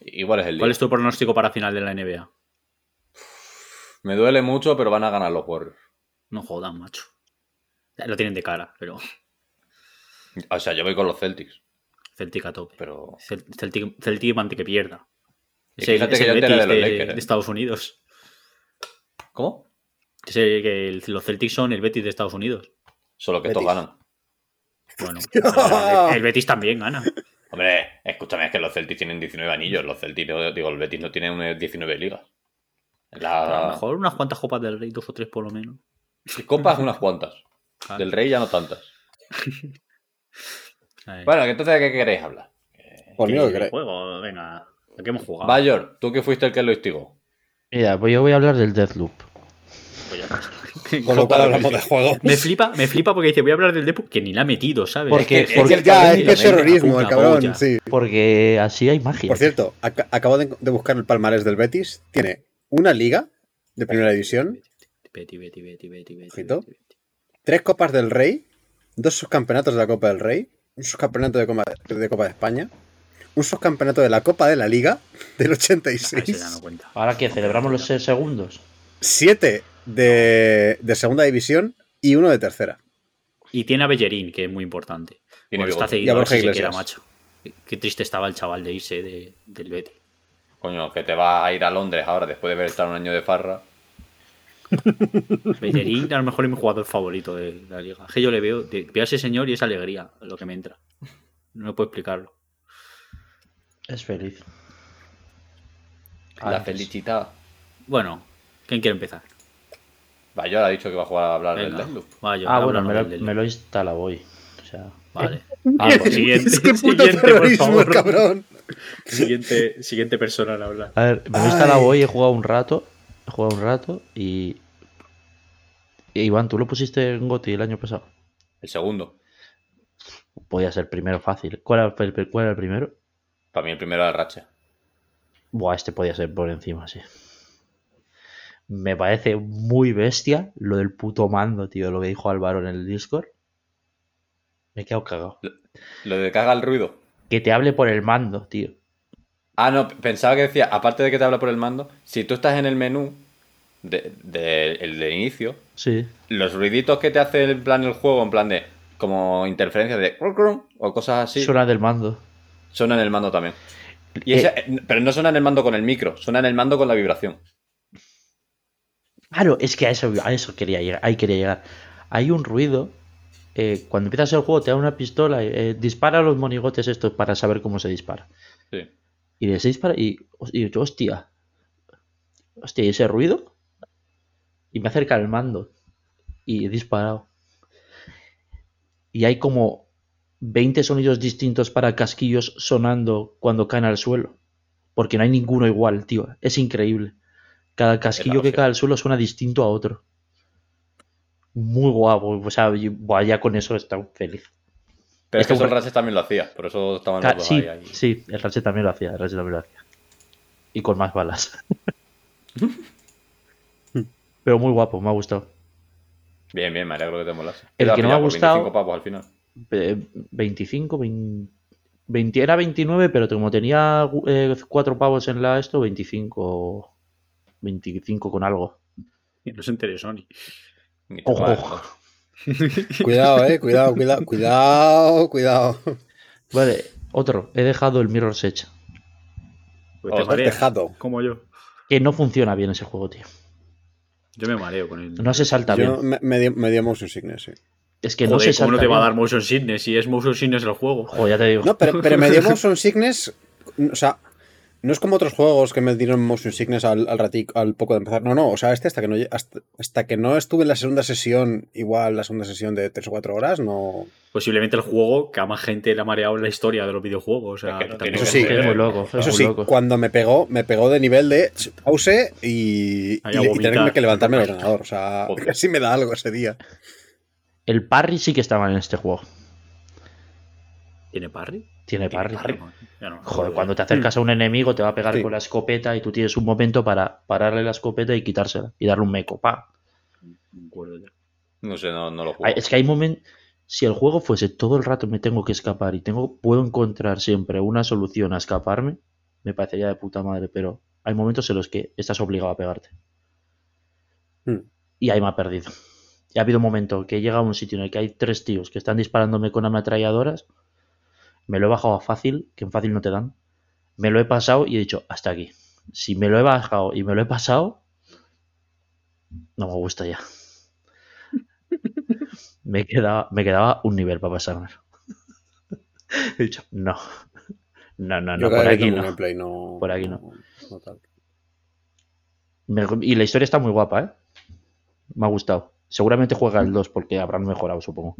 Igual es el día. ¿Cuál es tu pronóstico para final de la NBA? Me duele mucho, pero van a ganar los Warriors. No jodan, macho. Lo tienen de cara, pero O sea, yo voy con los Celtics. Celtic a tope. Pero. Cel- Celtic, Celtic ante que pierda. Y Es el, fíjate es que el yo enteré Betis de de, los Lakers, ¿eh? de Estados Unidos. ¿Cómo? Es el- que el- los Celtics son el Betis de Estados Unidos. Solo que estos Betis. ganan. Bueno, el, el Betis también gana. Hombre, escúchame, es que los Celtics tienen 19 anillos. Los Celtics, no- digo, el Betis no tiene un- 19 ligas. A lo La mejor unas cuantas copas del Rey, dos o tres por lo menos. copas unas cuantas. Claro. Del Rey ya no tantas. Ahí. Bueno, entonces, ¿de qué queréis hablar? Por mí ¿Qué juego? Venga, ¿a qué hemos jugado? Bayor, tú que fuiste el que lo instigó. Mira, pues yo voy a hablar del Deathloop. Pues. Con lo cual hablamos de juego. Me flipa, me flipa porque dice, voy a hablar del Depu que ni la ha metido, ¿sabes? Porque- Es que- porque- es que el Ya, cabrón es que es terrorismo, el cabrón, polla. sí. Porque así hay magia. Por cierto, ac- acabo de, de buscar el palmarés del Betis. Tiene una liga de primera división, vete, Ojito. vete, vete. tres copas del Rey, dos subcampeonatos de la Copa del Rey, un subcampeonato de Copa de, Copa de España, un subcampeonato de la Copa de la Liga del Ah, ese ya no 86. Ahora que celebramos los seis segundos. siete de, de segunda división y uno de tercera. Y tiene a Bellerín, que es muy importante. Tiene Por está Borja si macho. Qué- triste estaba el chaval de irse de, del Betis. Coño, que te vas a ir a Londres ahora después de haber estado un año de farra. Bellerín a lo mejor es mi jugador favorito de la liga. Es que yo le veo, veo a ese señor y es alegría lo que me entra. No puedo explicarlo. Es feliz. La Antes. felicidad. Bueno, ¿quién quiere empezar? Bayor ha dicho que va a jugar a hablar del Venga, Deathloop. vaya, Ah, bueno, me lo, del- del- me lo he instalado hoy. O sea, Vale. ah, pues- Siguiente, Es que puto siguiente, por favor. cabrón. Siguiente, siguiente persona en hablar. A ver, me lo he instalado hoy, he jugado un rato. He jugado un rato y. y Iván, ¿tú lo pusiste en Goti el año pasado? El segundo. Podía ser primero fácil. ¿Cuál era el, cuál era el primero? Para mí el primero era el Ratchet. Buah, este podía ser por encima, sí. Me parece muy bestia lo del puto mando, tío, lo que dijo Álvaro en el Discord. Me he quedado cagado. Lo de que haga el ruido. Que te hable por el mando, tío. Ah, no, pensaba que decía, aparte de que te habla por el mando, si tú estás en el menú de, de- el de inicio, Sí. los ruiditos que te hace en plan el juego, en plan de como interferencias de o cosas así, Suena del mando. suenan en el mando también. Y Eh. ese- pero no suena en el mando con el micro, suena en el mando con la vibración. Claro, es que a eso, a eso quería llegar. Ahí quería llegar. Hay un ruido. eh, cuando empiezas el juego, te da una pistola. eh, dispara los monigotes estos para saber cómo se dispara. Sí. Y les dispara y, y hostia. hostia, ¿y ese ruido? Y me acerca el mando. Y he disparado. Y hay como 20 sonidos distintos para casquillos sonando cuando caen al suelo. Porque no hay ninguno igual, tío. Es increíble. Cada casquillo que cae al suelo suena distinto a otro. Muy guapo. O sea, yo- ya con eso está feliz. Pero es que eso el Ratchet también lo hacía, por eso estaban los dos sí, ahí, ahí. sí, el Ratchet también lo hacía. El Ratchet también lo hacía. Y con más balas. Pero muy guapo, me ha gustado. Bien, bien, me alegro que te molase. El que no me ha gustado- 25 pavos al final. Eh, 25, 20, 20 era 29, pero como tenía eh, cuatro pavos en la esto, 25, 25 con algo. Y no se entere Sony. Ojo. Cuidado, eh. Cuidado, cuidado, cuidado, cuidado. Vale, otro. He dejado el Mirror's Edge. Pues Oh, te mareas, dejado. Como yo. Que no funciona bien ese juego, tío. Yo me mareo con él. No se salta Yo bien. me, me dio, me dio motion sickness, sí. Es que no se ¿cómo salta no te va a dar motion sickness si es motion sickness el juego? Joder, ya te digo. No, pero, pero me dio motion sickness. O sea, no es como otros juegos que me dieron motion sickness al, al ratico, al poco de empezar. No, no, o sea, este hasta que no hasta, hasta que no estuve en la segunda sesión, igual la segunda sesión de 3 o 4 horas, no. Posiblemente el juego que a más gente le ha mareado en la historia de los videojuegos. O sea, Es que no también- tiene Eso sí. Es muy loco. es Eso muy sí, loco. cuando me pegó, me pegó de nivel de pause y, tenerme que levantarme el ordenador. O sea, Joder. casi me da algo ese día. El parry sí que estaba en este juego. ¿Tiene parry? Tiene parry. No, ya no. Joder, cuando te acercas a un enemigo te va a pegar Sí. con la escopeta y tú tienes un momento para pararle la escopeta y quitársela y darle un meco. Pa. No sé, no, no lo Hay- juego. Es que hay momentos. Si el juego fuese todo el rato me tengo que escapar y tengo puedo encontrar siempre una solución a escaparme, me parecería de puta madre, pero hay momentos en los que estás obligado a pegarte. Hmm. Y ahí me ha perdido. Y ha habido un momento que he llegado a un sitio en el que hay tres tíos que están disparándome con ametralladoras. Me lo he bajado a fácil, que en fácil no te dan. Me lo he pasado y he dicho, hasta aquí. Si me lo he bajado y me lo he pasado, no me gusta ya. Me quedaba, me quedaba un nivel para pasarme. He dicho, no. No, no, no, por aquí no. gameplay, no. Por aquí no. no tal. Me- y la historia está muy guapa, ¿eh? Me ha gustado. Seguramente juega el 2 porque habrán mejorado, supongo.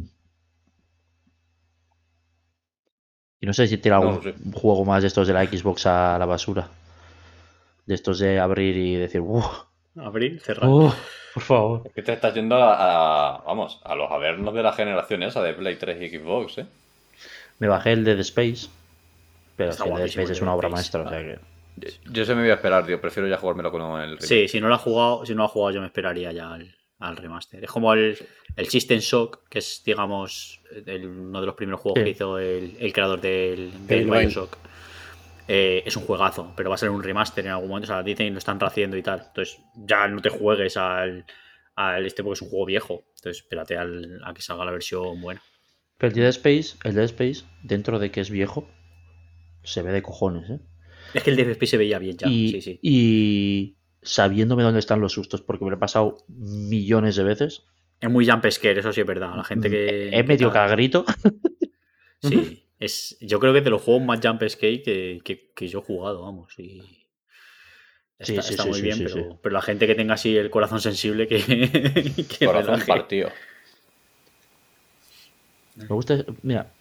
Y no sé si tira algún juego más de estos de la Xbox a la basura. De estos de abrir y decir, uff, Abrir, cerrar. por favor. Es que te estás yendo a, a- vamos, a los avernos de la generación esa de Play 3 y Xbox, ¿eh? Me bajé el Dead Space. Pero Está el Dead guapísimo Space el es una obra maestra. o sea que- Yo se me voy a esperar, tío. Prefiero ya jugármelo con el remake. Sí, si no lo ha jugado, si no lo ha jugado, yo me esperaría ya al, al remaster. Es como el, el System Shock, que es, digamos, el- uno de los primeros juegos Sí. que hizo el, el creador del, del. Bioshock. Eh, es un juegazo, pero va a ser un remaster en algún momento. O sea, dicen lo están haciendo y tal. Entonces, ya no te juegues al, al este porque es un juego viejo. Entonces, espérate al- a que salga la versión buena. Pero el Dead Space, el Dead Space, dentro de que es viejo, se ve de cojones, ¿eh? Es que el DFP se veía bien ya. y, Sí, sí. y sabiéndome dónde están los sustos, porque me lo he pasado millones de veces. Es muy jump scare, eso sí es verdad. La gente que. He medio cagrito. Sí, es, yo creo que de los juegos más jump scare que, que, que yo he jugado, vamos. Y está, sí, está sí, muy sí, bien, sí, pero, sí. pero la gente que tenga así el corazón sensible que, que Corazón relaje. partido. Me gusta, mira,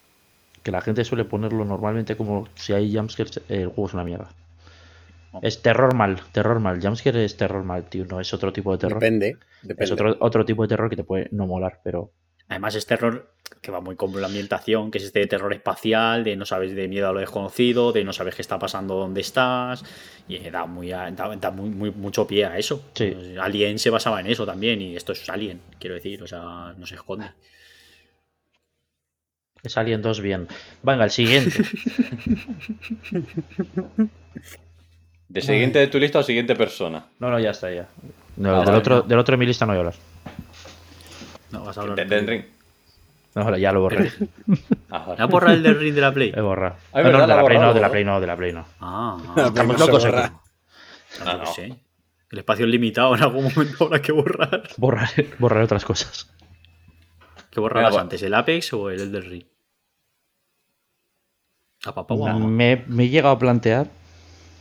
que la gente suele ponerlo normalmente como si hay jumpscares, el juego es una mierda. Es terror mal, terror mal. Jumpscare es terror mal, tío. No es otro tipo de terror. Depende. depende. Es otro, otro tipo de terror que te puede no molar, pero Además es terror que va muy con la ambientación, que es este terror espacial, de no sabes de miedo a lo desconocido, de no sabes qué está pasando dónde estás, y da, muy, a- da, da muy, muy- mucho pie a eso. Sí. Alien se basaba en eso también, y esto es Alien, quiero decir, o sea, no se esconde. es Alien 2 bien. Venga, el siguiente. ¿De siguiente de tu lista o siguiente persona? No, no, ya está, ya. No, Ah, del, vale, otro, no. del otro de mi lista no voy a hablar. No, vas a hablar De Elden Ring. No, ya lo borré. Ah, vale. ¿Me ha borrado el del ring de la Play? He borrado. Ah, No, no, de la la Play no, de la. Play no, de la Play no. Ah, La ah, Estamos locos borra. aquí. yo No, no. sé. El espacio es limitado, en algún momento habrá que borrar. Borraré, borraré otras cosas. ¿Qué borrabas antes, el Apex o el Elden Ring? Me, me he llegado a plantear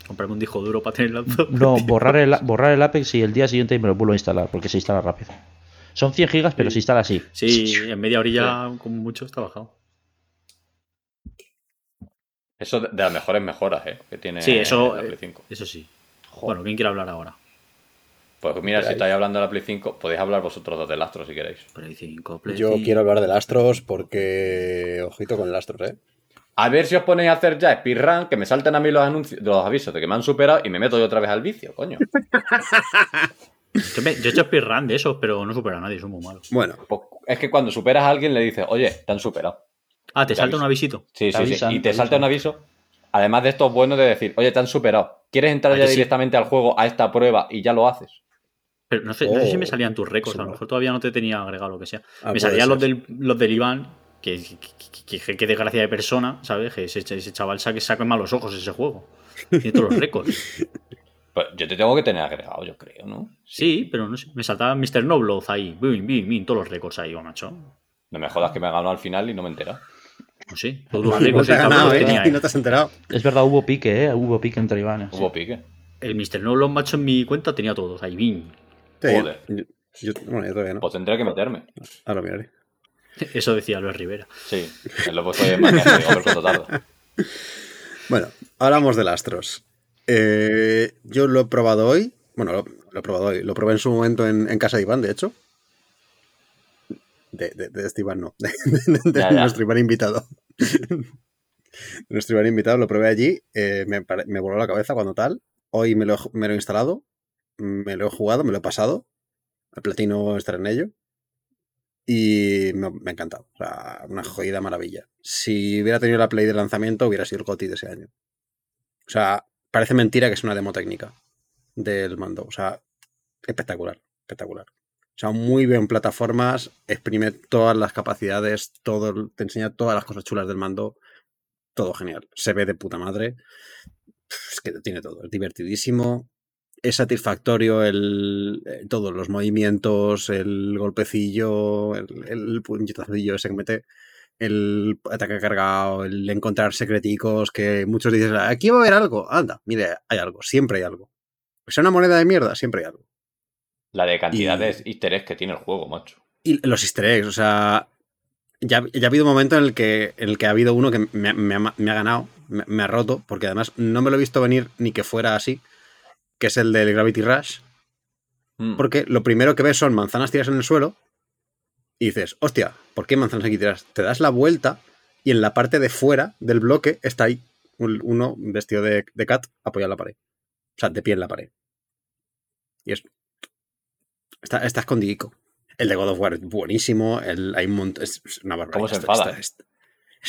Comprarme un disco duro para tener lanzado. No, borrar el, borrar el Apex y el día siguiente me lo vuelvo a instalar, porque se instala rápido. Son 100 gigas, pero se instala así. Sí, en media orilla, como mucho, está bajado. Eso de de las mejores mejoras, ¿eh? Que tiene Sí, eso, la eh, Play 5. Eso sí. Bueno, ¿quién quiere hablar ahora? Pues mira, si estáis hablando de la Play 5, podéis hablar vosotros dos del Astro si queréis. Play 5, Play Yo 5. quiero hablar del Astros porque. Ojito con el Astros, ¿eh? A ver si os ponéis a hacer ya speedrun, que me salten a mí los anuncios, los avisos de que me han superado y me meto yo otra vez al vicio, coño. Yo, me- yo he hecho speedrun de esos, pero no supera a nadie, son muy malos. Bueno, Pues es que cuando superas a alguien le dices, oye, te han superado. Ah, te Te salta aviso. un avisito. Sí, Te sí, sí. Y te te salta un aviso. Además de esto es bueno de decir, oye, te han superado. ¿Quieres entrar ¿A ya sí? directamente al juego a esta prueba y ya lo haces? Pero no sé, no sé si Oh, me salían tus récords, a lo mejor todavía no te tenía agregado lo que sea. Ah, me salían los del, los del Iván, que, que, que, que- que desgracia de persona, ¿sabes? Que ese, ese chaval saque, saca malos ojos ese juego. Tiene todos los récords. Pues yo te tengo que tener agregado, yo creo, ¿no? Sí, pero no sé. Me saltaba Mr. Nobloth ahí. Bim, bim, bim, todos los récords ahí, macho. No me jodas que me ganó al final y no me he enterado. No sé. Todos los no récords te ha del cabrón ganado, los ¿eh? tenía Y no te has enterado. Es verdad, hubo pique, ¿eh? Hubo pique entre Ivanes. Hubo pique. El Mr. Nobloth, macho, en mi cuenta tenía todos ahí. Bim. Sí, Joder. yo- yo- bueno, yo todavía no. Pues tendré que meterme. Ahora lo miraré. Eso decía Luis Rivera. Sí, lo he puesto ahí en mañana, digo, a ver cuánto tarda. Bueno, hablamos del Astros. Eh, yo lo he probado hoy. Bueno, lo, lo he probado hoy. Lo probé en su momento en, en casa de Iván, de hecho. De, de, de este Iván, no. De, de- de Ya, ya. nuestro Iván invitado. nuestro Iván invitado, lo probé allí. eh, me, me voló la cabeza cuando tal. Hoy me lo, he- me lo he instalado. Me lo he jugado, me lo he pasado. El platino estar en ello. Y me, me ha encantado. O sea, una jodida maravilla. Si hubiera tenido la Play de lanzamiento, hubiera sido el GOTY de ese año. O sea, parece mentira que es una demo técnica del mando. O sea, espectacular, espectacular. O sea, muy bien plataformas, exprime todas las capacidades, todo, te enseña todas las cosas chulas del mando. Todo genial. Se ve de puta madre. Es que tiene todo. Es divertidísimo. Es satisfactorio el, eh, todos los movimientos, el golpecillo, el, el puñetacillo ese que mete, el ataque cargado, el encontrar secreticos que muchos dicen, aquí va a haber algo. Anda, mire, hay algo, siempre hay algo. Que sea una moneda de mierda, siempre hay algo. La de cantidad Y- de easter eggs que tiene el juego, macho. Y los easter eggs, o sea, ya, ya ha habido un momento en el que, en el que ha habido uno que me, me ha, me ha ganado, me, me ha roto, porque además no me lo he visto venir ni que fuera así, que es el del Gravity Rush, Mm. porque lo primero que ves son manzanas tiras en el suelo y dices, hostia, ¿por qué manzanas aquí tiras? Te das la vuelta y en la parte de fuera del bloque está ahí un- uno vestido de, de cat apoyado en la pared. O sea, de pie en la pared. Y es. Está, está escondidico. El de God of War es buenísimo. El, hay un montón. Es, una barbaridad. ¿Cómo se Está- enfada? está- está- sí,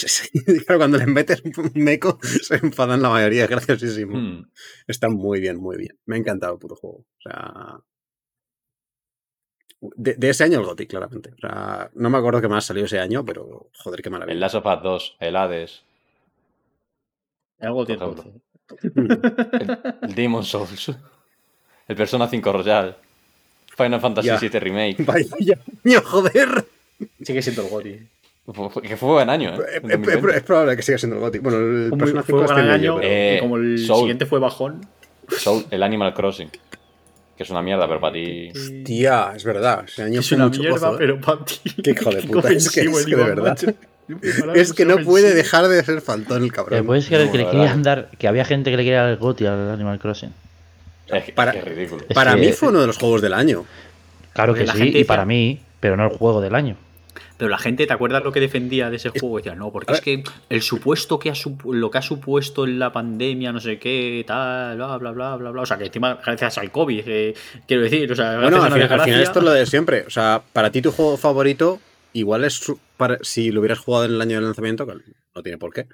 claro, cuando les metes un meco, se enfadan la mayoría. Es graciosísimo. Mm. Está muy bien, muy bien. Me ha encantado el puto juego. O sea. De, de ese año el GOTY, claramente. O sea, no me acuerdo qué más salió ese año, pero joder, qué El maravilla. Last of Us 2, el Hades, Algo Por tiene ejemplo. entonces. el Demon Souls, el Persona 5 Royal, Final Fantasy Ya. VII Remake. Vaya, joder. Sigue siendo el Goti. Fue- Que fue buen año, ¿eh? Es, En es- 2020. es probable que siga siendo el GOTY. Bueno, el Fue, Persona fue 5 un está gran en ello, año pero- Eh, y como el Soul. siguiente fue bajón. Soul, el Animal Crossing, que es una mierda, pero para ti... Tía, es verdad. Ese año Es fue una mucho mierda, ¿eh? pero para ti. Qué hijo de Qué puta, es que- es que de verdad. Es que no puede dejar de ser faltón el ¿Te cabrón. puedes creer que le querían dar, que había gente que le quería dar el GOTY al Animal Crossing? Es, que- Para- es ridículo. Es Para que- mí fue uno de los juegos del año. Claro Porque que la sí, y para mí, pero no el juego del año. Pero la gente, ¿te acuerdas lo que defendía de ese juego? Decía, no, porque es que el supuesto que ha lo que ha supuesto en la pandemia, no sé qué, tal, bla, bla, bla, bla, bla. O sea, que encima, gracias al COVID, eh, quiero decir, o sea, Bueno, al final, al final desgracia- esto es lo de siempre. O sea, para ti tu juego favorito, igual es para- si lo hubieras jugado en el año del lanzamiento, que no tiene por qué.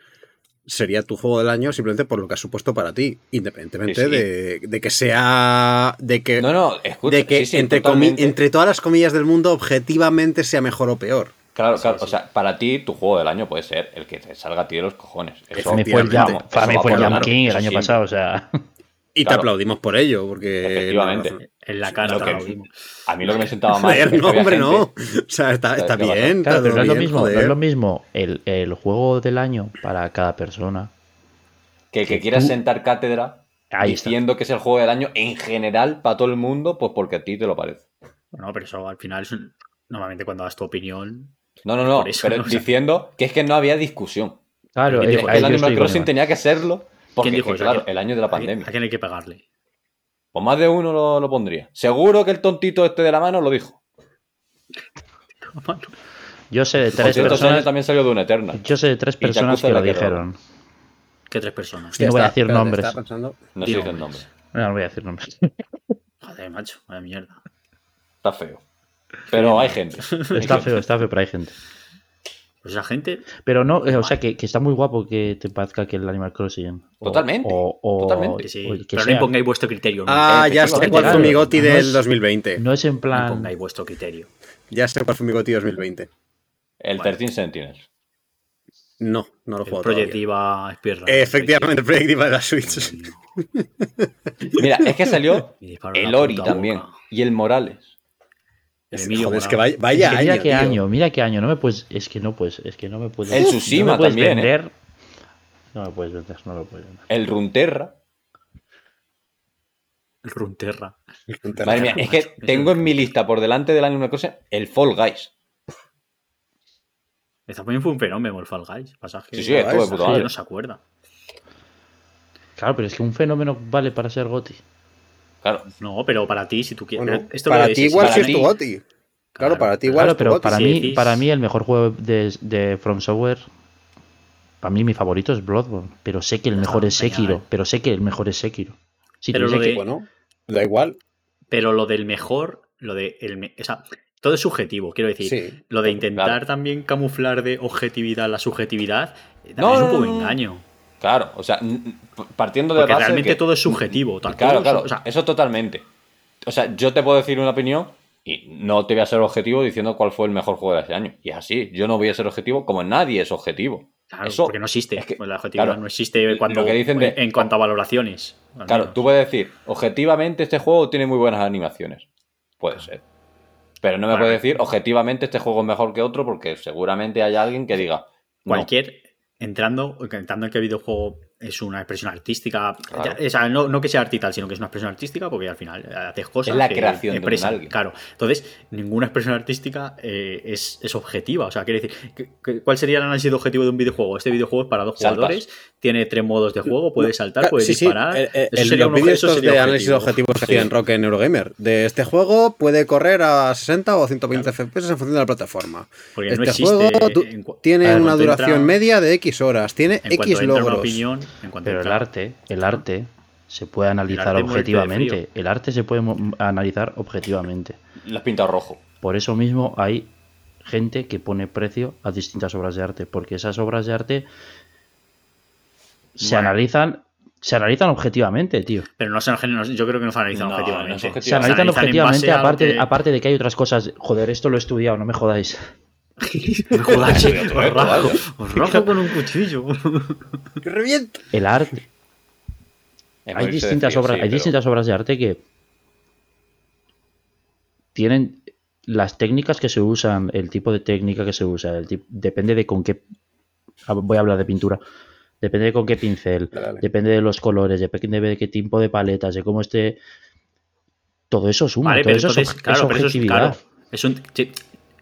Sería tu juego del año simplemente por lo que ha supuesto para ti, independientemente Sí, sí. De, de que sea. de que, No, no, escucha. de que sí, sí, entre, entre todas las comillas del mundo, objetivamente sea mejor o peor. Claro, claro. O sea, para ti, tu juego del año puede ser el que te salga a ti de los cojones. Eso, Para mí fue el. Jam, para mí fue el Jam King el año pasado, o sea. Y te Claro. aplaudimos por ello, porque. Efectivamente. En la cara, Lo que-. A mí lo que me sentaba mal. Joder, es que no, hombre, gente- no. O sea, está, bien. Claro, está pero no es lo mismo, no es lo mismo el, el juego del año para cada persona. Que el que quiera Tú- sentar cátedra. Ahí está. diciendo que es el juego del año en general para todo el mundo, pues porque a ti te lo parece. Bueno, pero eso al final es un- normalmente cuando das tu opinión. No, no, no, pero ¿no? O sea- diciendo que es que no había discusión. Claro, ¿Quién eh, dijo Que el yo Animal Crossing tenía que serlo porque, ¿Quién dijo que, eso? claro, ¿A quién- el año de la ¿A quién- pandemia. ¿A quién hay que pegarle? Pues más de uno lo, lo pondría. Seguro que el tontito este de la mano lo dijo. Yo sé de tres personas. también salió de una Eterna. Yo sé de tres personas que lo dijeron. ¿Qué tres personas? no voy a decir espérate, nombres. No Digo, sé el nombre. No, no voy a decir nombres. Joder, macho, vaya mierda. Está feo. Pero hay gente. Está feo, está feo, pero hay gente. Pues esa gente. Pero no, eh, o sea, que, que está muy guapo que te parezca que el Animal Crossing. o- Totalmente, O, o- totalmente. Sí, o el que pero sea. no impongáis vuestro criterio. ¿no? Ah, ya sé cuál fue mi goti No del es- 2020. No es en No plan. impongáis vuestro criterio. Ya sé cuál fue mi goti 2020. El 13 Sentinels. No, no lo El juego Project Speedrun. Efectivamente, el Project Diva de la Switch. Mira, es que salió el Ori también. Y el Morales. El Es, Emilio joder, es que vaya, Es vaya que mira año, qué tío. año, mira qué año. No me puedes. Es que no puedes. Es que no me puedes. El Tsushima no me puedes también, ¿eh? vender. No me puedes vender, no me puedes vender. El Runterra. El Runterra. Madre mía, es que tengo en mi lista por delante del Animal Crossing el Fall Guys. Esta también fue un fenómeno el Fall Guys. Pasaje. Sí, sí, estuvo de puta Sí, madre. no se acuerda. Claro, pero es que un fenómeno vale para ser Goti. Claro. No, pero para ti, si tú quieres. Bueno, esto para ti igual sí es tu goti. Claro, Claro, para ti igual Claro, es tu pero para sí, mí, para mí el mejor juego de, de From Software, para mí mi favorito es Bloodborne, pero sé que el mejor es Sekiro, pero sé que el mejor es Sekiro. Si Pero lo que- de- Bueno, da igual. Pero lo del mejor, lo de. El, me- o sea, todo es subjetivo, quiero decir. Sí. Lo de intentar Claro. también camuflar de objetividad la subjetividad eh, también No, es un poco no, no. engaño. Claro, o sea, partiendo de Porque la base de realmente que- todo es subjetivo. tal- Claro, claro, o sea, eso totalmente. O sea, yo te puedo decir una opinión y no te voy a ser objetivo diciendo cuál fue el mejor juego de ese año. Y es así, yo no voy a ser objetivo como nadie es objetivo. claro, eso- porque no existe. es que- Pues la objetividad claro, no existe cuando, lo que dicen de- en cuanto a valoraciones. al Claro, tú puedes decir, objetivamente este juego tiene muy buenas animaciones. Puede ser. Pero no me puedes decir, objetivamente este juego es mejor que otro porque seguramente hay alguien que diga, no. Entrando, entrando en el videojuego es una expresión artística. Claro. ya- o sea, no, no que sea arte y tal, sino que es una expresión artística porque al final eh, haces cosas. Es la que creación de un expresan, alguien. Claro. Entonces, ninguna expresión artística eh, es, es objetiva. O sea, quiere decir, ¿qué- qué- ¿cuál sería el análisis de objetivo de un videojuego? Este videojuego es para dos Saltas. jugadores, tiene tres modos de juego, puedes saltar, Claro, puedes sí, sí, disparar. eh, eh, Eso en sería los un eso sería de análisis objetivo. objetivos que Sí. hacía en Rock en Eurogamer. De este juego puede correr a 60 o 120 FPS en función de la plataforma. Porque este no existe. juego en tiene en una duración entra- media de X horas, tiene X entra una logros. opinión, en cuanto Pero el arte, el arte se puede analizar arte objetivamente. El arte se puede analizar objetivamente. Lo has pintado rojo. Por eso mismo hay gente que pone precio a distintas obras de arte, porque esas obras de arte se Bueno. analizan, se analizan objetivamente, tío. Pero no se, yo creo que no se analizan No, objetivamente. no. Se analizan en base objetivamente, aparte, que- aparte de que hay otras cosas. Joder, esto lo he estudiado, no me jodáis. Me os rajo, vaya. os rajo con un cuchillo. ¡Que reviento! El arte. Hay distintas obras, sí, hay pero- distintas obras de arte que tienen las técnicas que se usan, el tipo de técnica que se usa, el depende de con qué ah, voy a hablar de pintura. Depende de con qué pincel, Dale, depende de los colores, depende de qué tipo de paletas, de cómo esté. Todo eso suma, Vale, todo pero eso es, entonces, claro, es pero eso es, objetividad. claro, es un- sí,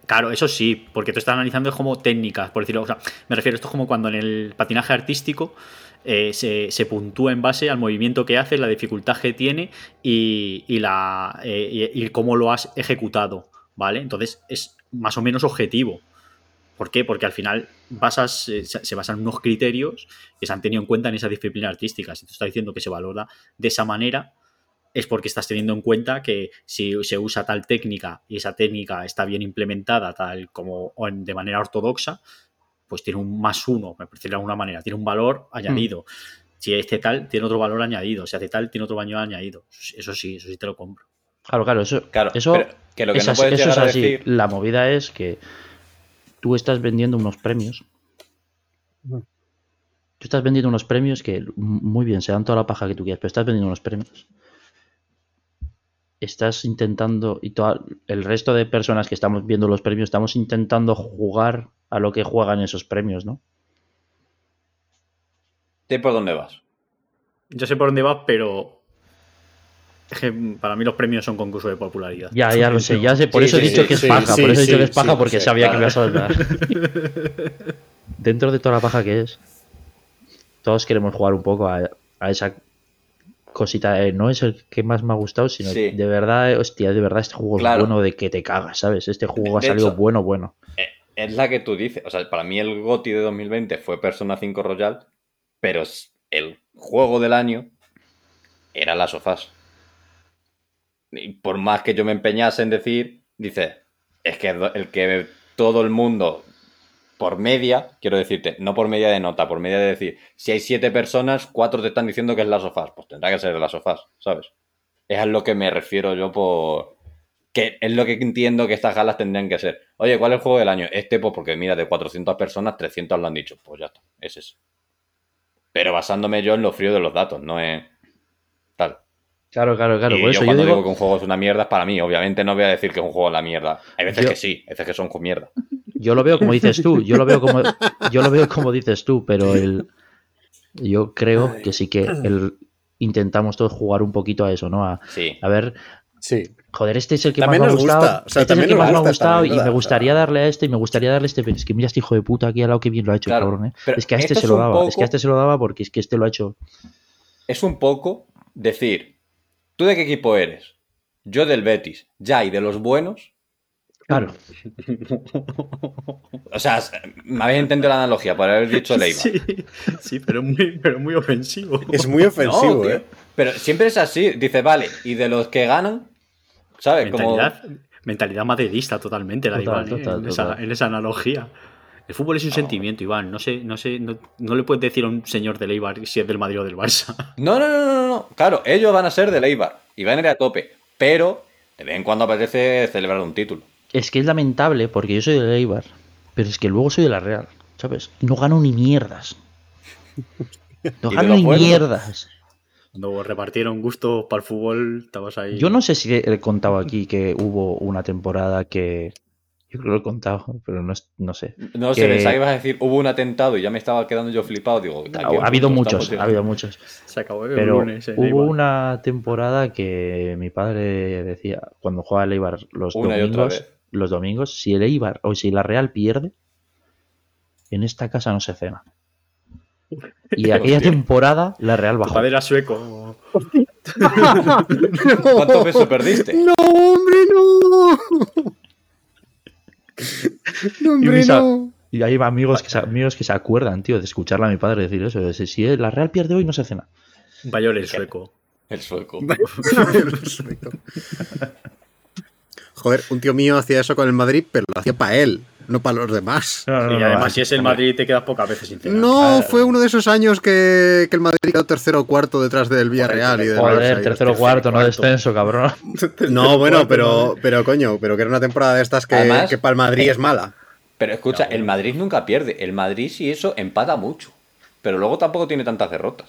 claro, eso sí, porque tú estás analizando como técnicas, por decirlo. O sea, me refiero, esto es como cuando en el patinaje artístico eh, se, se puntúa en base al movimiento que haces, la dificultad que tiene y, y la, eh, y, y cómo lo has ejecutado, ¿vale? Entonces es más o menos objetivo. ¿Por qué? Porque al final basas, eh, se basan unos criterios que se han tenido en cuenta en esa disciplina artística. Si tú estás diciendo que se valora de esa manera, es porque estás teniendo en cuenta que si se usa tal técnica y esa técnica está bien implementada tal como o en- de manera ortodoxa, pues tiene un más uno, por decirlo de alguna manera, tiene un valor añadido. Si hace tal, tiene otro valor añadido. Si hace tal, tiene otro valor añadido. Eso sí, eso sí te lo compro. Claro, claro, eso, Claro, eso, que lo que es no eso es así. decir- La movida es que tú estás vendiendo unos premios. Tú estás vendiendo unos premios que, muy bien, se dan toda la paja que tú quieras, pero estás vendiendo unos premios. Estás intentando, y toda, el resto de personas que estamos viendo los premios, estamos intentando jugar a lo que juegan esos premios, ¿no? ¿De por dónde vas? ya sé por dónde vas, pero. Es que para mí los premios son concursos de popularidad. Ya, ya lo sé, ya sé. Por Sí, eso he dicho sí, que es sí, paja. sí, por eso he dicho sí, que es paja sí, porque sí, sabía que me ibas a soltar. Dentro de toda la paja que es, todos queremos jugar un poco a, a esa cosita. eh, no es el que más me ha gustado, sino Sí. de verdad, eh, hostia, de verdad este juego Claro. es bueno de que te cagas, ¿sabes? Este juego ha salido hecho- bueno, bueno. Es la que tú dices. O sea, para mí el GOTI de 2020 fue Persona 5 Royal, pero el juego del año era las sofás. Y por más que yo me empeñase en decir, dice, es que el que todo el mundo, por media, quiero decirte, no por media de nota, por media de decir, si hay siete personas, cuatro te están diciendo que es las sofás, pues tendrá que ser las sofás, ¿sabes? Es a lo que me refiero yo por, que es lo que entiendo que estas galas tendrían que ser. Oye, ¿cuál es el juego del año? Este, pues porque mira, de 400 personas, 300 lo han dicho. Pues ya está, es ese. Pero basándome yo en lo frío de los datos, no en tal. Claro, claro, claro. y Por yo eso yo cuando digo... digo, que un juego es una mierda, es para mí. Obviamente no voy a decir que es un juego es la mierda. Hay veces Yo- que sí, hay veces que son con mierda. yo lo veo como dices tú, yo lo veo como, yo lo veo como dices tú, pero el, yo creo que sí que el, intentamos todos jugar un poquito a eso, ¿no? A, Sí. a ver, Sí. joder, este es el que También más me ha gustado. gusta, o sea, este es el que más me ha gusta gustado también, y ¿verdad? me gustaría darle a este y me gustaría darle a este. Pero es que mira este hijo de puta aquí al lado que bien lo ha hecho, Claro, cabrón, ¿eh? Es que a este esto se es lo daba. Es que a este se lo daba porque es que este lo ha hecho. Es un poco decir, ¿tú de qué equipo eres? Yo del Betis. Ya, y de los buenos. Claro. O sea, me habéis entendido la analogía por haber dicho Leiva. Sí, sí, pero muy, pero muy ofensivo. Es muy ofensivo, No, tío. ¿eh? Pero siempre es así. Dice, vale, y de los que ganan, ¿sabes? Como... Mentalidad, mentalidad madridista totalmente, la de Total, Iván, ¿eh? total, en, esa, total. en esa analogía. El fútbol es un sentimiento, Iván. No sé, no sé, no, no le puedes decir a un señor del Eibar si es del Madrid o del Barça. No, no, no, no, no. Claro, ellos van a ser del Eibar y van a ir a tope. Pero de vez en cuando apetece celebrar un título. Es que es lamentable porque yo soy del Eibar, pero es que luego soy de la Real, ¿sabes? No gano ni mierdas. No ¿Y de gano ni mierdas. Cuando repartieron gustos para el fútbol, estabas ahí. Yo no sé si he contado aquí que hubo una temporada que. Yo creo que lo he contado, pero no, es- no sé. No sé, Que- pensaba que ibas a decir, hubo un atentado y ya me estaba quedando yo flipado. Digo, ¿a Ha, habido muchos, ha habido muchos. Se acabó el Pero lunes en hubo Eibar. una temporada que mi padre decía, cuando jugaba el Eibar los Una domingos, los domingos, si el Eibar o si la Real pierde, en esta casa no se cena. Y aquella Hostia. temporada la Real Tu bajó. padre era sueco. ¿Cuántos pesos perdiste? ¡No, hombre, no! No, Y, hombre, no. y hay amigos que, se, amigos que se acuerdan, tío, de escucharle a mi padre decir eso. de si la Real pierde hoy no se cena. Bayol el sueco. El sueco. Joder, un tío mío hacía eso con el Madrid, pero lo hacía para él, no para los demás. No, no, y además, no, si es el Madrid, te quedas pocas veces sin cenar. No, fue uno de esos años que, que el Madrid quedó tercero o cuarto detrás del Villarreal y del Joder, Barça y- tercero cuarto, no descenso, cabrón. No, bueno, pero, pero coño, pero que era una temporada de estas que, Además- que para el Madrid es mala. Pero escucha, el Madrid nunca pierde. El Madrid, si eso, empata mucho. Pero luego tampoco tiene tantas derrotas.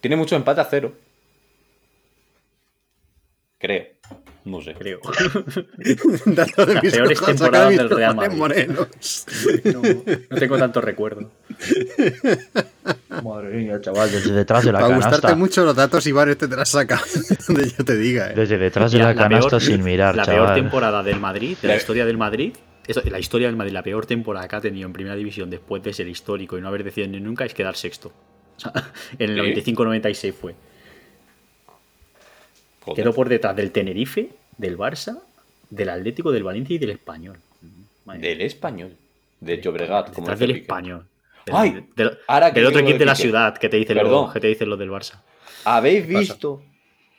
Tiene mucho empate a cero. Creo. No sé. Creo. Dato de Las mis peores temporadas del Real Madrid. morenos. No, no tengo tanto recuerdo. Madre mía, chaval, desde detrás de la Para canasta. gustarte mucho los datos, Iván, este te las saca donde yo te diga. ¿eh? Desde detrás de Mira, la canasta peor- sin mirar, La chaval. peor temporada del Madrid, de la La- historia del Madrid. la historia del Madrid, la peor temporada que ha tenido en primera división después de ser histórico y no haber decidido ni nunca es quedar sexto. O sea, en el ¿Sí? 95-96 fue. Joder. Quedó por detrás del Tenerife, del Barça, del Atlético, del Valencia y del Español. Madre. Del español. De Llobregat, como Detrás del Piqué. español. Del, Ay, del- ahora que del otro equipo de la ciudad que te dicen los que te dicen los del Barça. ¿Habéis visto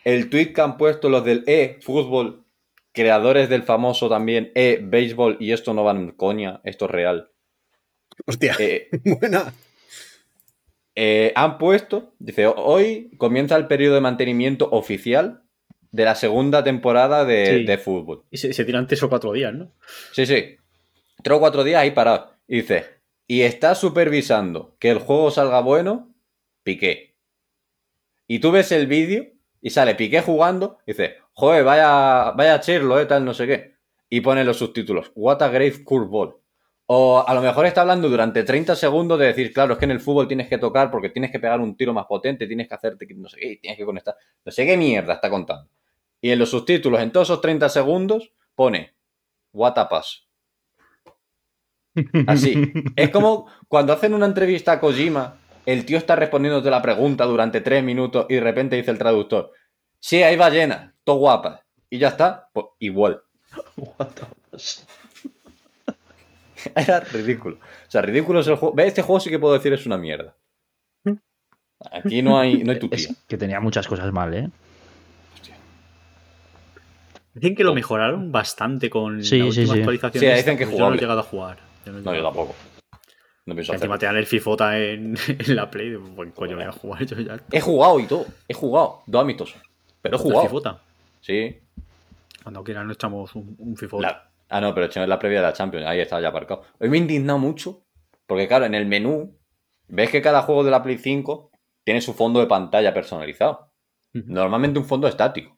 el tweet que han puesto los del e-fútbol? Creadores del famoso también e-béisbol. Y esto no van coña, esto es real. Hostia, Eh, buena. eh, han puesto, dice, hoy comienza el periodo de mantenimiento oficial de la segunda temporada de, Sí. de fútbol. Y se, se tiran tres o cuatro días, ¿no? Sí, sí. Tres o cuatro días ahí parado. Y dice, y está supervisando que el juego salga bueno, Piqué. Y tú ves el vídeo y sale Piqué jugando, y dice, joder, vaya, vaya chirlo, eh, tal, no sé qué. Y pone los subtítulos, What a great curveball. O a lo mejor está hablando durante 30 segundos de decir, claro, es que en el fútbol tienes que tocar porque tienes que pegar un tiro más potente, tienes que hacerte, no sé qué, tienes que conectar. No sé qué mierda está contando. Y en los subtítulos, en todos esos 30 segundos, pone, what a pass. Así. Es como cuando hacen una entrevista a Kojima, el tío está respondiéndote la pregunta durante tres minutos y de repente dice el traductor, sí, hay ballenas, todo guapas. Y ya está, pues igual. What the fuck. Era ridículo. O sea, ridículo es el juego. Ve, este juego sí que puedo decir es una mierda. Aquí no hay, no hay tu Es que tenía muchas cosas mal, ¿eh? Dicen que lo mejoraron bastante con Sí, la sí, última sí. actualización. Sí, esta, dicen que es yo no he llegado a jugar. Yo no he No, yo tampoco. No pienso encima te dan el FIFOTA en, en la Play. digo, Pues coño, voy a jugar yo ya. He jugado y todo. He jugado. Dos amistosos. Pero he ¿El jugado. FIFOTA? Sí. Cuando quieran nos echamos un, un FIFOTA. La- Ah, no, pero en la previa de la Champions. Ahí estaba ya aparcado. Hoy me he indignado mucho. Porque, claro, en el menú, ves que cada juego de la Play 5 tiene su fondo de pantalla personalizado. Normalmente un fondo estático.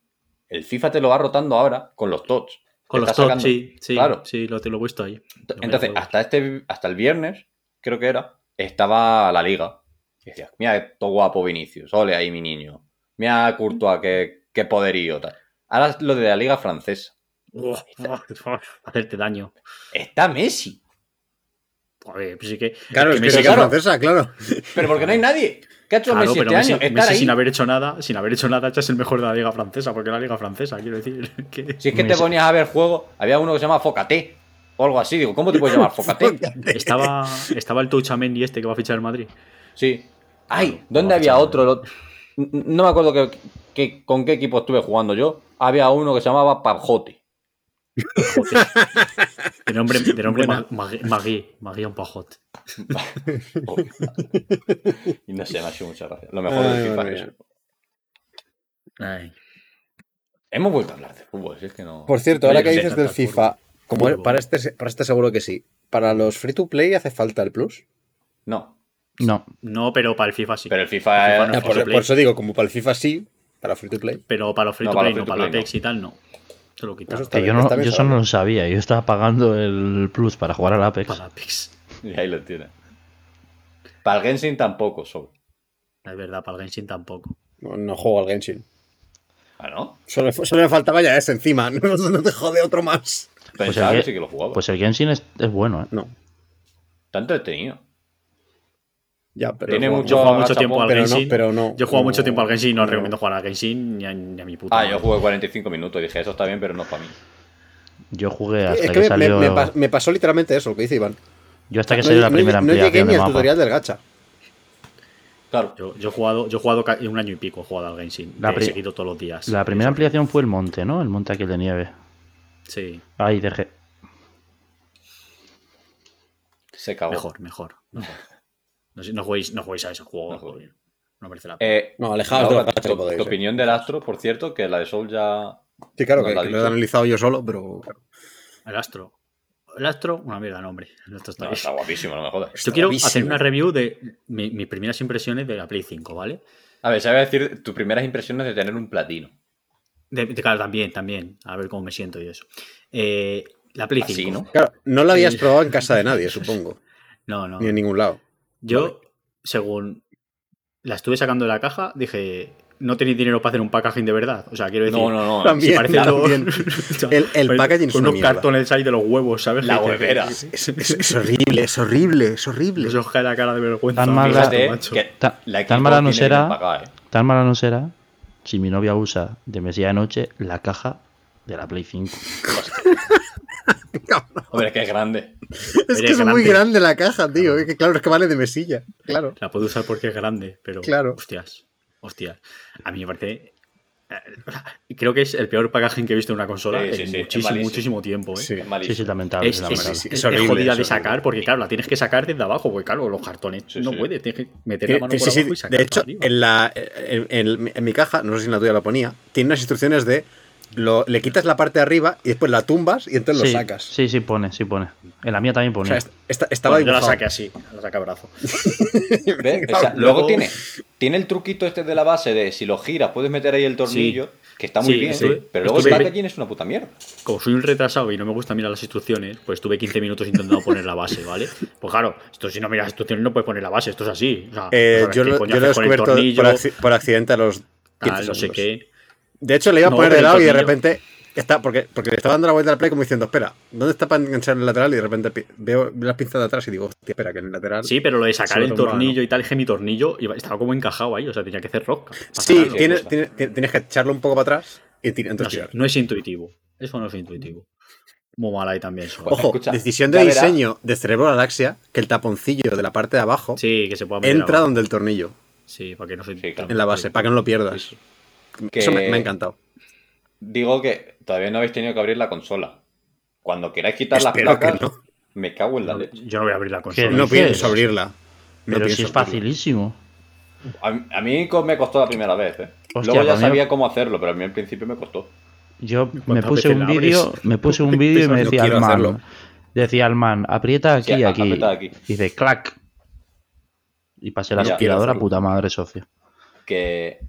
El FIFA te lo va rotando ahora con los TOTS. Con los está sacando- sí, sí, Claro. sí, lo, te lo he visto ahí. Entonces, hasta, este, hasta el viernes, creo que era, estaba la liga. Y decías, mira, todo guapo Vinicius, ole ahí mi niño. Mira Courtois, qué, qué poderío. Tal. Ahora lo de la liga francesa. Uf, hacerte daño. Está Messi. Joder, pues sí que. Claro, es que Messi- es claro. francesa, claro. Pero porque no hay nadie. ¿Qué ha hecho Claro, Messi pero este Messi, año? Estar Messi ahí. sin haber hecho nada, sin haber hecho nada, ya es el mejor de la liga francesa, porque la liga francesa, quiero decir. Que... Si es que te Messi- ponías a ver juego, había uno que se llama Focate. O algo así. Digo, ¿cómo te puedes llamar Focate? Estaba, estaba el Touchamendi este que va a fichar el Madrid. Sí. Ay, Claro, ¿dónde había otro? Lo- No me acuerdo que, que- con qué equipo estuve jugando yo. Había uno que se llamaba Pajote. De nombre, de nombre Buena. Ma- Magui, Magui, Magui un pajot. y no sé, me ha hecho mucha gracia. Lo mejor Ay, del FIFA es eso. Ay. Hemos vuelto a hablar de fútbol, si es que no. Por cierto, ahora que dices del FIFA, como para este, para este seguro que sí. Para los free to play hace falta el plus. No. No. No, pero para el FIFA sí. Pero el FIFA, El no es por, eso digo, como para el FIFA sí, para free to play. Pero para los free No, to para play, no, free to para la play, Apex y tal, no. Lo quitaron. Que yo, no, yo eso no lo sabía. Yo estaba pagando el plus para jugar al Apex. Para Apex. Y ahí lo tiene. Para el Genshin tampoco, solo. Es verdad, para el Genshin tampoco. No, no juego al Genshin. Ah, ¿no? Solo, solo me faltaba ya ese encima. No, no te jode otro más. Pensaba el que sí que lo jugaba. Pues el Genshin es, es bueno, ¿eh? No. Está entretenido. Ya, pero. Tiene mucho Yo he mucho tiempo al pero no, Genshin. pero no. Yo he jugado no, mucho tiempo al Genshin y no, no. recomiendo jugar al Genshin ni a, ni a mi puta. Ah, yo jugué 45 minutos y dije, eso está bien, pero no es para mí. Yo jugué hasta Es que, que me, salió. me- me pas- me pasó literalmente eso, lo que dice Iván. Yo hasta que No- salió la no- primera no llegué ampliación ni de al mapa. tutorial del gacha. Claro. Yo, yo he jugado, yo he jugado un año y pico he jugado al Genshin. La pri- seguido todos los días. La primera Eso. ampliación fue el monte, ¿no? El monte aquel de nieve. Sí, Ahí dejé. Se cagó. mejor, mejor. mejor. No, sé, no juguéis, no juguéis a ese juego. No juguéis. No merece la pena. Eh, No, alejaos de gachas tu, podéis. tu eh. opinión del Astro, por cierto, que la de Soul ya. Sí, claro, que, la que lo he analizado yo solo, pero. El Astro. El Astro, una mierda, no, hombre. El Astro está No, bien. está guapísimo, no me jodas. Yo quiero guapísimo. hacer una review de mi- mis primeras impresiones de la Play 5, ¿vale? A ver, se va a decir tus primeras impresiones de tener un platino. De, de- claro, también, también. A ver cómo me siento y eso. Eh, la Play Así, 5. ¿no? Claro, no lo habías probado en casa de nadie, supongo. No, no. Ni en ningún lado. Yo, según la estuve sacando de la caja, dije, no tenéis dinero para hacer un packaging de verdad. O sea, quiero decir, No, no, no. También, si parece también. todo- El- el packaging es con una unos mierda. cartones ahí de los huevos, ¿sabes? La huevera. Es, es- es horrible, es horrible, es horrible. Eso cae la cara de vergüenza. Tan mala- Fíjate, Fíjate macho. que Ta- la tan mala no será. ¿eh? Tan mala no será si mi novia usa de mesía de noche la caja de la Play 5. Hombre, es que es grande. Es que es muy grande. la caja, tío. Es que claro, es que vale de mesilla. Claro. La puedo usar porque es grande, pero. Claro. Hostias. Hostias. A mí me parece. eh, Creo que es el peor packaging que he visto en una consola Sí, sí, en sí, muchísimo, muchísimo tiempo. ¿eh? Sí. Es Sí, malísimo. sí, lamentable. Es, es, es es horrible, jodida de horrible. sacar porque, claro, la tienes que sacar desde abajo, porque, claro, los cartones Sí, no sí. puedes, tienes que meter la mano por sí, sí, abajo y sacar de hecho, en, la, en, en- en mi caja, no sé si en la tuya la ponía, tiene unas instrucciones de lo- le quitas la parte de arriba y después la tumbas y entonces sí, lo sacas. Sí, sí, pone, sí pone. En la mía también O pone. sea, est- esta- estaba Bueno, yo la saqué así, la saqué a brazo. ¿Ves? O sea, luego tiene, tiene el truquito este de la base de si lo giras puedes meter ahí el tornillo, que está muy Sí, bien, pero luego el packaging es una puta mierda. Como soy un retrasado y no me gusta mirar las instrucciones, pues estuve 15 minutos intentando poner la base, ¿vale? Pues claro, esto si no miras las instrucciones no puedes poner la base, esto es así. O sea, Eh, yo, lo, yo lo he descubierto tornillo, por, acci- por accidente a los 15 tal, no sé qué. De hecho, le iba a No, poner de lado y de repente. Está, porque, porque le estaba dando la vuelta al play como diciendo, espera, ¿dónde está para enganchar el lateral? Y de repente veo las pinzas de atrás y digo, hostia, espera, que en el lateral. Sí, pero lo de sacar el tornillo ¿no? y tal, es que mi tornillo estaba como encajado ahí, o sea, tenía que hacer rosca. Sí, tienes, tienes- que echarlo un poco para atrás y No, entonces sé, tirar. no es intuitivo. Eso no es intuitivo. Muy mal ahí también. eso. Ojo, Escucha, decisión de diseño de Cerebro Galaxia que el taponcillo de la parte de abajo Sí, que se pueda meter entra abajo. donde el tornillo, Sí, para que no se. Sí, claro. en la base, para que no lo pierdas. Que- Eso me, me ha encantado. Digo que todavía no habéis tenido que abrir la consola. Cuando queráis quitar que placas, no. me cago en la leche. Yo no voy a abrir la ¿Qué consola. No pienso abrirla. No Pero si es abrirla. facilísimo. A, mí- a mí co- me costó la primera vez, ¿eh? Hostia, Luego ya mí- sabía cómo hacerlo, pero a mí al principio me costó. Yo me ¿Cuántas puse un la vídeo, me puse un vídeo y me decía al man, hacerlo. decía al man, aprieta aquí, Sí, aquí. aprieta aquí. Dice, clac. Y pasé la Ya. aspiradora, puta madre, socio. Que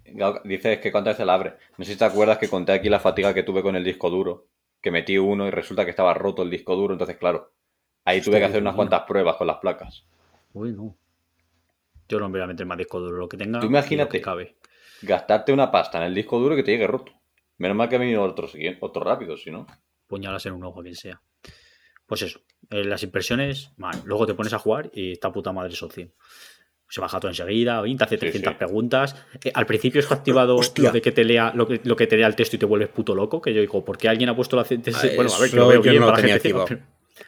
dices que cuántas veces la abre. No sé si te acuerdas que conté aquí la fatiga que tuve con el disco duro. Que metí uno y resulta que estaba roto el disco duro. Entonces, claro, ahí tuve que hacer unas cuantas pruebas con las placas. Uy, no. Yo no me voy a meter más disco duro lo que tenga. Tú imagínate. que cabe. Gastarte una pasta en el disco duro y que te llegue roto. Menos mal que ha venido otro, otro rápido, si no. Puñalas en un ojo, quien sea. Pues eso. eh, las impresiones, mal. Luego te pones a jugar y está puta madre socio. Se baja todo enseguida, te hace Sí, 300 sí. preguntas. Eh, al principio es activado Hostia. lo de que te lea lo que, lo que te lea el texto y te vuelves puto loco. Que yo digo, ¿por qué alguien ha puesto la Ah, Bueno, a ver, que lo veo yo bien no lo para tenía gente activado.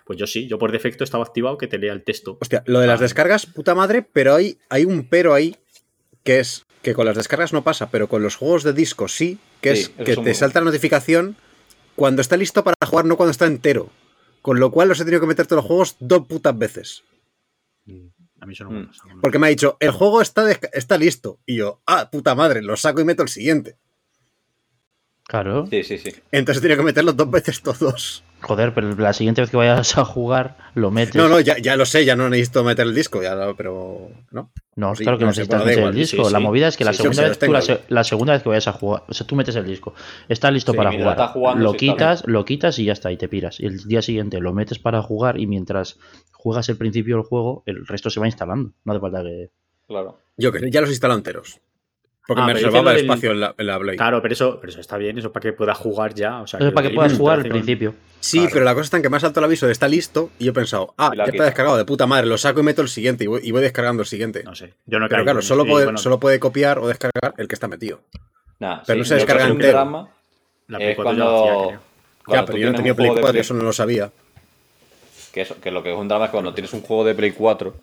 Pues yo sí, yo por defecto estaba activado que te lea el texto. Hostia, lo de las Ah. descargas, puta madre, pero hay, hay un pero ahí que es que con las descargas no pasa, pero con los juegos de disco sí, que Sí, es que te salta la notificación cuando está listo para jugar, no cuando está entero. Con lo cual los he tenido que meter todos los juegos dos putas veces. A mí eso no me Mm. Porque me ha dicho, el juego está, está listo. Y yo, ah, puta madre, lo saco y meto el siguiente. Claro. Sí, sí, sí. Entonces tenido que meterlos dos veces todos. Joder, pero la siguiente vez que vayas a jugar, lo metes. No, no, ya, ya lo sé, ya no necesito meter el disco, ya lo- pero no. No, Sí, claro que no necesitas meter igual, el disco. sí, la movida es que la Sí, segunda vez los tú la, tengo. se- la segunda vez que vayas a jugar, o sea, tú metes el disco, está listo Sí, para jugar, estás jugando, lo sí está quitas, lo quitas y ya está, y te piras. Y el día siguiente lo metes para jugar y mientras juegas el principio del juego, el resto se va instalando. No hace falta que. Claro. Yo que ya los he instalado enteros. Porque Ah, me reservaba el del- espacio en la, en la Play. Claro, pero eso, pero eso está bien, eso para que puedas jugar ya. O sea, Eso es para que puedas jugar al principio. Sí, Claro. pero la cosa está en que me ha saltado el aviso de está listo y yo he pensado, ah, ya está descargado de puta madre, lo saco y meto el siguiente y voy, y voy descargando el siguiente. No sé. Yo no pero claro, en solo puede, bueno, solo puede copiar o descargar el que está metido. Nada, Pero sí, no se descarga es un entero. drama la es Play 4 ya cuando, lo hacía, creo. cuando ya, pero yo no tenía Play juego de 4, Play- eso no lo sabía. que, eso, que lo que es un drama es cuando tienes un juego de Play 4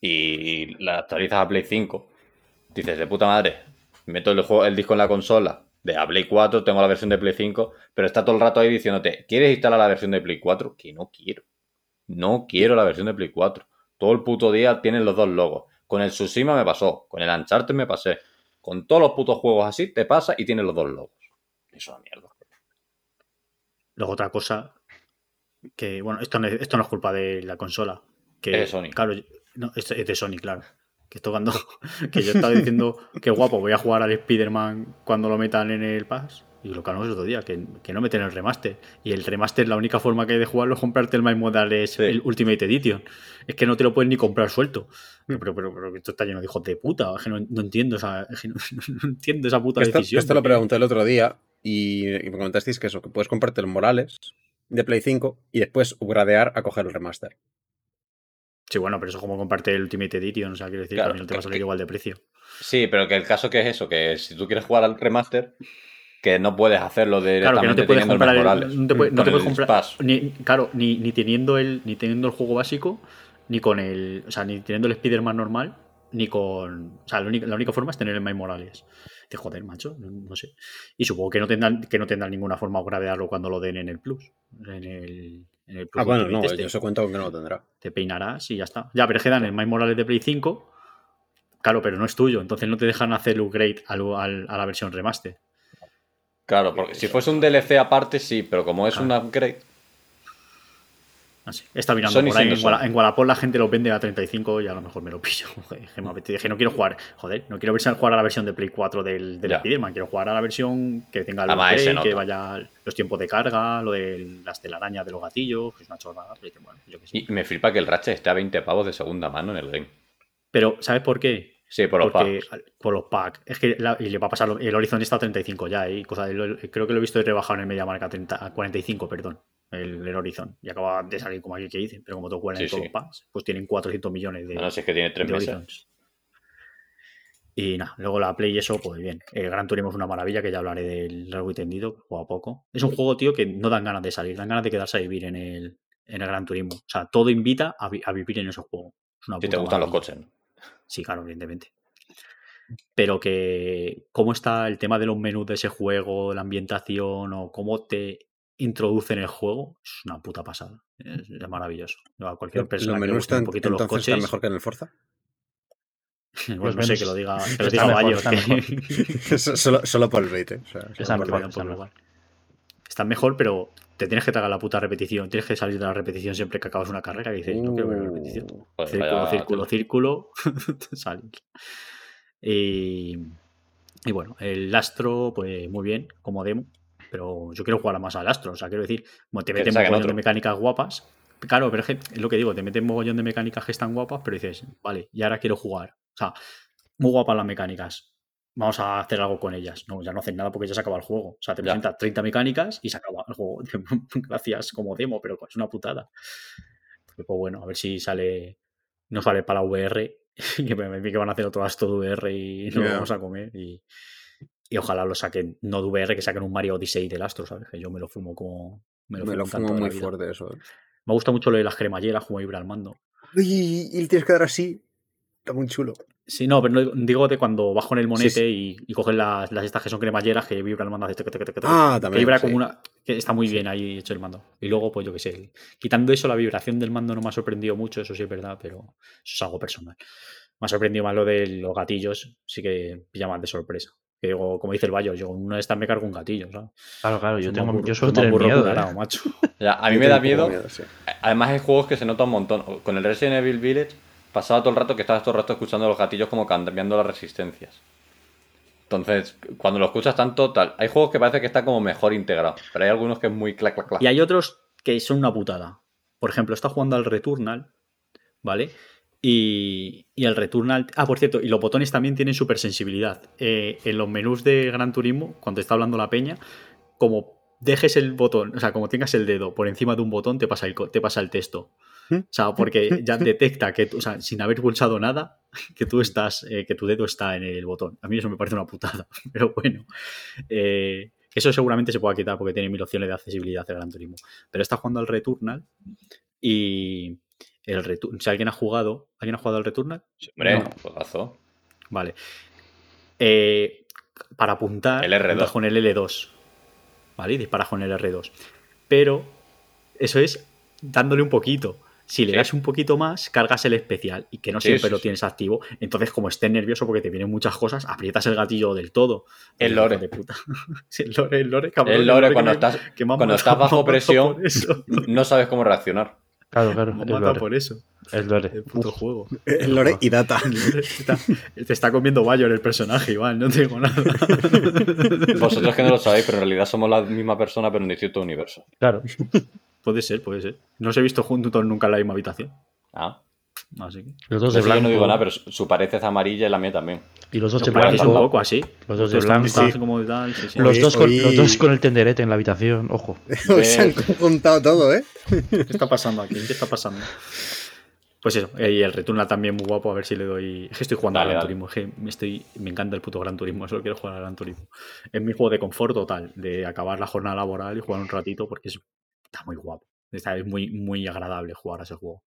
y la actualizas a Play 5, dices de puta madre, meto el, juego, el disco en la consola de a Play 4, tengo la versión de Play 5, pero está todo el rato ahí diciéndote, ¿quieres instalar la versión de Play 4? Que no quiero. No quiero la versión de Play 4. Todo el puto día tienen los dos logos. Con el Tsushima me pasó, con el Uncharted me pasé. Con todos los putos juegos así te pasa y tienes los dos logos. Eso es una mierda. Luego otra cosa que, bueno, esto no es, esto no es culpa de la consola. Que, Es de Sony. Claro, no, es de Sony, claro. Que esto cuando, que yo estaba diciendo que guapo, voy a jugar al Spider-Man cuando lo metan en el Pass. Y lo que hablamos el otro día, que, que no meten el remaster. Y el remaster, la única forma que hay de jugarlo es comprarte el My Modales, Sí. el Ultimate Edition. Es que no te lo puedes ni comprar suelto. Pero, pero, pero esto está lleno de hijos de puta. Es que no, no entiendo esa, es que no, no entiendo esa puta Esto, decisión. esto lo porque- pregunté el otro día y, y me comentasteis que eso, que puedes comprarte el Morales de Play 5 y después upgradear a coger el remaster. Sí, bueno, pero eso es como comprarte el Ultimate Edition, o sea, quiero decir, Claro, también no te va a que- salir que- igual de precio. Sí, pero que el caso que es eso, que si tú quieres jugar al remaster, que no puedes hacerlo Claro, directamente que no te puedes comprar el, no te te puedes comprar Pass. ni, claro, ni, ni teniendo el ni teniendo el juego básico, ni con el, o sea, ni teniendo el Spider-Man normal, ni con, o sea, la única, la única forma es tener el Miles Morales. De joder, macho, no, no sé. Y supongo que no tendrán que no tendrán ninguna forma de gravearlo cuando lo den en el Plus, en el en el Plus Ah, bueno, no, este. yo se cuento con que no lo tendrá. te peinarás y ya está. Ya, pero es que dan el Miles Morales de Play 5, claro, pero no es tuyo, entonces no te dejan hacer el upgrade a la versión remaster. Claro, porque si fuese un DLC aparte, sí, pero como es un upgrade. Así. Está mirando Sony por ahí. En, Walla- Sony. en Wallapop la gente lo vende a 35 y a lo mejor me lo pillo. Que. Dije, no quiero jugar. Joder, no quiero jugar a la versión de Play 4 del, del. Spider-Man. Quiero jugar a la versión que tenga el upgrade, que vaya los tiempos de carga, lo de las telarañas de los gatillos, que es una chorrada. Pero bueno, yo qué sé. Y me flipa que el Ratchet esté a 20 pavos de segunda mano en el game. Pero, ¿sabes por qué? Sí, por los Porque packs. por los packs. Es que la- y le va a pasar. El Horizon está a 35 ya, y cosa, el- creo que lo he visto rebajado en el Media Marca a, 30 a 45, perdón. El, el Horizon. Y acaba de salir como aquí que dicen. Pero como todo cuela en Sí, todos sí. los packs, pues tienen 400 millones de, No, no, si es que tiene tres meses. Horizons. Y nada, luego la Play y eso, pues bien. El Gran Turismo es una maravilla, que ya hablaré del largo y tendido, juego a poco. Es un juego, tío, que no dan ganas de salir, dan ganas de quedarse a vivir en el, en el Gran Turismo. O sea, todo invita a, vi- a vivir en ese juego. Es una Si te gustan los coches. ¿no? Sí, claro, evidentemente. Pero que cómo está el tema de los menús de ese juego, la ambientación o cómo te introducen el juego, es una puta pasada. Es, es maravilloso. A cualquier ¿Los persona que le guste un poquito los coches, mejor que en el Forza? bueno, no sé que lo diga, que lo están diga mejor, Bayo, están que- solo, solo por el bait, ¿eh? O sea, el mejor, mejor. Están mejor, pero te tienes que tragar la puta repetición. Tienes que salir de la repetición siempre que acabas una carrera y dices, no quiero ver la repetición. Uh, Joder, Círculo, vaya círculo, círculo. te sales. Y, y bueno, el Astro, pues muy bien, como demo. Pero yo quiero jugar más al Astro. O sea, quiero decir, te meten mogollón otro. de mecánicas guapas. Claro, pero es, que, es lo que digo, te meten mogollón de mecánicas que están guapas, pero dices, vale, y ahora quiero jugar. O sea, muy guapas las mecánicas. Vamos a hacer algo con ellas. No, ya no hacen nada porque ya se acaba el juego. O sea, te presentas 30 mecánicas y se acaba el juego. Gracias como demo, pero es una putada. Pues bueno, a ver si sale. No sale para la VR. Que me me que van a hacer otro Astro de VR y nos lo Ya. vamos a comer. Y, y ojalá lo saquen, no de VR, que saquen un Mario Odyssey del Astro, ¿sabes? Que yo me lo fumo como. Me lo Me fumo, lo fumo muy fuerte eso. ¿eh? Me gusta mucho lo de las cremalleras, como vibra el mando. Uy, y tienes que dar así. Está muy chulo. Sí, no, pero no- digo de cuando bajo en el monete Sí, sí. Y, y cogen las, las estas que son cremalleras que vibra el mando. hace Ah, que también. vibra sí. como una. que está muy bien ahí hecho el mando. Y luego, pues yo qué sé. Quitando eso, la vibración del mando no me ha sorprendido mucho, eso sí es verdad, pero eso es algo personal. Me ha sorprendido más lo de los gatillos, sí que pilla más de sorpresa. Que digo, como dice el Bayo, yo en una de estas me cargo un gatillo, ¿sabes? Claro, claro, yo, tengo, yo suelo tener miedo. un ¿eh? macho. Ya, a mí Yo me da miedo. miedo, sí. Además hay juegos que se nota un montón. Con el Resident Evil Village pasaba todo el rato que estabas todo el rato escuchando los gatillos como cambiando las resistencias. Entonces, cuando lo escuchas tanto, tal. Hay juegos que parece que está como mejor integrado, pero hay algunos que es muy clac, clac, clac. Y hay otros que son una putada. Por ejemplo, está jugando al Returnal, ¿vale? Y, y el Returnal. Ah, por cierto, y los botones también tienen super sensibilidad. en los menús de Gran Turismo, cuando está hablando la peña, como dejes el botón, o sea, como tengas el dedo por encima de un botón, te pasa el, te pasa el texto. O sea, porque ya detecta que, tú- o sea, sin haber pulsado nada, que tú estás, eh, que tu dedo está en el botón. A mí eso me parece una putada, pero bueno. Eh, eso seguramente se pueda quitar porque tiene mil opciones de accesibilidad el Gran Turismo. Pero está jugando al Returnal y el Retu- si alguien ha jugado, ¿alguien ha jugado al Returnal? Hombre, No. juegazo. Vale. Eh, para apuntar, El R2. apuntas con el L2. ¿Vale? Y disparas con el R2. Pero eso es dándole un poquito. Si le Sí. das un poquito más, cargas el especial y que no Sí, siempre sí, lo sí. tienes activo. Entonces, como estés nervioso porque te vienen muchas cosas, aprietas el gatillo del todo. El lore. de puta. El lore, el lore, cabrón. El lore que cuando estás, que me ha cuando estás bajo presión, no sabes cómo reaccionar. Claro, claro. Me Es lore. por eso. Es lore. El puto Uf, juego. El lore y data. Está- te está comiendo Bayor el personaje, Iván, no te digo nada. Vosotros que no lo sabéis, pero en realidad somos la misma persona, pero en distintos universos. Claro. puede ser, puede ser. No os he visto juntos nunca en la misma habitación. Ah, Así que. Los dos de eso yo blanco. no digo nada, pero su pared es amarilla y la mía también. Y los dos parecéis blanco. un poco así. Los dos de Están- blanco. están Sí. como de tal, sí, sí. Los, dos con, hoy- los dos con el tenderete en la habitación. Ojo. Hoy se han juntado todo, ¿eh? ¿Qué está pasando aquí? ¿Qué está pasando? Pues eso, y el Returnal también muy guapo, a ver si le doy. Es que estoy jugando Dale, al Gran dale. Turismo, es que me, estoy... me encanta el puto Gran Turismo, solo quiero jugar al Gran Turismo. Es mi juego de confort total, de acabar la jornada laboral y jugar un ratito porque es... está muy guapo. Está es muy, muy agradable jugar a ese juego.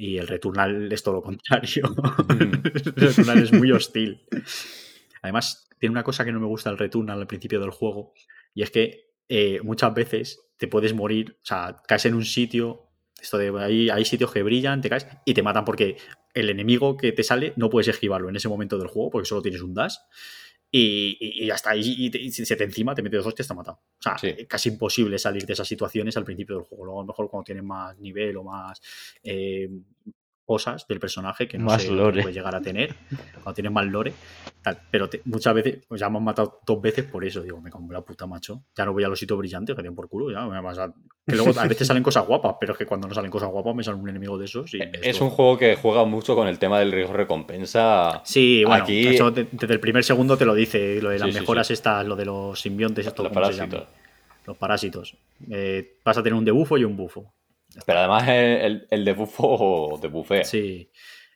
Y el Returnal es todo lo contrario. el Returnal es muy hostil. Además, tiene una cosa que no me gusta el Returnal al principio del juego, y es que eh, muchas veces te puedes morir, o sea, caes en un sitio, esto de hay, hay sitios que brillan, te caes y te matan porque el enemigo que te sale no puedes esquivarlo en ese momento del juego porque solo tienes un dash Y, y- y ya está. Y, se te encima, te mete dos hostias, te ha matado. O sea, Sí. casi imposible salir de esas situaciones al principio del juego. Luego, a lo mejor cuando tienes más nivel o más eh, cosas del personaje que no Más sé lore. puede llegar a tener. Cuando tienes más lore. tal. Pero te- muchas veces, pues ya me han matado dos veces por eso. Digo, me cago la puta, macho. Ya no voy a los sitios brillantes, que den por culo. Ya, me vas a- Que luego a veces salen cosas guapas, pero es que cuando no salen cosas guapas me sale un enemigo de esos. Y me Es un juego que juega mucho con el tema del riesgo recompensa. Sí, bueno, Aquí- eso de- desde el primer segundo te lo dice, lo de las Sí, mejoras sí. estas, lo de los simbiontes, esto, Los ¿cómo se parásitos. Los parásitos. Eh, vas a tener un debufo y un bufo. Pero además el, el, el de bufo de bufea. Sí.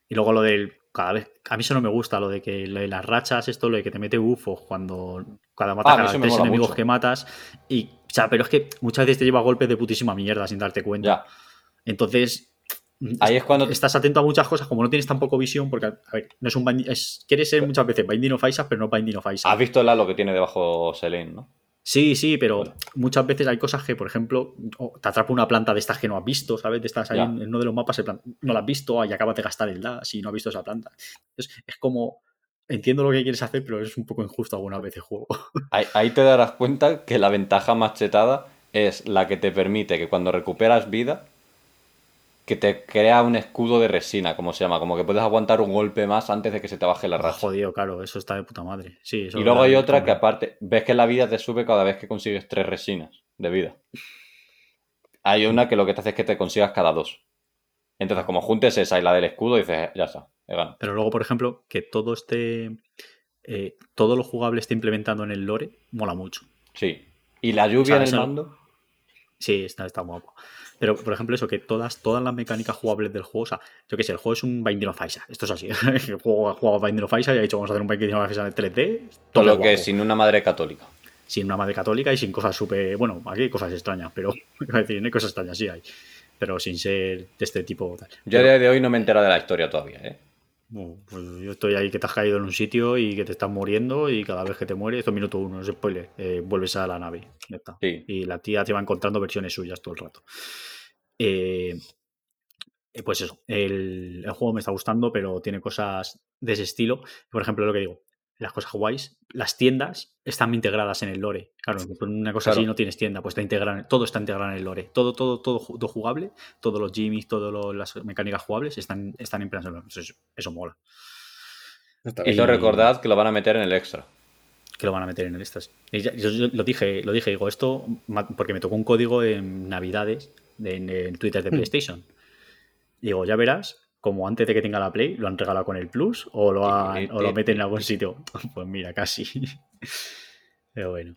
Y luego lo del. Cada vez. A mí eso no me gusta, lo de que lo de las rachas, esto, lo de que te mete bufos cuando. Cada matas Ah, cada tres enemigos mucho. que matas. Y. O sea, pero es que muchas veces te lleva golpes de putísima mierda sin darte cuenta. Ya. Entonces. Ahí es cuando- Estás atento a muchas cosas, como no tienes tampoco visión, porque, a ver, no es un. Es, quieres ser muchas veces Binding of Isaac, pero no Binding of Isaac. Has visto el halo que tiene debajo Selene, ¿no? Sí, sí, pero muchas veces hay cosas que, por ejemplo, te atrapa una planta de estas que no has visto, ¿sabes? De estas ahí en en uno de los mapas, plan, no la has visto y acabas de gastar el dash y no has visto esa planta. Entonces, es como, entiendo lo que quieres hacer, pero es un poco injusto algunas veces el juego. Ahí, ahí te darás cuenta que la ventaja más chetada es la que te permite que cuando recuperas vida, que te crea un escudo de resina, como se llama, como que puedes aguantar un golpe más antes de que se te baje la racha. Jodido, claro, eso está de puta madre. Sí, eso y luego hay otra que aparte, ves que la vida te sube cada vez que consigues tres resinas de vida. Hay una que lo que te hace es que te consigas cada dos. Entonces, como juntes esa y la del escudo, dices, ya está, he ganado. Pero luego, por ejemplo, que todo este. eh, todo lo jugable esté implementando en el lore, mola mucho. Sí. Y la lluvia O sea, en el mando. Sí, está, está guapo. Pero, por ejemplo, eso, que todas, todas las mecánicas jugables del juego, o sea, yo qué sé, el juego es un Binding of Isaac. Esto es así. el juego ha jugado Binding of Isaac y ha dicho, vamos a hacer un Binding of Isaac en 3D. Todo lo que sin una madre católica. Sin una madre católica y sin cosas súper. Bueno, aquí hay cosas extrañas, pero. decir, no hay cosas extrañas, sí hay. Pero sin ser de este tipo. Tal. Yo a día de hoy no me he enterado de la historia todavía, ¿eh? Bueno, pues yo estoy ahí que te has caído en un sitio y que te estás muriendo y cada vez que te mueres, esto es minuto uno, no es spoiler, eh, vuelves a la nave. Ya está. Sí. Y la tía te va encontrando versiones suyas todo el rato. Eh, pues eso, el, el juego me está gustando, pero tiene cosas de ese estilo. Por ejemplo, lo que digo, las cosas guays, las tiendas están integradas en el lore. Claro, una cosa Claro. así no tienes tienda, pues está integran, todo está integrado en el lore. Todo, todo, todo, todo jugable, todos los gimmicks, todas las mecánicas jugables están, están en lore. Eso, eso mola. Lo recordad que lo van a meter en el extra. que lo van a meter en el ya- Yo, yo lo dije, lo dije, digo, esto, porque me tocó un código en Navidades de- en, en Twitter de PlayStation. Digo, ya verás, como antes de que tenga la Play, lo han regalado con el Plus o lo, han- o lo meten en algún sitio. Pues mira, casi. Pero bueno.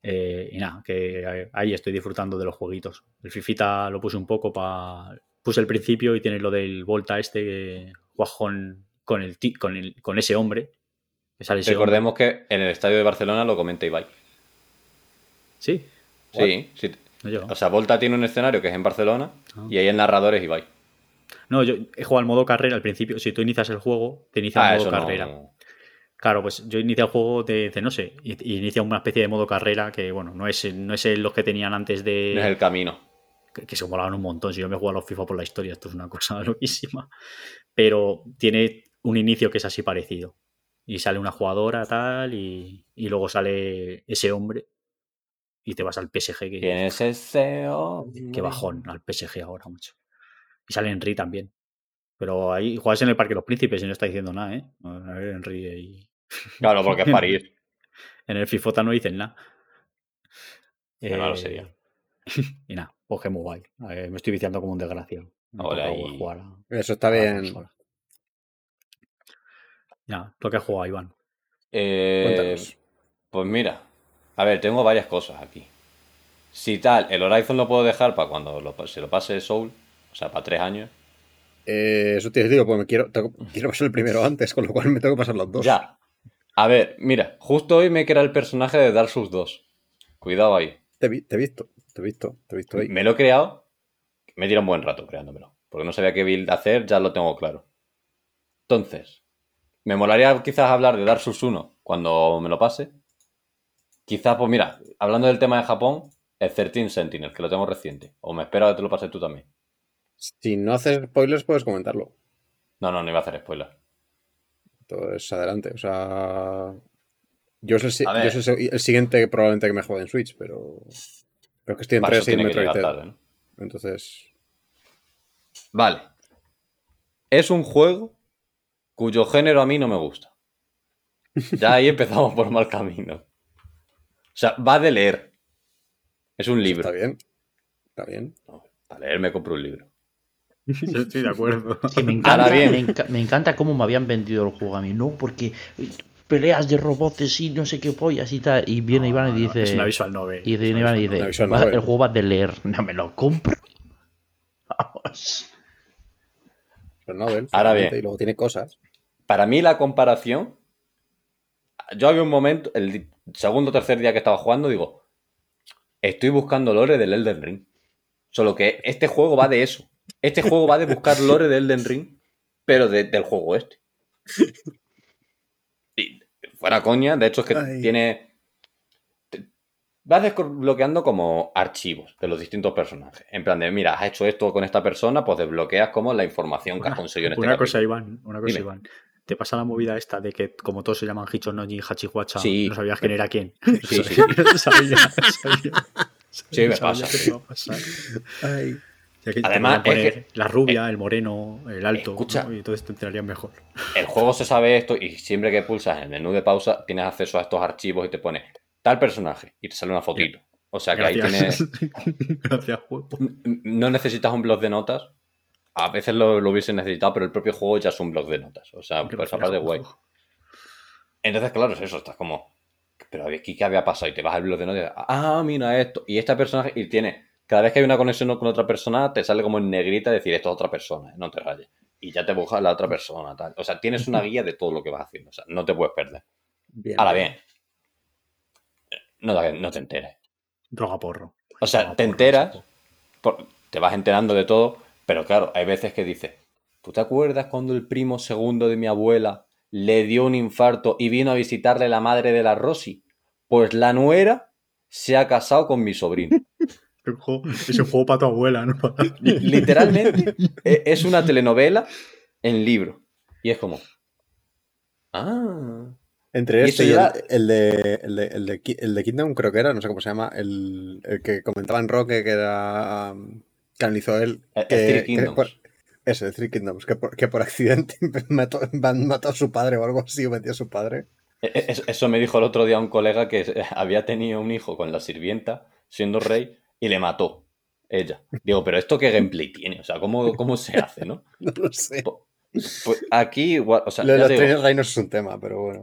Eh, y nada, que eh, ahí estoy disfrutando de los jueguitos. El Fifita lo puse un poco para. Puse el principio y tiene lo del Volta este juegas con, el, con, el- con ese hombre. Que sale ese hombre. Recordemos que en el estadio de Barcelona lo comenta Ibai. Sí. Sí, sí. No. O sea, Volta tiene un escenario que es en Barcelona Ah. y ahí el narrador es Ibai. No, yo he jugado al modo carrera al principio. Si tú inicias el juego, te inicia Ah, el modo eso carrera. no. Claro, pues yo inicio el juego de, de no sé, y- y inicia una especie de modo carrera que, bueno, no es, no es los que tenían antes de. No es el camino. que, que se molaban un montón. Si yo me he jugado a los FIFA por la historia, esto es una cosa loquísima. Pero tiene un inicio que es así parecido. Y sale una jugadora, tal, y, y luego sale ese hombre. Y te vas al PSG, que, ¿Quién es ese hombre? Qué bajón al PSG ahora, mucho. Y sale Henry también. Pero ahí juegas en el Parque de los Príncipes y no está diciendo nada, ¿eh? A ver, Henry ahí. Claro, porque es París. En el FIFOTA no dicen nada. Qué malo Eh, sería. Y nada, pues muy guay. Eh, me estoy viciando como un desgraciado. Toca ahí. jugar a- Eso está bien. Ya, lo que ha jugado Iván. Eh, Cuéntanos. pues mira, a ver, tengo varias cosas aquí. Si tal, el Horizon lo puedo dejar para cuando lo- se lo pase Soul, o sea, para tres años. Eh, eso te digo, pues me quiero, tengo- quiero pasar el primero antes, con lo cual me tengo que pasar los dos. Ya. A ver, mira, justo hoy me creado el personaje de Dark Souls 2. Cuidado ahí. Te, vi- te he visto, te he visto, te he visto ahí. Me lo he creado. Me tira un buen rato creándomelo. Porque no sabía qué build hacer, ya lo tengo claro. Entonces, me molaría quizás hablar de Dark Souls 1 cuando me lo pase. Quizás, pues mira, hablando del tema de Japón, el 13 Sentinel, que lo tengo reciente. O me espero que te lo pases tú también. Si no haces spoilers, puedes comentarlo. No, no, no iba a hacer spoiler. Entonces, adelante. O sea. Yo es el, yo el, el siguiente probablemente que me juegue en Switch, pero. Pero que estoy entre ese y Metroid tarde, ¿no? Entonces. Vale. Es un juego cuyo género a mí no me gusta. Ya ahí empezamos por mal camino. O sea, va de leer. Es un libro. Está bien. Está bien. Para leer me compro un libro. Yo estoy de acuerdo. Que me encanta, Ahora bien. Me, enca- me encanta cómo me habían vendido el juego a mí, ¿no? Porque peleas de robots y no sé qué pollas y tal. Y viene Iván y dice. Es una visual novel. Y viene Iván y dice: Una visual "Va- novel. El juego va de leer. No me lo compro. Vamos. Los novel, Ahora bien. Y luego tiene cosas. Para mí la comparación... Yo había un momento, el segundo o tercer día que estaba jugando, digo, estoy buscando lore del Elden Ring. Solo que este juego va de eso. Este juego va de buscar lore del Elden Ring, pero de- del juego este. Y fuera coña, de hecho es que Ay. tiene... te- Vas desbloqueando como archivos de los distintos personajes. En plan de, mira, has hecho esto con esta persona, pues desbloqueas como la información que has conseguido en este Una capítulo. cosa, Iván, una cosa, Dime. Iván. ¿Te pasa la movida esta de que como todos se llaman Hichonoji y Hachihuacha, Sí. no sabías quién era quién? Sí, sí. sabía, sabía. Sí, me Sabía pasa. que te que Además, es poner que- la rubia, el moreno, el alto, Escucha. ¿no? y entonces te enterarías mejor. El juego se sabe esto y siempre que pulsas el menú de pausa tienes acceso a estos archivos y te pone tal personaje y te sale una fotito. O sea que ahí tienes... Gracias. Gracias, juego. No necesitas un blog de notas. A veces lo, lo hubiese necesitado, pero el propio juego ya es un blog de notas. O sea, pues Gracias, aparte de guay. Entonces, claro, es eso, estás como... Pero aquí, ¿qué había pasado? Y te vas al blog de notas ah, mira esto. Y esta personaje, y tiene... Cada vez que hay una conexión con otra persona, te sale como en negrita decir, esto es otra persona, ¿eh? no te rayes. Y ya te buscas la otra persona, tal. O sea, tienes una guía de todo lo que vas haciendo. O sea, no te puedes perder. Bien. Ahora bien, no, te- no te enteres. Droga porro. O sea, te enteras, por- te vas enterando de todo, pero claro, hay veces que dices, ¿tú te acuerdas cuando el primo segundo de mi abuela le dio un infarto y vino a visitarle la madre de la Rosy? Pues la nuera se ha casado con mi sobrino. El juego- Es un juego para tu abuela, ¿no? Literalmente e- es una telenovela en libro. Y es como... Ah. Entre Y este esto y ya- el, el de, el, de, el, de, el de Kingdom, creo que era, no sé cómo se llama, el, el que comentaba en Roque, que era. um, que analizó él. El- el que- ese, el Three Kingdoms, que por, que por accidente mató, van- mató a su padre o algo así, o metió a su padre. E- e- Eso, me dijo el otro día un colega que eh, había tenido un hijo con la sirvienta, siendo rey, y le mató ella. Digo, pero ¿esto qué gameplay tiene? O sea, ¿cómo, cómo se hace, no? No lo sé. Pues aquí, igual, o sea, Lo de los digo, trenes reinos es un tema, pero bueno.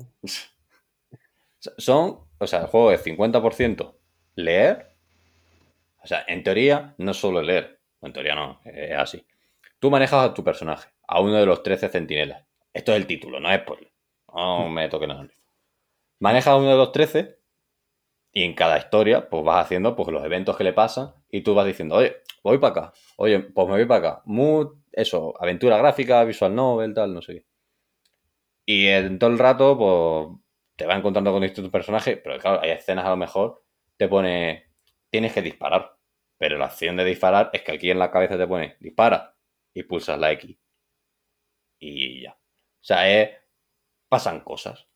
son, o sea, el juego es 50% leer. O sea, en teoría, no solo leer. En teoría no, es así. Tú manejas a tu personaje, a uno de los 13 centinelas. Esto es el título, no es spoiler. No me toquen nada. Manejas a uno de los 13 y en cada historia, pues vas haciendo pues, los eventos que le pasan y tú vas diciendo, oye, voy para acá. Oye, pues me voy para acá. Eso, aventura gráfica, visual novel, tal, no sé qué. Y en todo el rato, pues te va encontrando con distintos personajes, pero claro, hay escenas a lo mejor, te pone, tienes que disparar. Pero la acción de disparar es que aquí en la cabeza te pone, dispara, y pulsas la X. Y ya. O sea, es, pasan cosas.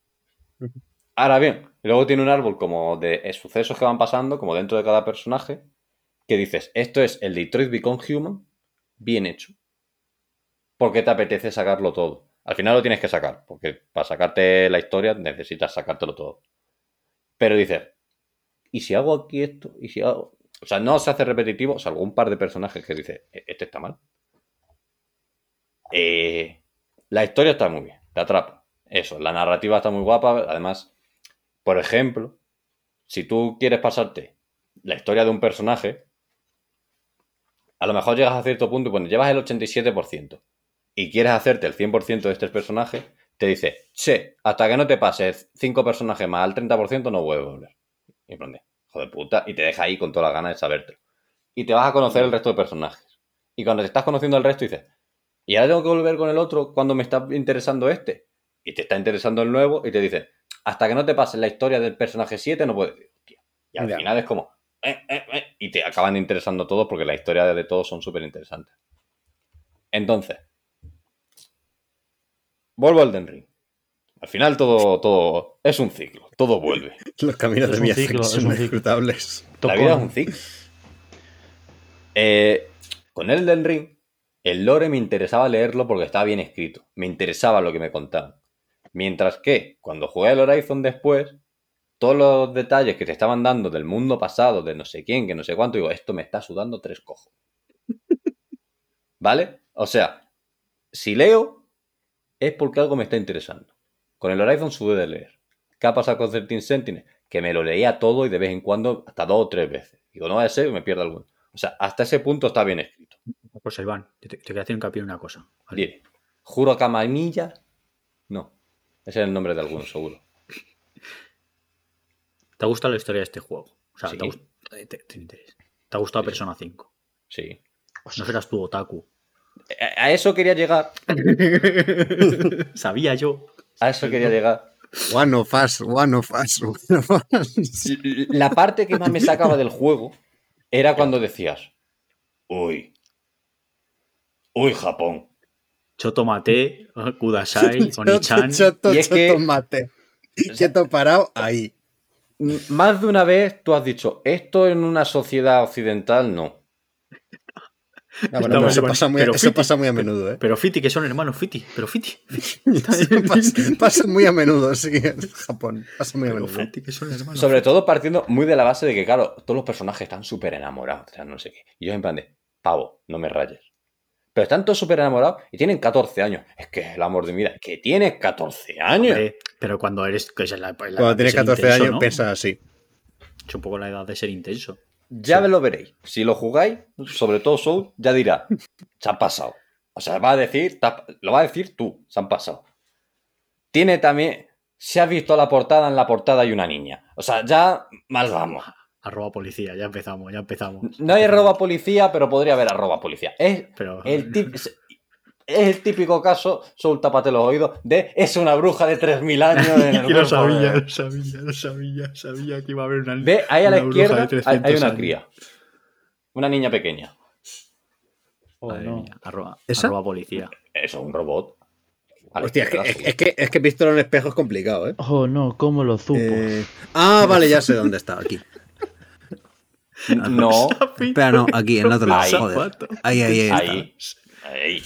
Ahora bien, luego tiene un árbol como de sucesos que van pasando, como dentro de cada personaje, que dices, esto es el Detroit Become Human, bien hecho. Porque te apetece sacarlo todo. Al final lo tienes que sacar, porque para sacarte la historia necesitas sacártelo todo. Pero dices, ¿y si hago aquí esto? ¿Y si hago...? O sea, no se hace repetitivo, salvo un par de personajes que dice, "E- este está mal. Eh, la historia está muy bien, te atrapa. Eso, la narrativa está muy guapa. Además, por ejemplo, si tú quieres pasarte la historia de un personaje, a lo mejor llegas a cierto punto y cuando llevas el 87% y quieres hacerte el 100% de este personaje, te dice, che, hasta que no te pases 5 personajes más al 30% no vuelves a volver. Y de, joder puta, y te deja ahí con toda la ganas de sabértelo. Y te vas a conocer el resto de personajes. Y cuando te estás conociendo el resto dices, y ahora tengo que volver con el otro cuando me está interesando este. Y te está interesando el nuevo y te dice, hasta que no te pases la historia del personaje 7 no puedes. Hostia. Y al final es como, eh, eh, eh, y te acaban interesando todos porque la historia de todos son súper interesantes. Entonces, vuelvo al Den Ring. Al final todo, todo es un ciclo, todo vuelve. Los caminos Es de mi ciclo, son es un ciclo. inescrutables. La vida es un ciclo. Eh, con Elden Ring, el lore me interesaba leerlo porque estaba bien escrito. Me interesaba lo que me contaban. Mientras que, cuando jugué al Horizon después, todos los detalles que te estaban dando del mundo pasado, de no sé quién, que no sé cuánto, digo, esto me está sudando tres cojos. ¿Vale? O sea, si leo, es porque algo me está interesando. Con el Horizon sube de leer. ¿Qué ha pasado con 13 Sentinel? Que me lo leía todo y de vez en cuando hasta dos o tres veces. Digo, no va a ser que me pierda alguno. O sea, hasta ese punto está bien escrito. Pues Iván, te, te quiero hacer hincapié en una cosa. ¿vale? ¿juro a Camanilla? No. Ese es el nombre de alguno, seguro. ¿Te ha gustado la historia de este juego? O sea, Sí. ¿te, ha gust- eh, te- te interesa? ¿Te ha gustado Sí. Persona 5? Sí. No serás tú otaku. A a eso quería llegar. Sabía yo. A eso quería llegar. One of us, one of us, one of us. La parte que más me sacaba del juego era cuando decías, uy, uy, Japón. Choto Mate, Kudasai, Onichan. Choto, Y es que- choto, mate. Quieto parado ahí. M- Más de una vez tú has dicho, esto en una sociedad occidental no. Ah, bueno, pero eso, pasa muy, Pero eso Fiti- pasa muy a menudo, ¿eh? Pero Fiti, que son hermanos Fiti. Pero Fiti. Eso pasa, pasa muy a menudo, sí, en Japón. Pasa muy a menudo. Fiti, que son hermanos. Sobre todo partiendo muy de la base de que, claro, todos los personajes están súper enamorados, o sea, no sé qué. Y yo en plan de, pavo, no me rayes. Pero están todos súper enamorados y tienen 14 años. Es que es el amor de mi vida. Que tienes 14 años. Hombre, pero cuando eres. Que es la, la edad Cuando tienes ser 14 intenso, años, ¿no? piensas así. Es un poco la edad de ser intenso. Ya lo veréis. Si lo jugáis, sobre todo Soul, ya dirá, se han pasado. O sea, va a decir, "Te has- lo va a decir tú, se han pasado. Tiene también, si has visto la portada, en la portada hay una niña. O sea, ya mal vamos. Arroba policía, ya empezamos, ya empezamos. No hay arroba policía, pero podría haber arroba policía. Es Pero. el, tip- es el típico caso, Soul, tápate los oídos, de es una bruja de 3.000 años en el Y lo sabía, lo sabía, lo sabía, sabía que iba a haber una. Ve, ahí a la izquierda hay, 300 hay una años. cría. Una niña pequeña. Oh, Madre no. mía, arroba, policía. Eso es un robot. A la Hostia, es que, es, que, es que visto en un espejo es complicado, ¿eh? Oh, no, ¿cómo lo supo? Eh, Ah, vale, ya sé dónde está, aquí. No, Espera, no, aquí, en el otro lado, Ahí. joder. Ahí, ahí, ahí. ahí. Ahí.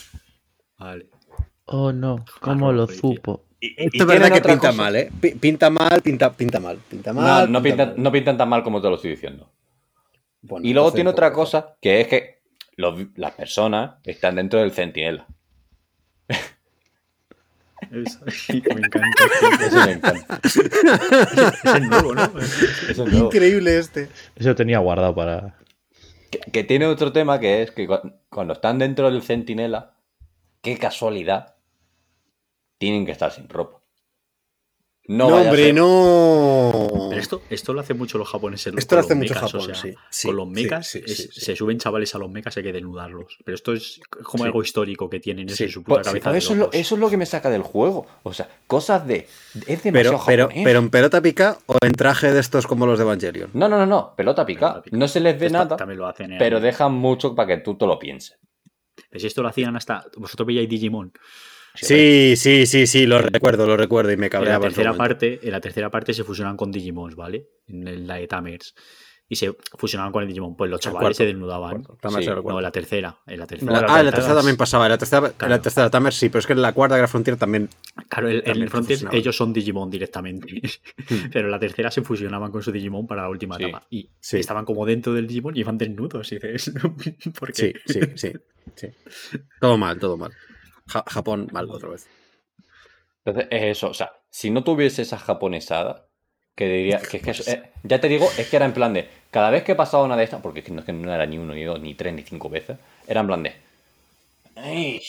Vale. Oh, no, ¿cómo lo supo? Y- y Esto es verdad que pinta cosa- mal, ¿eh? Pi- Pinta mal, pinta, pinta mal. Pinta No, mal. no, pinta pintan, mal. no pintan tan mal como te lo estoy diciendo. Bueno, Y luego tiene otra cosa, que es que los- las personas están dentro del centinela. Es- me encanta. Eso me encanta. Es el nuevo, ¿no? Nuevo. Increíble este. Eso lo tenía guardado para. Que, que tiene otro tema que es que cu- cuando están dentro del centinela, qué casualidad, tienen que estar sin ropa. No, No, hombre, ser- no. Pero esto, esto lo hace mucho los japoneses. Esto con lo hace los mucho mechas, Japón, o sea, sí, sí, con los sí, mechas sí, es- sí, sí. se suben chavales a los mechas y hay que desnudarlos. Pero esto es como Sí. algo histórico que tienen en su puta Pues, cabeza. pues eso, es lo, eso es lo que me saca del juego. O sea, cosas de. Es Pero, pero, en pelota pica o en traje de estos como los de Evangelion. No, no, no, no. Pelota pica. Pelota pica. No se les ve Esto nada, También lo hacen. en pero dejan mucho para que tú te lo pienses. Si esto lo hacían hasta. Vosotros veíais Digimon. Sí, sí, sí, sí, lo recuerdo, lo recuerdo y me la, cabreaba. en su tercera parte, en la tercera parte se fusionan con Digimons, ¿vale? En la de Tamers. Y se fusionaban con el Digimon. Pues los chavales cuarto. se desnudaban. Cuarto. Tamers Sí. No, en la tercera. En la tercera. La- la ah, en la tercera también pasaba. En la tercera, en la Claro. tercera Tamer sí, pero es que en la cuarta Gran Frontier también. Claro, en el Frontier ellos son Digimon directamente. Pero en la tercera se fusionaban con su Digimon para la última Sí. etapa. Y Sí. estaban como dentro del Digimon y iban desnudos. Y dices, ¿por qué? sí, sí, sí. Todo mal, todo mal. Ja- Japón mal otra vez. Entonces, es eso. O sea, si no tuviese esa japonesada, que diría. Que es que eh, ya te digo, es que era en plan de. Cada vez que pasaba una de estas, porque es que no, es que no era ni uno, ni dos, ni tres, ni cinco veces, era en plan de. "Ay,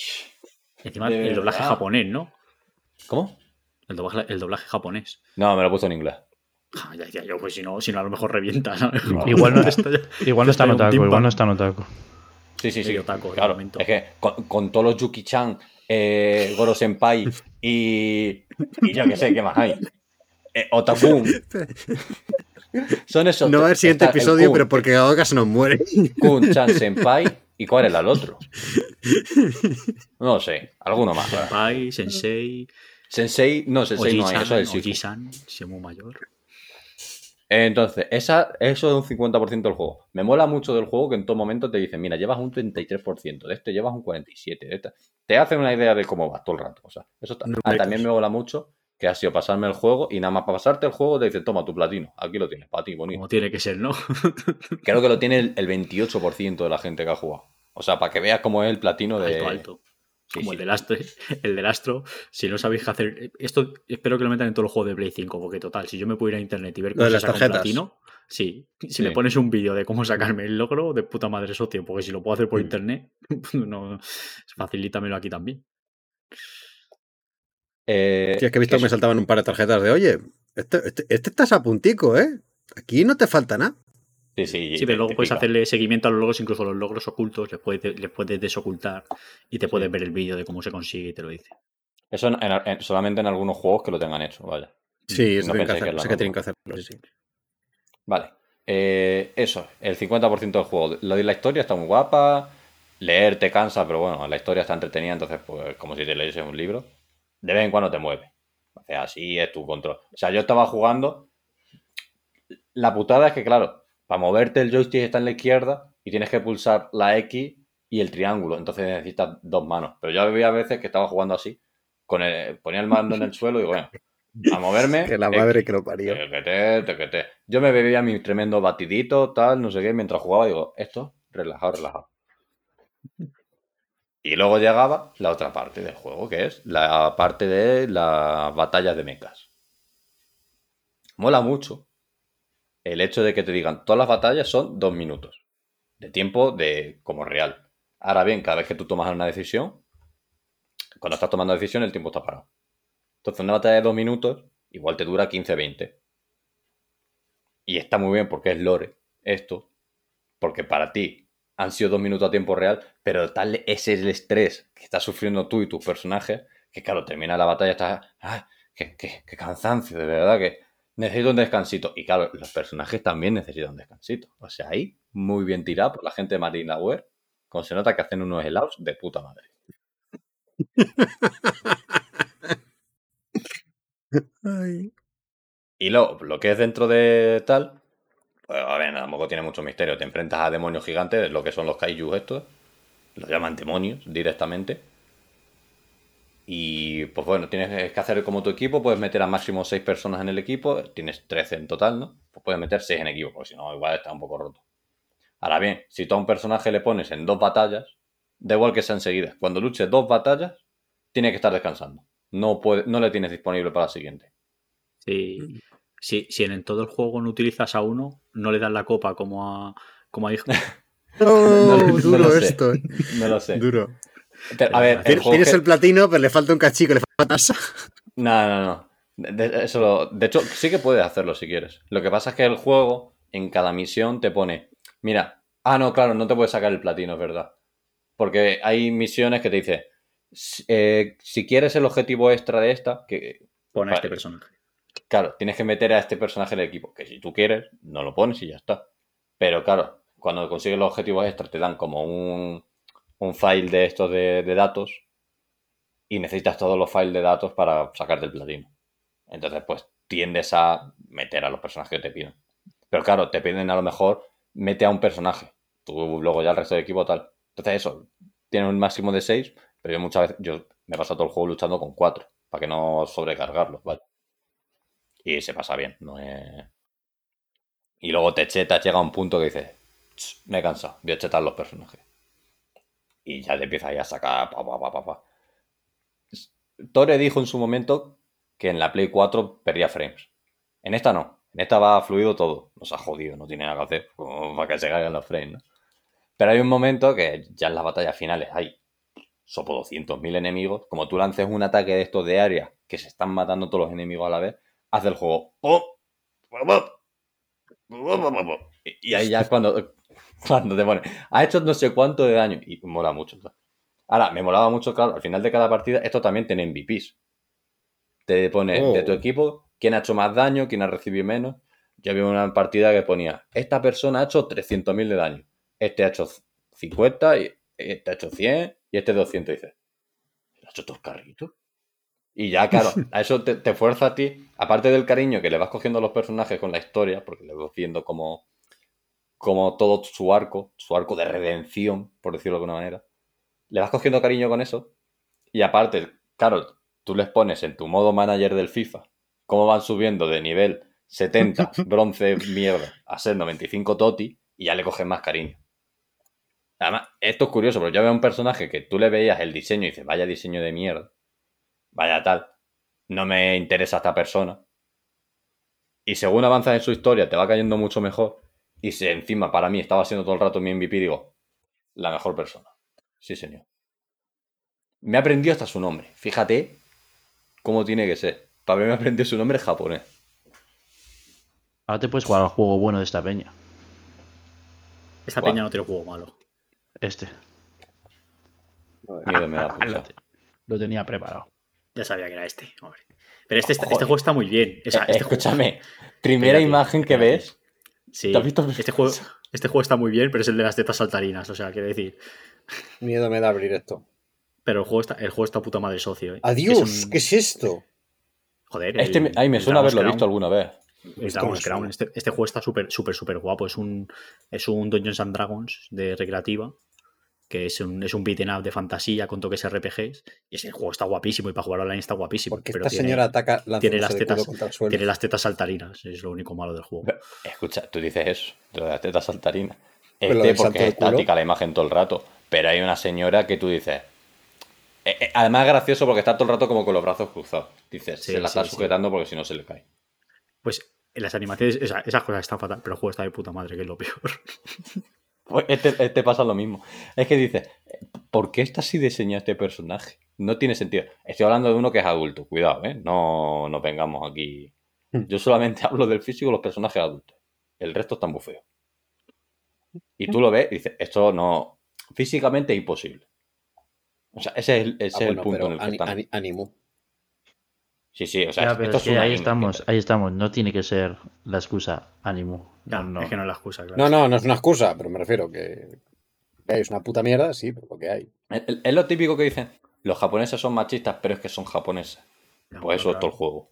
Encima De el doblaje verdad. japonés, ¿no? ¿Cómo? El doblaje, el doblaje japonés. No, me lo he puesto en inglés. Ah, ya decía yo, pues si no, si no a lo mejor revienta. ¿sabes? Igual no, Esto ya- igual no está timpa. igual no está en otaku. Sí, sí, sí. De claro, es que con, con todos los Yuki-chan, eh, Goro Senpai y, y yo que sé, ¿qué más hay? Eh, Otakun. Son esos. No va haber siguiente está el episodio, Kun, pero porque Gaoka se nos muere. Kun-chan Senpai y cuál era el otro. No lo sé, alguno más. Senpai, Sensei. Sensei, no, Sensei no hay, eso es el Shifu. Oji-san, si es muy mayor. Entonces, esa, eso es un 50% del juego. Me mola mucho del juego que en todo momento te dicen, mira, llevas un 33%, de este llevas un 47%, de este. Te hacen una idea de cómo vas todo el rato. O sea, eso Ah, también me mola mucho que ha sido pasarme el juego y nada más para pasarte el juego te dicen, toma tu platino, aquí lo tienes, para ti, bonito. Como tiene que ser, ¿no? Creo que lo tiene el, el 28% de la gente que ha jugado. O sea, para que veas cómo es el platino de... Alto, alto. Sí, Como sí. el del Astro, el del Astro, si no sabéis qué hacer. Esto espero que lo metan en todos los juegos de Play 5, porque total, si yo me puedo ir a internet y ver cómo se saca un platino, sí. Si Sí. me pones un vídeo de cómo sacarme el logro, de puta madre socio, porque si lo puedo hacer por Mm. internet, no, facilítamelo aquí también. Eh, Tío, es que he visto que me saltaban un par de tarjetas de, oye, este, este, este estás a puntico, ¿eh? Aquí no te falta nada. Sí, sí. Sí, pero luego puedes pica. hacerle seguimiento a los logros, incluso los logros ocultos, les puedes, les puedes desocultar y te puedes ver el vídeo de cómo se consigue y te lo dice. Eso en- en- en- solamente en algunos juegos que lo tengan hecho, vaya. Sí, eso No tienen que pensé que sé que tienen que hacerlo, sí, sí. Vale. Eh, eso, el 50% del juego. Lo de la historia está muy guapa. Leer te cansa, pero bueno, la historia está entretenida, entonces, pues, como si te leyeses un libro. De vez en cuando te mueve. O sea, así es tu control. O sea, yo estaba jugando. La putada es que, claro, para moverte el joystick está en la izquierda y tienes que pulsar la X y el triángulo. Entonces necesitas dos manos. Pero yo había veces que estaba jugando así. Con el, ponía el mando en el suelo y digo, bueno, a moverme. Que la X. madre que lo parió. Tequete, tequete. Yo me bebía mi tremendo batidito, tal, no sé qué, mientras jugaba, digo, esto, relajado, relajado. Y luego llegaba la otra parte del juego, que es la parte de las batallas de mechas. Mola mucho el hecho de que te digan, todas las batallas son dos minutos de tiempo de como real. Ahora bien, cada vez que tú tomas una decisión, cuando estás tomando decisión, el tiempo está parado. Entonces, una batalla de dos minutos igual te dura 15-20. Y está muy bien porque es lore esto. Porque para ti han sido dos minutos a tiempo real, pero tal es el estrés que estás sufriendo tú y tus personajes, que claro, termina la batalla, estás, ¡ah! Qué, cansancio, de verdad, que necesito un descansito. Y claro, los personajes también necesitan un descansito. O sea, ahí, muy bien tirado por la gente de Marinaware, como se nota que hacen unos helados de puta madre. Ay. Y luego, lo que es dentro de tal, pues a ver, tampoco tiene mucho misterio. Te enfrentas a demonios gigantes, lo que son los kaijus estos. Los llaman demonios directamente. Y pues bueno, tienes que hacer como tu equipo, puedes meter a máximo 6 personas en el equipo, tienes 13 en total, ¿no? Pues puedes meter 6 en equipo, porque si no, igual está un poco roto. Ahora bien, si tú a un personaje le pones en dos batallas, da igual que sean seguidas. Cuando luches dos batallas, tiene que estar descansando. No, puede, no le tienes disponible para la siguiente. Sí. Si, si en todo el juego no utilizas a uno, no le das la copa como a, como a hijo. Oh, No- no duro lo sé. esto. eh. No lo sé. Duro. Pero, a ver, el Tienes que- el platino, pero le falta un cachico, le falta tasa. No, no, no. De, eso lo- de hecho, sí que puedes hacerlo si quieres. Lo que pasa es que el juego, en cada misión, te pone, mira, ah, no, claro, no te puedes sacar el platino, es verdad. Porque hay misiones que te dice, si, eh, si quieres el objetivo extra de esta, que, Pon a este personaje. claro, tienes que meter a este personaje en el equipo, que si tú quieres, no lo pones y ya está. Pero claro, cuando consigues los objetivos extras te dan como un, un file de estos de, datos y necesitas todos los files de datos para sacarte el platino. Entonces, pues tiendes a meter a los personajes que te piden. Pero claro, te piden a lo mejor mete a un personaje. Tú luego ya el resto del equipo tal. Entonces eso, tiene un máximo de 6, pero yo muchas veces, yo me he pasado todo el juego luchando con 4, para que no sobrecargarlos. Y se pasa bien, no es... Y luego te chetas, llega un punto que dices, "Ch, me he cansado, voy a chetar los personajes. Y ya te empiezas ahí a sacar, pa, pa, pa, pa, pa. Tore dijo en su momento que en la Play 4 perdía frames. En esta no. En esta va fluido todo. Nos ha jodido, no tiene nada que hacer. Como para que se caigan los frames, ¿no? Pero hay un momento que ya en las batallas finales hay sopo 200.000 enemigos. Como tú lances un ataque de estos de área que se están matando todos los enemigos a la vez, hace el juego. ¡pum! ¡pum! Y y ahí ya es cuando, cuando te pone. Ha hecho no sé cuánto de daño. Y mola mucho. Ahora, me molaba mucho, claro, al final de cada partida, esto también tiene MVPs. Te pone Oh. de tu equipo quién ha hecho más daño, quién ha recibido menos. Yo vi una partida que ponía, esta persona ha hecho 300.000 de daño, este ha hecho 50, y este ha hecho 100 y este 200. Y dices, ¿ha hecho todos carritos? Y ya, claro, a eso te, te fuerza a ti, aparte del cariño que le vas cogiendo a los personajes con la historia, porque le vas viendo como, como todo su arco, su arco de redención, por decirlo de alguna manera, le vas cogiendo cariño con eso. Y aparte, claro, tú les pones en tu modo manager del FIFA cómo van subiendo de nivel 70, bronce, mierda, a ser 95 toti y ya le coges más cariño. Además, esto es curioso, pero yo veo un personaje que tú le veías el diseño y dices, vaya diseño de mierda, vaya tal, no me interesa esta persona. Y según avanzas en su historia, te va cayendo mucho mejor. Y si encima para mí estaba siendo todo el rato mi MVP, digo, la mejor persona. Sí, señor. Me aprendió hasta su nombre. Fíjate cómo tiene que ser. Para mí me aprendió su nombre japonés. Ahora te puedes jugar al juego bueno de esta peña. Esta ¿Cuál? peña no tiene juego malo. Este. Miedo me da Lo, te- lo tenía preparado. Ya sabía que era este, hombre. Pero este, está- este juego está muy bien. O sea, Eh, este juego- escúchame, primera Espérate, imagen que ves. Sí, ¿Te has visto? este juego, este juego está muy bien, pero es el de las tetas saltarinas. O sea, quiere decir. Miedo me da abrir esto. Pero el juego está, el juego está puta madre socio. ¿eh? Adiós, Es un- ¿qué es esto? Joder, Este, el- me- ay, me suena haberlo Crown. visto alguna vez. Este, este juego está súper, súper, súper guapo. Es un, es un Dungeons and Dragons de recreativa. Que es un, es un beat'em up de fantasía con toques RPGs. Y ese juego está guapísimo. Y para jugar online está guapísimo. Porque pero esta tiene, señora ataca tiene las tetas, contra el suelo. tiene las tetas saltarinas. Es lo único malo del juego. Escucha, tú dices eso, de las tetas saltarinas. Lo Este porque es estática la imagen todo el rato. Pero hay una señora que tú dices. eh, eh, además es gracioso porque está todo el rato como con los brazos cruzados. Dices, Sí, se la sí, está sí. sujetando porque si no se le cae. Pues en las animaciones, esa- esas cosas están fatal. Pero el juego está de puta madre, que es lo peor. Pues este, este pasa lo mismo. Es que dices, ¿por qué está así diseñado este personaje? No tiene sentido. Estoy hablando de uno que es adulto, cuidado, ¿eh? No nos vengamos aquí. Hmm. Yo solamente hablo del físico de los personajes adultos. El resto está muy feo. Y tú lo ves y dices, esto no. Físicamente es imposible. O sea, ese es el, ese Ah, es el bueno, punto pero en el que ani- estamos. ani- ánimo. Sí, sí, o sea, Ya, pero esto es es que una ahí estamos, que- ahí estamos. No tiene que ser la excusa ánimo. No, no. Es que no es la excusa, claro. No, no, no es una excusa, pero me refiero que, es una puta mierda, sí, pero lo que hay. Es, lo típico que dicen, los japoneses son machistas, pero es que son japoneses. Ya, Pues eso es todo el juego.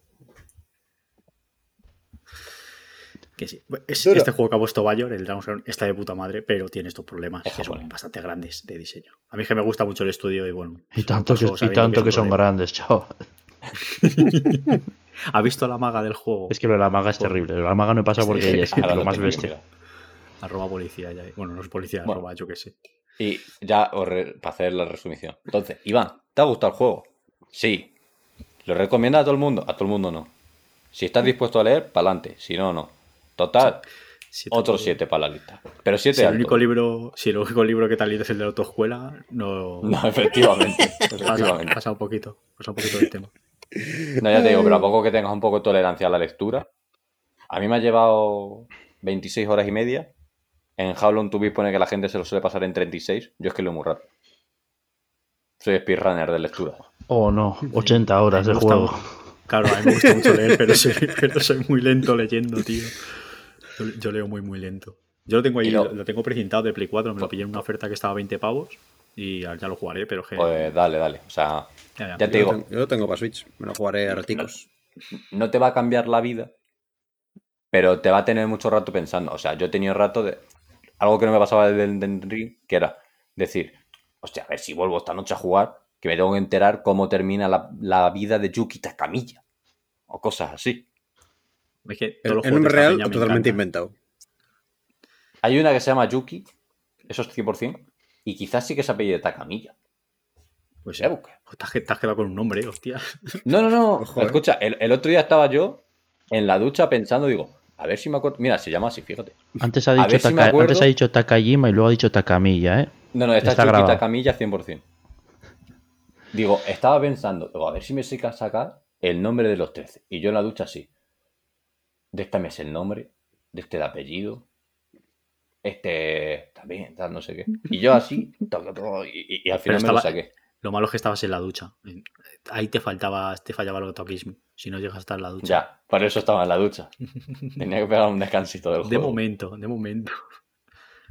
Que sí. Es- este juego que ha puesto Bayor, el Dragon's Crown, está de puta madre, pero tiene estos problemas Es que son bastante grandes de diseño. A mí es que me gusta mucho el estudio y bueno. Y tanto que, y tanto que son problema. grandes, chao. ¿Ha visto la maga del juego? Es que lo de la maga es terrible. La maga no pasa porque ella es lo más bestia. Arroba policía ya. Bueno, no es policía, Bueno. arroba yo qué sé. Y ya, para hacer la resumición. Entonces, Iván, ¿te ha gustado el juego? Sí. ¿Lo recomiendas a todo el mundo? A todo el mundo no. Si estás dispuesto a leer, para adelante. Si no, no. Total, Siete otros siete para la lista. Pero siete Si el, alto. único libro, si el único libro que te ha leído es el de la autoescuela, no. No, efectivamente. pasa, efectivamente. pasa un poquito. Pasa un poquito del tema. No, ya te digo, pero a poco que tengas un poco de tolerancia a la lectura. A mí me ha llevado 26 horas y media. En How Long to Beat pone que la gente se lo suele pasar en 36. Yo es que lo muy rápido. Soy speedrunner de lectura. Oh no, 80 horas de gusta- juego. Claro, a mí me gusta mucho leer, pero soy, pero soy muy lento leyendo, tío. Yo, yo leo muy, muy lento. Yo lo tengo ahí, lo tengo precintado de Play 4, me lo pillé en una oferta que estaba a 20 pavos y ya lo jugaré, pero que... Pues dale, dale. O sea, ya, ya. ya te Yo, lo digo, tengo, yo lo tengo para Switch, me lo jugaré a raticos. no te va a cambiar la vida, pero te va a tener mucho rato pensando. O sea, yo he tenido rato de. Algo que no me pasaba desde Ring, que era decir, hostia, a ver si vuelvo esta noche a jugar, que me tengo que enterar cómo termina la, la vida de Yuki Takamilla. O cosas así. Es que todos En, los en juegos un real totalmente inventado. Hay una que se llama Yuki, eso es 100%, y quizás sí que se apellide Takamilla. Pues Voy a buscar. te has, te has quedado con un nombre, hostia. No, no, no. Ojo, eh. Escucha, el, el otro día estaba yo en la ducha pensando, digo, a ver si me acuerdo. Mira, se llama así, fíjate. Antes ha, dicho si me Taka- acuerdo. antes ha dicho Takajima y luego ha dicho Takamilla, ¿eh? No, no, esta Está es Yuki grabado. Takamilla 100%. Digo, estaba pensando, digo, a ver si me sé sacar el nombre de los 13. Y yo en la ducha sí. De este mes el nombre, de este el apellido, este también, tal, no sé qué. Y yo así, y, y- al final Pero me lo estaba- saqué. Lo malo es que estabas en la ducha. Ahí te faltaba, te fallaba el autoquismo. Si no llegas a estar en la ducha. Ya, por eso estaba en la ducha. Tenía que pegar un descansito del De juego. momento, de momento.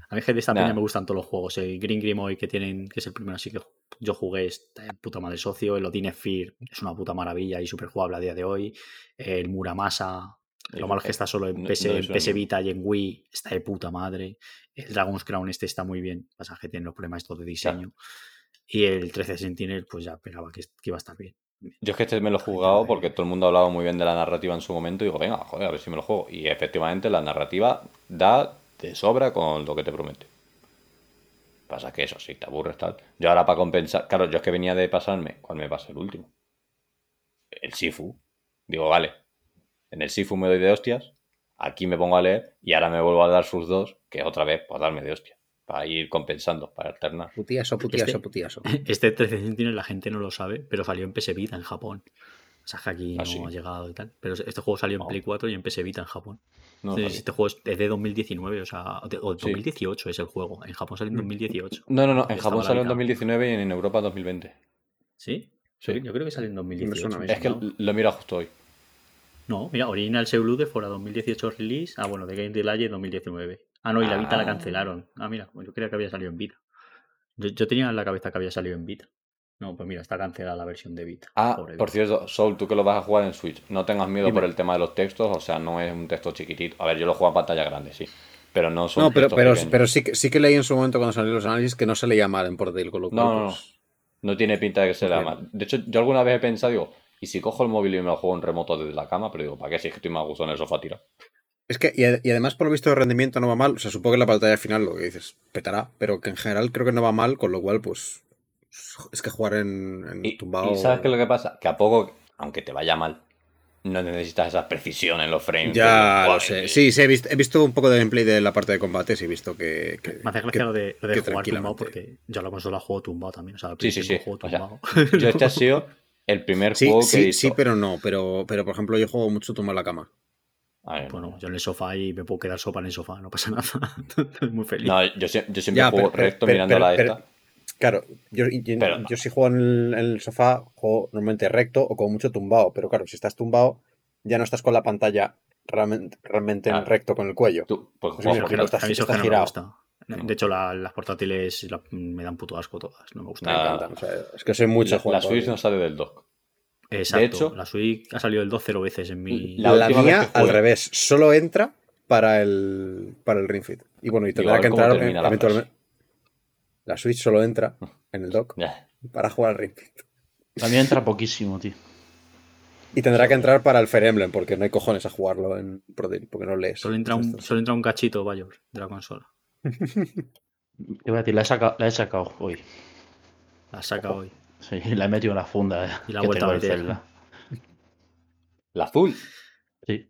A mí es de esta Nah. peña me gustan todos los juegos. El Green Grimoire que tienen, que es el primero así que yo jugué, está de puta madre socio. El Odin Sphere es una puta maravilla y súper jugable a día de hoy. El Muramasa, lo malo es que está solo en PS, no en PS Vita y en Wii, está de puta madre. El Dragon's Crown este está muy bien. Pasa que tiene los problemas estos de diseño. Y el 13 Sentinel, pues ya pegaba que, que iba a estar bien. Yo es que este me lo he jugado porque todo el mundo ha hablado muy bien de la narrativa en su momento y digo, venga, joder, a ver si me lo juego. Y efectivamente la narrativa da de sobra con lo que te promete. Pasa que eso, sí, te aburres tal. Yo ahora para compensar, claro, yo es que venía de pasarme, ¿cuál me pasa el último? El Sifu. Digo, vale, en el Sifu me doy de hostias, aquí me pongo a leer y ahora me vuelvo a dar sus dos, que otra vez, pues darme de hostias. Para ir compensando, para alternar. Putiaso, putiaso, Este- putiaso. Este 13 Sentinel la gente no lo sabe, pero salió en PS Vita en Japón. O sea, que aquí Ah, no sí. ha llegado y tal. Pero este juego salió en Oh. Play 4 y en PS Vita en Japón. No, Entonces, este juego es de 2019, o sea, de- o de Sí. 2018 es el juego. En Japón salió en 2018. no, no, no, en Japón salió en Vita. 2019 y en Europa en 2020. ¿Sí? Sí. Yo creo que salió en 2018. suena a mí. me Es que lo miro justo hoy. No, mira, Original Seulude fuera 2018 release. Ah, bueno, The Game Delay en 2019. Ah, no, y la Vita la Ah. cancelaron. Ah, mira, yo creía que había salido en Vita. Yo, yo tenía en la cabeza que había salido en Vita. No, pues mira, está cancelada la versión de Vita. Ah, Pobre por Vita. cierto, Soul, tú que lo vas a jugar en Switch, no tengas miedo Dime. por el tema de los textos, o sea, no es un texto chiquitito. A ver, yo lo juego en pantalla grande, sí, pero no son No, pero, pero, pero sí, que, sí que leí en su momento cuando salieron los análisis que no se leía mal en portátil, con lo cual, No, no, no. pues, No tiene pinta de que se lea mal. De hecho, yo alguna vez he pensado, digo, ¿y si cojo el móvil y me lo juego en remoto desde la cama? Pero digo, ¿para qué? Si es que estoy más a gusto en el sofá tirado. Es que, y, ad- y además, por lo visto, de rendimiento no va mal. O sea, supongo que la pantalla final lo que dices petará, pero que en general creo que no va mal, con lo cual, pues. Es que jugar en, en Y, tumbado. y ¿sabes qué es lo que pasa? Que a poco, aunque te vaya mal, no necesitas esa precisión en los frames. Ya de- lo sé. Sí, sí, he visto, he visto un poco de gameplay de la parte de combate, sí he visto que. que- Me hace que- gracia lo de, lo de que jugar tumbado porque yo la consola juego tumbado también. O sea, al Sí, sí, principio sí. juego O sea, tumbado. Yo este ha sido el primer Sí, juego que he sí, visto. sí, pero no. Pero, pero, por ejemplo, yo juego mucho tumbado en la cama. A ver, Bueno, yo en el sofá y me puedo quedar sopa en el sofá, no pasa nada. Estoy muy feliz. No, yo, sie- yo siempre Ya, juego pero- recto pero- mirando pero- la pero- esta. Claro, yo, yo, Pero no. yo si juego en el, en el sofá, juego normalmente recto o como mucho tumbado. Pero claro, si estás tumbado, ya no estás con la pantalla realmente, realmente en recto con el cuello. Tú, pues, Pues a mí recto. está- eso está que no me girado. De hecho, la- las portátiles la- me dan puto asco todas. No me gustan. Me o sea, es que soy mucho La, la Switch no sale del dock. Exacto. hecho- la Switch ha salido el 2 cero veces en mi. La La, mía al revés, solo entra para el, para el Ring Fit. Y bueno, y tendrá que entrar la eventualmente. La Switch solo entra en el dock para jugar al Ring Fit. También entra poquísimo, tío. Y tendrá que entrar para el Fire Emblem, porque no hay cojones a jugarlo en Prodigy, porque no lees. Solo entra, un, solo entra un cachito, vaya, de la consola. Te voy a decir, la he sacado, la he sacado hoy. La saca hoy. Sí, la he metido en la funda. eh, Y la que vuelta tengo a meter. Zelda. La azul. Sí.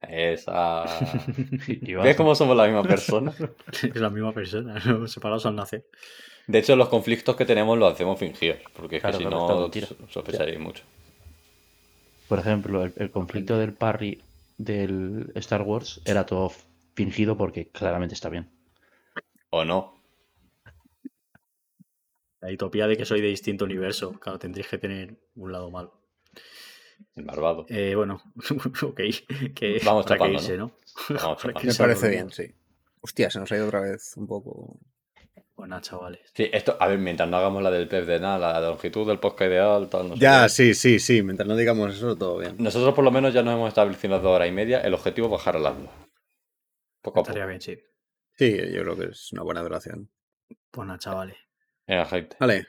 Esa. ¿Ves cómo somos la misma persona? es la misma persona, ¿no? separados al nacer. De hecho, los conflictos que tenemos los hacemos fingidos. Porque es Claro, que si no, sospecharéis mucho. Por ejemplo, el, el conflicto del parry del Star Wars era todo fingido porque claramente está bien. ¿O no? La utopía de que soy de distinto universo. Claro, tendréis que tener un lado malo. El malvado. Eh, bueno, ok. Que Vamos que irse, ¿no? Vamos que Me parece bien, sí. Hostia, se nos ha ido otra vez un poco. Pues nada, chavales. Sí, esto, a ver, mientras no hagamos la del pez de nada, la longitud del podcast ideal, tal, no sé Ya, sí, sí, sí. Mientras no digamos eso, todo bien. Nosotros por lo menos ya nos hemos establecido las dos horas y media. El objetivo es bajar a las dos. Poco a poco. Estaría bien, sí. Sí, yo creo que es una buena duración. Pues nada, chavales. Venga, gente. Vale,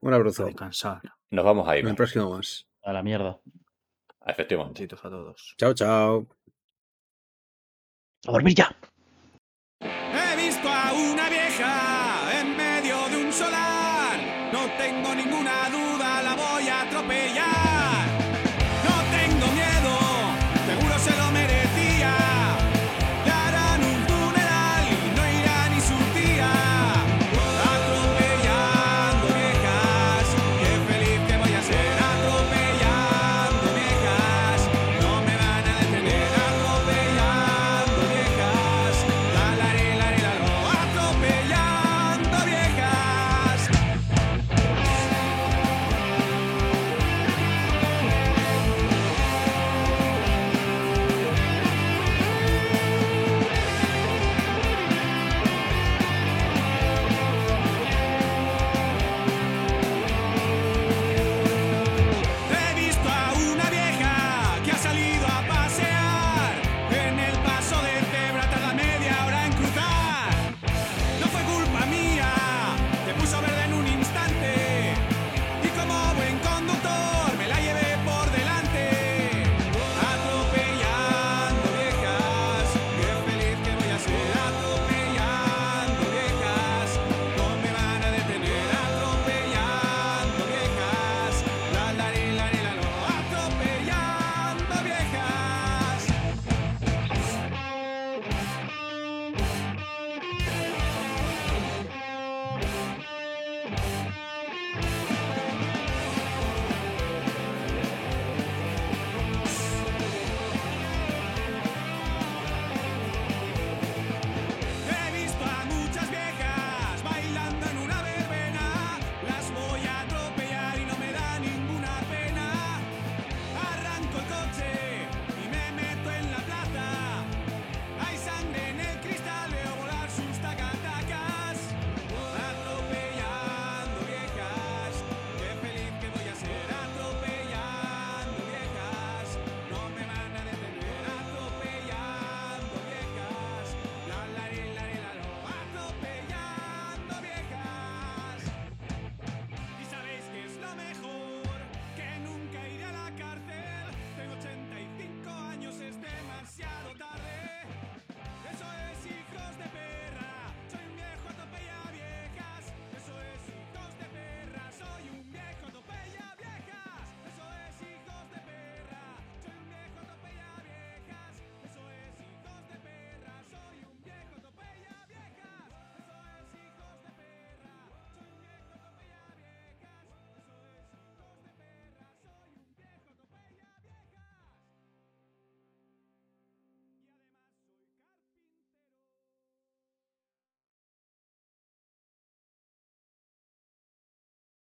un A abrazo. descansar. Nos vamos a ir. En el próximo más. A la mierda. Efectivamente. Besitos a todos. Chao, chao. ¡A dormir ya! He visto a una vieja